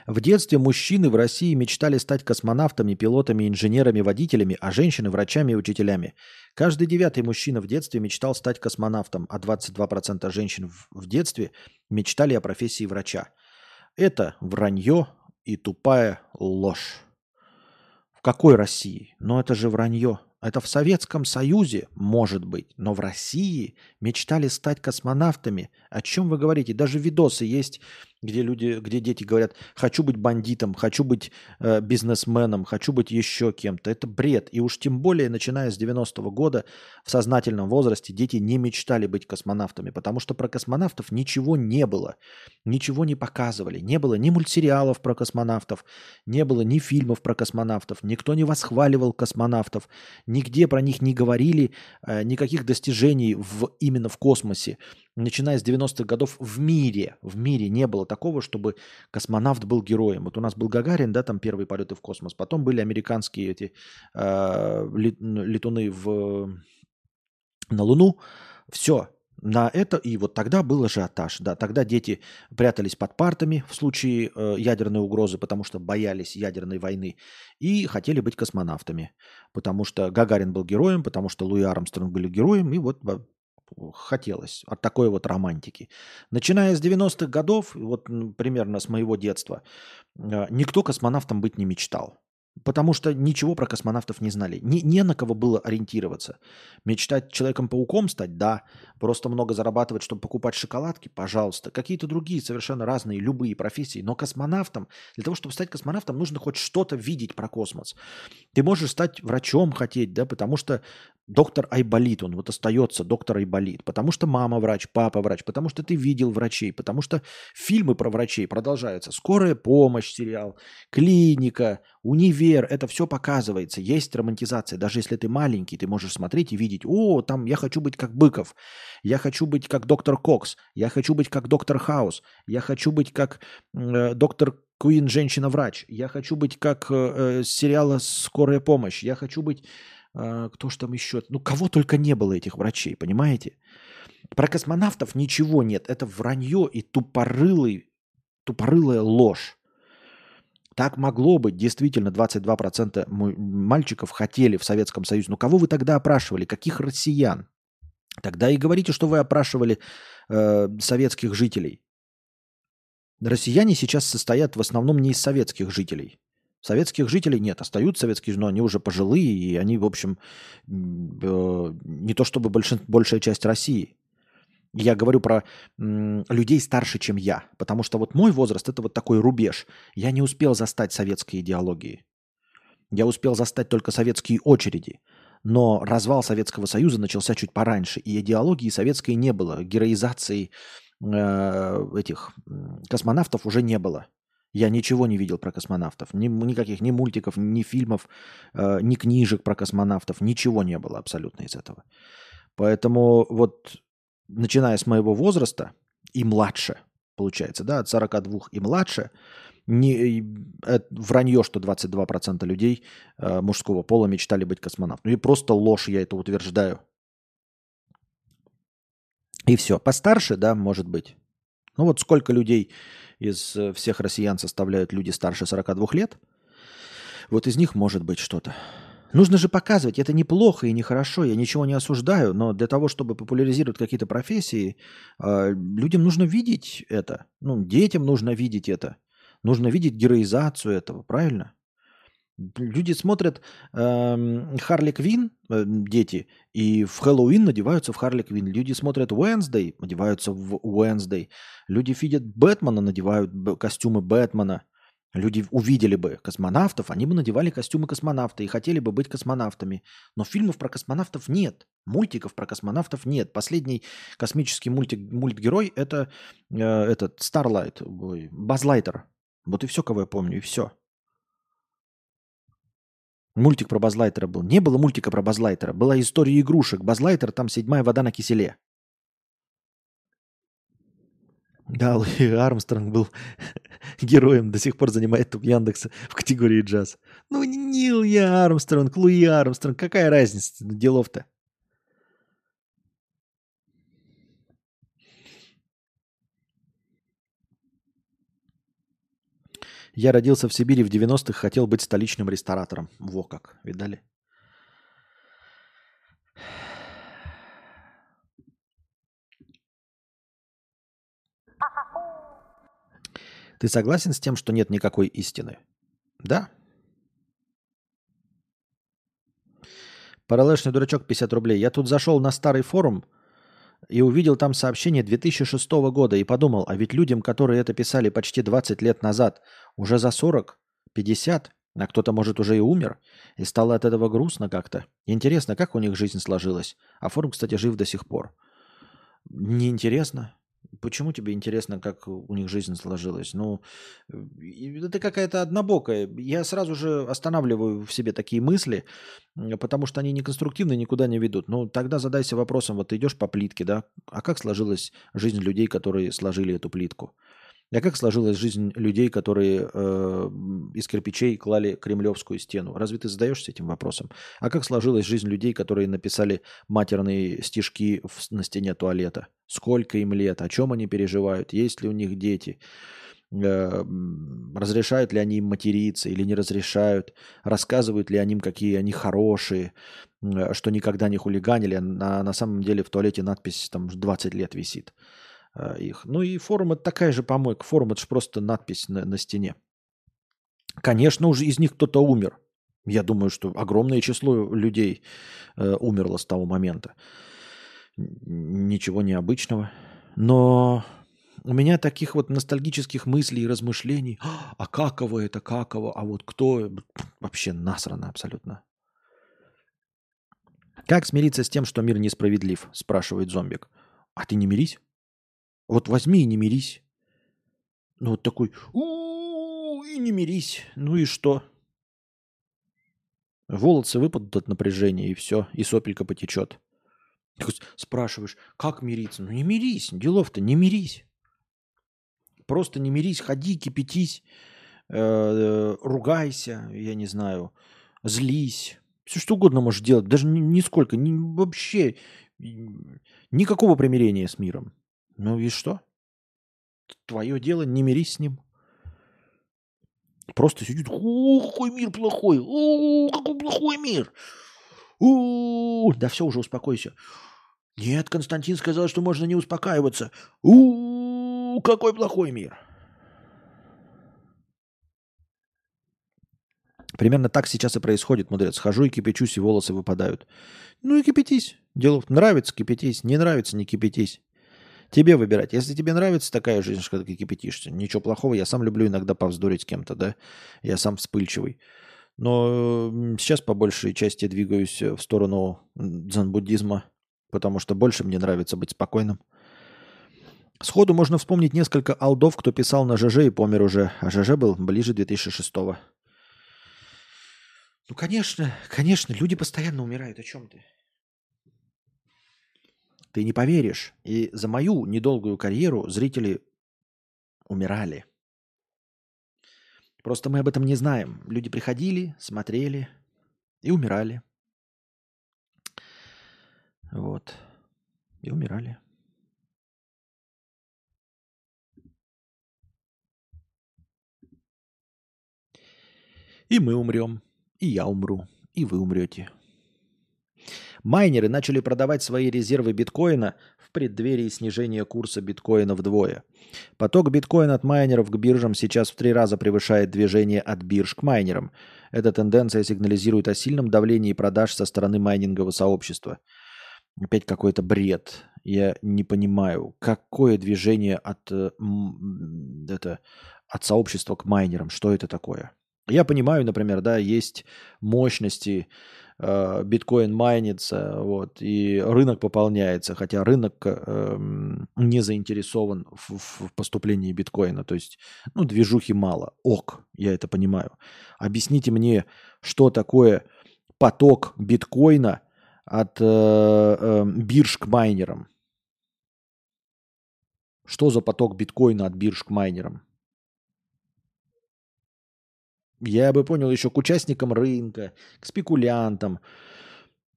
В детстве мужчины в России мечтали стать космонавтами, пилотами, инженерами, водителями, а женщины – врачами и учителями. Каждый девятый мужчина в детстве мечтал стать космонавтом, а 22% женщин в детстве мечтали о профессии врача. Это вранье и тупая ложь. В какой России? Но это же вранье. Это в Советском Союзе, может быть, но в России мечтали стать космонавтами. О чем вы говорите? Даже видосы есть где люди, где дети говорят, хочу быть бандитом, хочу быть э, бизнесменом, хочу быть еще кем-то. Это бред. И уж тем более, начиная с 90-го года, в сознательном возрасте дети не мечтали быть космонавтами, потому что про космонавтов ничего не было, ничего не показывали. Не было ни мультсериалов про космонавтов, не было ни фильмов про космонавтов, никто не восхваливал космонавтов, нигде про них не говорили, э, никаких достижений в, именно в космосе начиная с 90-х годов в мире, в мире не было такого, чтобы космонавт был героем. Вот у нас был Гагарин, да, там первые полеты в космос, потом были американские эти э, летуны в, на Луну. Все, на это, и вот тогда был ажиотаж. Да, тогда дети прятались под партами в случае э, ядерной угрозы, потому что боялись ядерной войны, и хотели быть космонавтами, потому что Гагарин был героем, потому что Луи Армстронг были героем, и вот хотелось от такой вот романтики. Начиная с 90-х годов, вот примерно с моего детства, э, никто космонавтом быть не мечтал. Потому что ничего про космонавтов не знали. Не, не на кого было ориентироваться. Мечтать Человеком-пауком стать, да. Просто много зарабатывать, чтобы покупать шоколадки, пожалуйста. Какие-то другие совершенно разные, любые профессии. Но космонавтом, для того, чтобы стать космонавтом, нужно хоть что-то видеть про космос. Ты можешь стать врачом хотеть, да, потому что доктор Айболит, он вот остается доктор Айболит, потому что мама врач, папа врач, потому что ты видел врачей, потому что фильмы про врачей продолжаются. Скорая помощь сериал, клиника, универ, это все показывается. Есть романтизация. Даже если ты маленький, ты можешь смотреть и видеть, о, там я хочу быть как Быков, я хочу быть как доктор Кокс, я хочу быть как доктор Хаус, я хочу быть как э, доктор Куин женщина-врач. Я хочу быть как э, сериала Скорая помощь. Я хочу быть э, кто ж там еще? Ну, кого только не было этих врачей, понимаете? Про космонавтов ничего нет. Это вранье и тупорылый, тупорылая ложь. Так могло быть. Действительно, 22% мальчиков хотели в Советском Союзе. Но кого вы тогда опрашивали? Каких россиян? Тогда и говорите, что вы опрашивали э, советских жителей. Россияне сейчас состоят в основном не из советских жителей. Советских жителей нет, остаются советские, но они уже пожилые, и они, в общем, э, не то чтобы большин, большая часть России. Я говорю про людей старше, чем я, потому что вот мой возраст это вот такой рубеж. Я не успел застать советские идеологии. Я успел застать только советские очереди. Но развал Советского Союза начался чуть пораньше, и идеологии советской не было, героизации э, этих космонавтов уже не было. Я ничего не видел про космонавтов. Ни, никаких ни мультиков, ни фильмов, э, ни книжек про космонавтов. Ничего не было абсолютно из этого. Поэтому вот начиная с моего возраста и младше, получается, да, от 42 и младше, не, э, вранье, что 22% людей э, мужского пола мечтали быть космонавтом. И просто ложь, я это утверждаю. И все. Постарше, да, может быть. Ну вот сколько людей из э, всех россиян составляют люди старше 42 лет, вот из них может быть что-то. Нужно же показывать, это неплохо и нехорошо, я ничего не осуждаю, но для того, чтобы популяризировать какие-то профессии, э, людям нужно видеть это. Ну, детям нужно видеть это. Нужно видеть героизацию этого, правильно? Люди смотрят э, Харли Квин, э, дети, и в Хэллоуин надеваются в Харли Квин. Люди смотрят Уэнсдей, надеваются в Уэнсдей. Люди видят Бэтмена, надевают костюмы Бэтмена. Люди увидели бы космонавтов, они бы надевали костюмы космонавта и хотели бы быть космонавтами. Но фильмов про космонавтов нет. Мультиков про космонавтов нет. Последний космический мультик, мультгерой это э, этот Starlight, Базлайтер. Вот и все, кого я помню, и все. Мультик про Базлайтера был. Не было мультика про Базлайтера. Была история игрушек. Базлайтер, там седьмая вода на киселе. Да, Луи Армстронг был героем, до сих пор занимает топ Яндекса в категории джаз. Ну, не Луи Армстронг, Луи Армстронг, какая разница делов-то? Я родился в Сибири в 90-х, хотел быть столичным ресторатором. Во как, видали? Ты согласен с тем, что нет никакой истины? Да. Параллельный дурачок 50 рублей. Я тут зашел на старый форум и увидел там сообщение 2006 года и подумал, а ведь людям, которые это писали почти 20 лет назад, уже за 40, 50, а кто-то, может, уже и умер, и стало от этого грустно как-то. Интересно, как у них жизнь сложилась. А форум, кстати, жив до сих пор. Неинтересно. Почему тебе интересно, как у них жизнь сложилась? Ну, это какая-то однобокая. Я сразу же останавливаю в себе такие мысли, потому что они неконструктивны, никуда не ведут. Ну, тогда задайся вопросом, вот ты идешь по плитке, да, а как сложилась жизнь людей, которые сложили эту плитку? А как сложилась жизнь людей, которые э, из кирпичей клали кремлевскую стену? Разве ты задаешься этим вопросом? А как сложилась жизнь людей, которые написали матерные стишки в, на стене туалета? Сколько им лет? О чем они переживают? Есть ли у них дети? Э, разрешают ли они им материться или не разрешают? Рассказывают ли они им, какие они хорошие? Э, что никогда не хулиганили? А на самом деле в туалете надпись там 20 лет висит. Э, их. Ну и форум это такая же помойка. Форум это же просто надпись на, на стене. Конечно, уже из них кто-то умер. Я думаю, что огромное число людей э, умерло с того момента. Ничего необычного. Но у меня таких вот ностальгических мыслей и размышлений. А каково это, каково, а вот кто? Вообще насрано абсолютно. Как смириться с тем, что мир несправедлив? Спрашивает зомбик. А ты не мирись. Вот возьми и не мирись. Ну вот такой, у и не мирись. Ну и что? Волосы выпадут от напряжения, и все, и сопелька потечет. Спрашиваешь, как мириться? Ну не мирись, делов-то не мирись. Просто не мирись, ходи, кипятись, э, ругайся, я не знаю, злись. Все что угодно можешь делать. Даже нисколько, ни, вообще никакого примирения с миром. Ну и что? Твое дело, не мирись с ним. Просто сидит, о, какой мир плохой, о, какой плохой мир. У, да все, уже успокойся. Нет, Константин сказал, что можно не успокаиваться. У, какой плохой мир. Примерно так сейчас и происходит, мудрец. Хожу и кипячусь, и волосы выпадают. Ну и кипятись. Дело нравится, кипятись. Не нравится, не кипятись. Тебе выбирать. Если тебе нравится такая жизнь, когда ты кипятишься, ничего плохого. Я сам люблю иногда повздорить с кем-то, да. Я сам вспыльчивый. Но сейчас по большей части двигаюсь в сторону дзен-буддизма, потому что больше мне нравится быть спокойным. Сходу можно вспомнить несколько алдов, кто писал на ЖЖ и помер уже. А ЖЖ был ближе 2006 -го. Ну, конечно, конечно, люди постоянно умирают. О чем ты? Ты не поверишь. И за мою недолгую карьеру зрители умирали. Просто мы об этом не знаем. Люди приходили, смотрели и умирали. Вот. И умирали. И мы умрем, и я умру, и вы умрете. Майнеры начали продавать свои резервы биткоина в преддверии снижения курса биткоина вдвое. Поток биткоина от майнеров к биржам сейчас в три раза превышает движение от бирж к майнерам. Эта тенденция сигнализирует о сильном давлении продаж со стороны майнингового сообщества. Опять какой-то бред. Я не понимаю, какое движение от, э, это, от сообщества к майнерам, что это такое? Я понимаю, например, да, есть мощности, Э, биткоин майнится, вот, и рынок пополняется, хотя рынок э, не заинтересован в, в поступлении биткоина, то есть, ну, движухи мало, ок, я это понимаю. Объясните мне, что такое поток биткоина от э, э, бирж к майнерам? Что за поток биткоина от бирж к майнерам? Я бы понял еще к участникам рынка, к спекулянтам,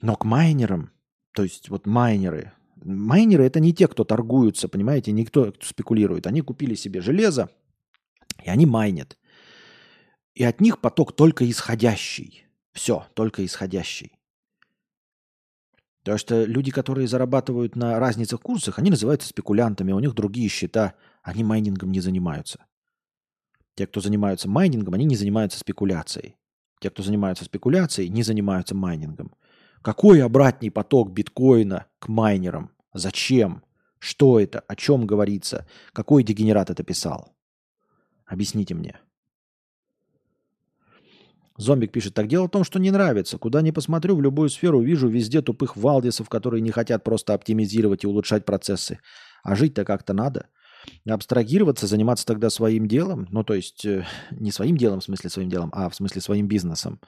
но к майнерам, то есть вот майнеры. Майнеры это не те, кто торгуются, понимаете, никто кто спекулирует. Они купили себе железо, и они майнят. И от них поток только исходящий. Все, только исходящий. Потому что люди, которые зарабатывают на разницах курсах, они называются спекулянтами, у них другие счета, они майнингом не занимаются. Те, кто занимаются майнингом, они не занимаются спекуляцией. Те, кто занимаются спекуляцией, не занимаются майнингом. Какой обратный поток биткоина к майнерам? Зачем? Что это? О чем говорится? Какой дегенерат это писал? Объясните мне. Зомбик пишет, так дело в том, что не нравится. Куда ни посмотрю, в любую сферу вижу везде тупых валдисов, которые не хотят просто оптимизировать и улучшать процессы. А жить-то как-то надо абстрагироваться, заниматься тогда своим делом, ну то есть э, не своим делом в смысле своим делом, а в смысле своим бизнесом.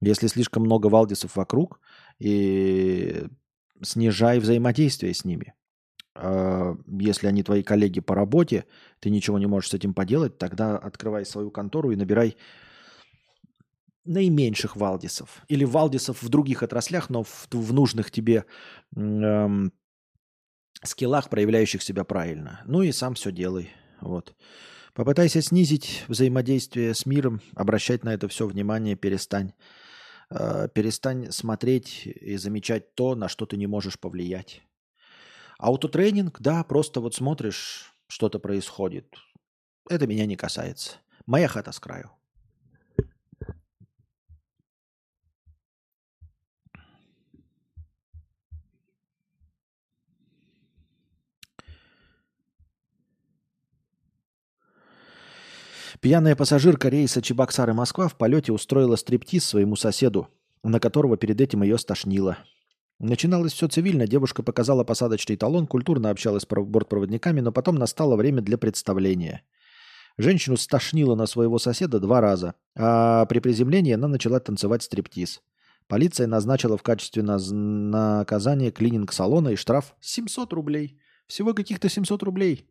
Если слишком много валдисов вокруг, и снижай взаимодействие с ними. А, если они твои коллеги по работе, ты ничего не можешь с этим поделать, тогда открывай свою контору и набирай наименьших валдисов. Или валдисов в других отраслях, но в, в нужных тебе эм, скиллах, проявляющих себя правильно. Ну и сам все делай. Вот. Попытайся снизить взаимодействие с миром, обращать на это все внимание, перестань. Э, перестань смотреть и замечать то, на что ты не можешь повлиять. Аутотренинг, да, просто вот смотришь, что-то происходит. Это меня не касается. Моя хата с краю. Пьяная пассажирка рейса Чебоксары-Москва в полете устроила стриптиз своему соседу, на которого перед этим ее стошнило. Начиналось все цивильно, девушка показала посадочный талон, культурно общалась с бортпроводниками, но потом настало время для представления. Женщину стошнило на своего соседа два раза, а при приземлении она начала танцевать стриптиз. Полиция назначила в качестве наказания клининг салона и штраф 700 рублей. Всего каких-то 700 рублей.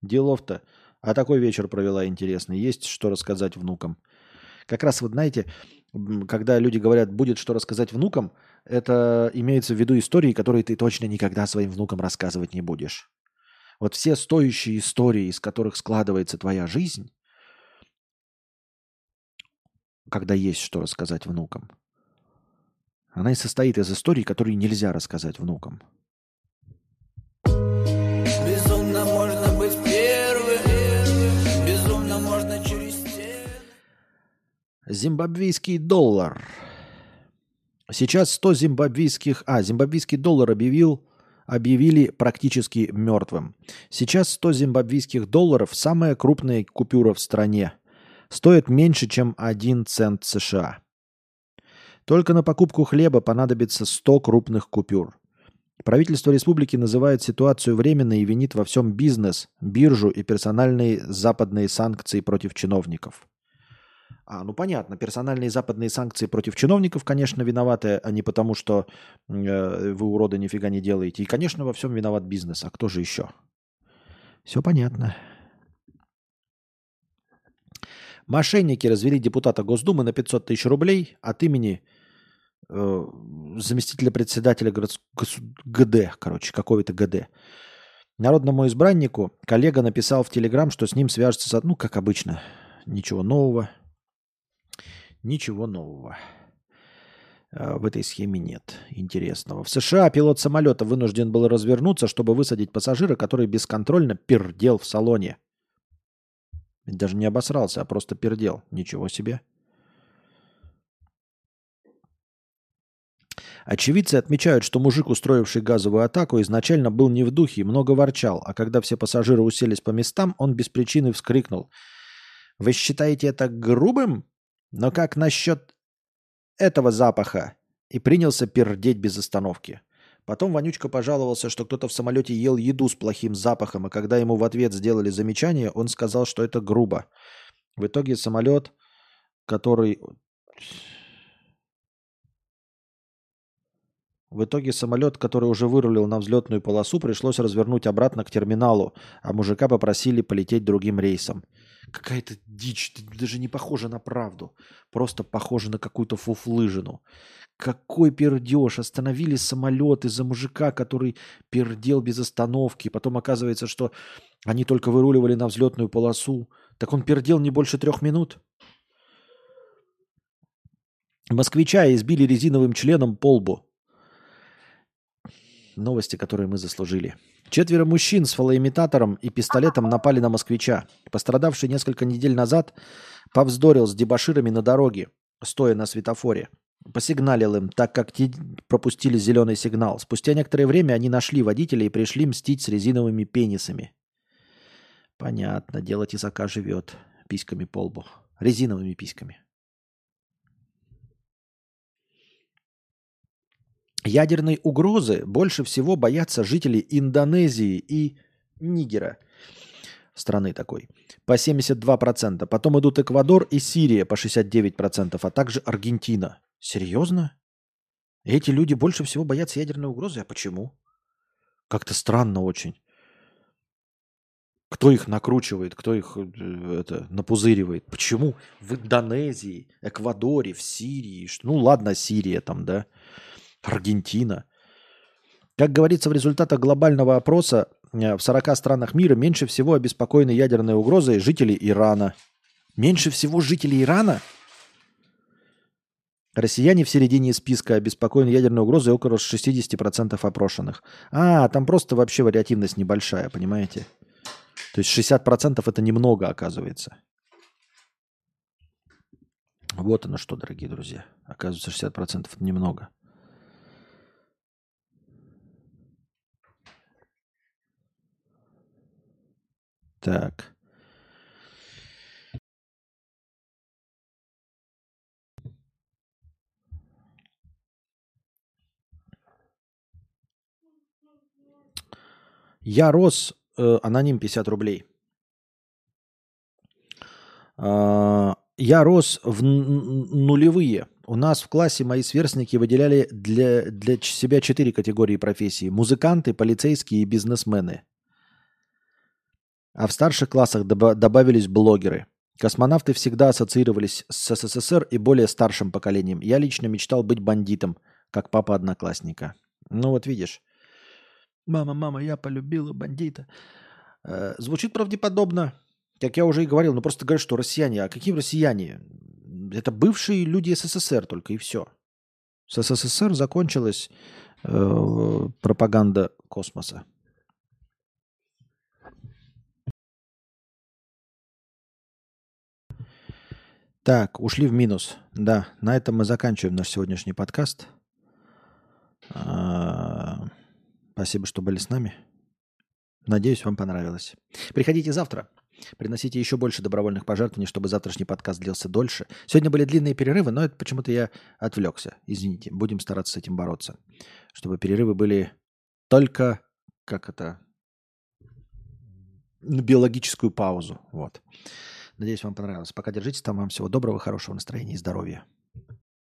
Делов-то. А такой вечер провела интересный. Есть что рассказать внукам. Как раз, вот знаете, когда люди говорят, будет что рассказать внукам, это имеется в виду истории, которые ты точно никогда своим внукам рассказывать не будешь. Вот все стоящие истории, из которых складывается твоя жизнь, когда есть что рассказать внукам, она и состоит из историй, которые нельзя рассказать внукам. Зимбабвийский доллар. Сейчас 100 зимбабвийских... А, зимбабвийский доллар объявил объявили практически мертвым. Сейчас 100 зимбабвийских долларов – самая крупная купюра в стране. Стоит меньше, чем 1 цент США. Только на покупку хлеба понадобится 100 крупных купюр. Правительство республики называет ситуацию временной и винит во всем бизнес, биржу и персональные западные санкции против чиновников. А, ну понятно, персональные западные санкции против чиновников, конечно, виноваты, а не потому, что э, вы, уроды, нифига не делаете. И, конечно, во всем виноват бизнес. А кто же еще? Все понятно. Мошенники развели депутата Госдумы на 500 тысяч рублей от имени э, заместителя председателя ГД, короче, какого-то ГД. Народному избраннику коллега написал в Телеграм, что с ним свяжется, ну, как обычно, ничего нового. Ничего нового э, в этой схеме нет интересного. В США пилот самолета вынужден был развернуться, чтобы высадить пассажира, который бесконтрольно пердел в салоне. Даже не обосрался, а просто пердел. Ничего себе. Очевидцы отмечают, что мужик, устроивший газовую атаку, изначально был не в духе и много ворчал, а когда все пассажиры уселись по местам, он без причины вскрикнул. «Вы считаете это грубым? Но как насчет этого запаха?» И принялся пердеть без остановки. Потом Вонючка пожаловался, что кто-то в самолете ел еду с плохим запахом, и когда ему в ответ сделали замечание, он сказал, что это грубо. В итоге самолет, который... В итоге самолет, который уже вырулил на взлетную полосу, пришлось развернуть обратно к терминалу, а мужика попросили полететь другим рейсом. Какая-то дичь, даже не похожа на правду. Просто похожа на какую-то фуфлыжину. Какой пердеж! Остановили самолет из-за мужика, который пердел без остановки. Потом оказывается, что они только выруливали на взлетную полосу. Так он пердел не больше трех минут. Москвича избили резиновым членом по лбу. Новости, которые мы заслужили. Четверо мужчин с фалоимитатором и пистолетом напали на москвича. Пострадавший несколько недель назад повздорил с дебаширами на дороге, стоя на светофоре. Посигналил им, так как те пропустили зеленый сигнал. Спустя некоторое время они нашли водителя и пришли мстить с резиновыми пенисами. Понятно, дело тесака живет письками по лбу. Резиновыми письками. Ядерной угрозы больше всего боятся жители Индонезии и Нигера, страны такой, по 72%. Потом идут Эквадор и Сирия по 69%, а также Аргентина. Серьезно? Эти люди больше всего боятся ядерной угрозы? А почему? Как-то странно очень. Кто их накручивает, кто их э, это, напузыривает? Почему в Индонезии, Эквадоре, в Сирии? Ну ладно, Сирия там, да? Аргентина. Как говорится в результатах глобального опроса, э, в 40 странах мира меньше всего обеспокоены ядерной угрозой жители Ирана. Меньше всего жителей Ирана? Россияне в середине списка обеспокоены ядерной угрозой около 60% опрошенных. А, там просто вообще вариативность небольшая, понимаете? То есть 60% это немного, оказывается. Вот оно что, дорогие друзья. Оказывается, 60% это немного. Так. Я рос, э, аноним 50 рублей. Э, я рос в нулевые. У нас в классе мои сверстники выделяли для, для себя четыре категории профессий. Музыканты, полицейские и бизнесмены. А в старших классах доба- добавились блогеры. Космонавты всегда ассоциировались с СССР и более старшим поколением. Я лично мечтал быть бандитом, как папа одноклассника. Ну вот видишь. Мама, мама, я полюбила бандита. Э, звучит правдеподобно. Как я уже и говорил, ну просто говорят, что россияне. А какие россияне? Это бывшие люди СССР только и все. С СССР закончилась э, пропаганда космоса. Так, ушли в минус. Да, на этом мы заканчиваем наш сегодняшний подкаст. А, Спасибо, что были с нами. Надеюсь, вам понравилось. Приходите завтра. Приносите еще больше добровольных пожертвований, чтобы завтрашний подкаст длился дольше. Сегодня были длинные перерывы, но это почему-то я отвлекся. Извините, будем стараться с этим бороться. Чтобы перерывы были только, как это, на биологическую паузу. Вот. Надеюсь, вам понравилось. Пока держитесь там. Вам всего доброго, хорошего настроения и здоровья.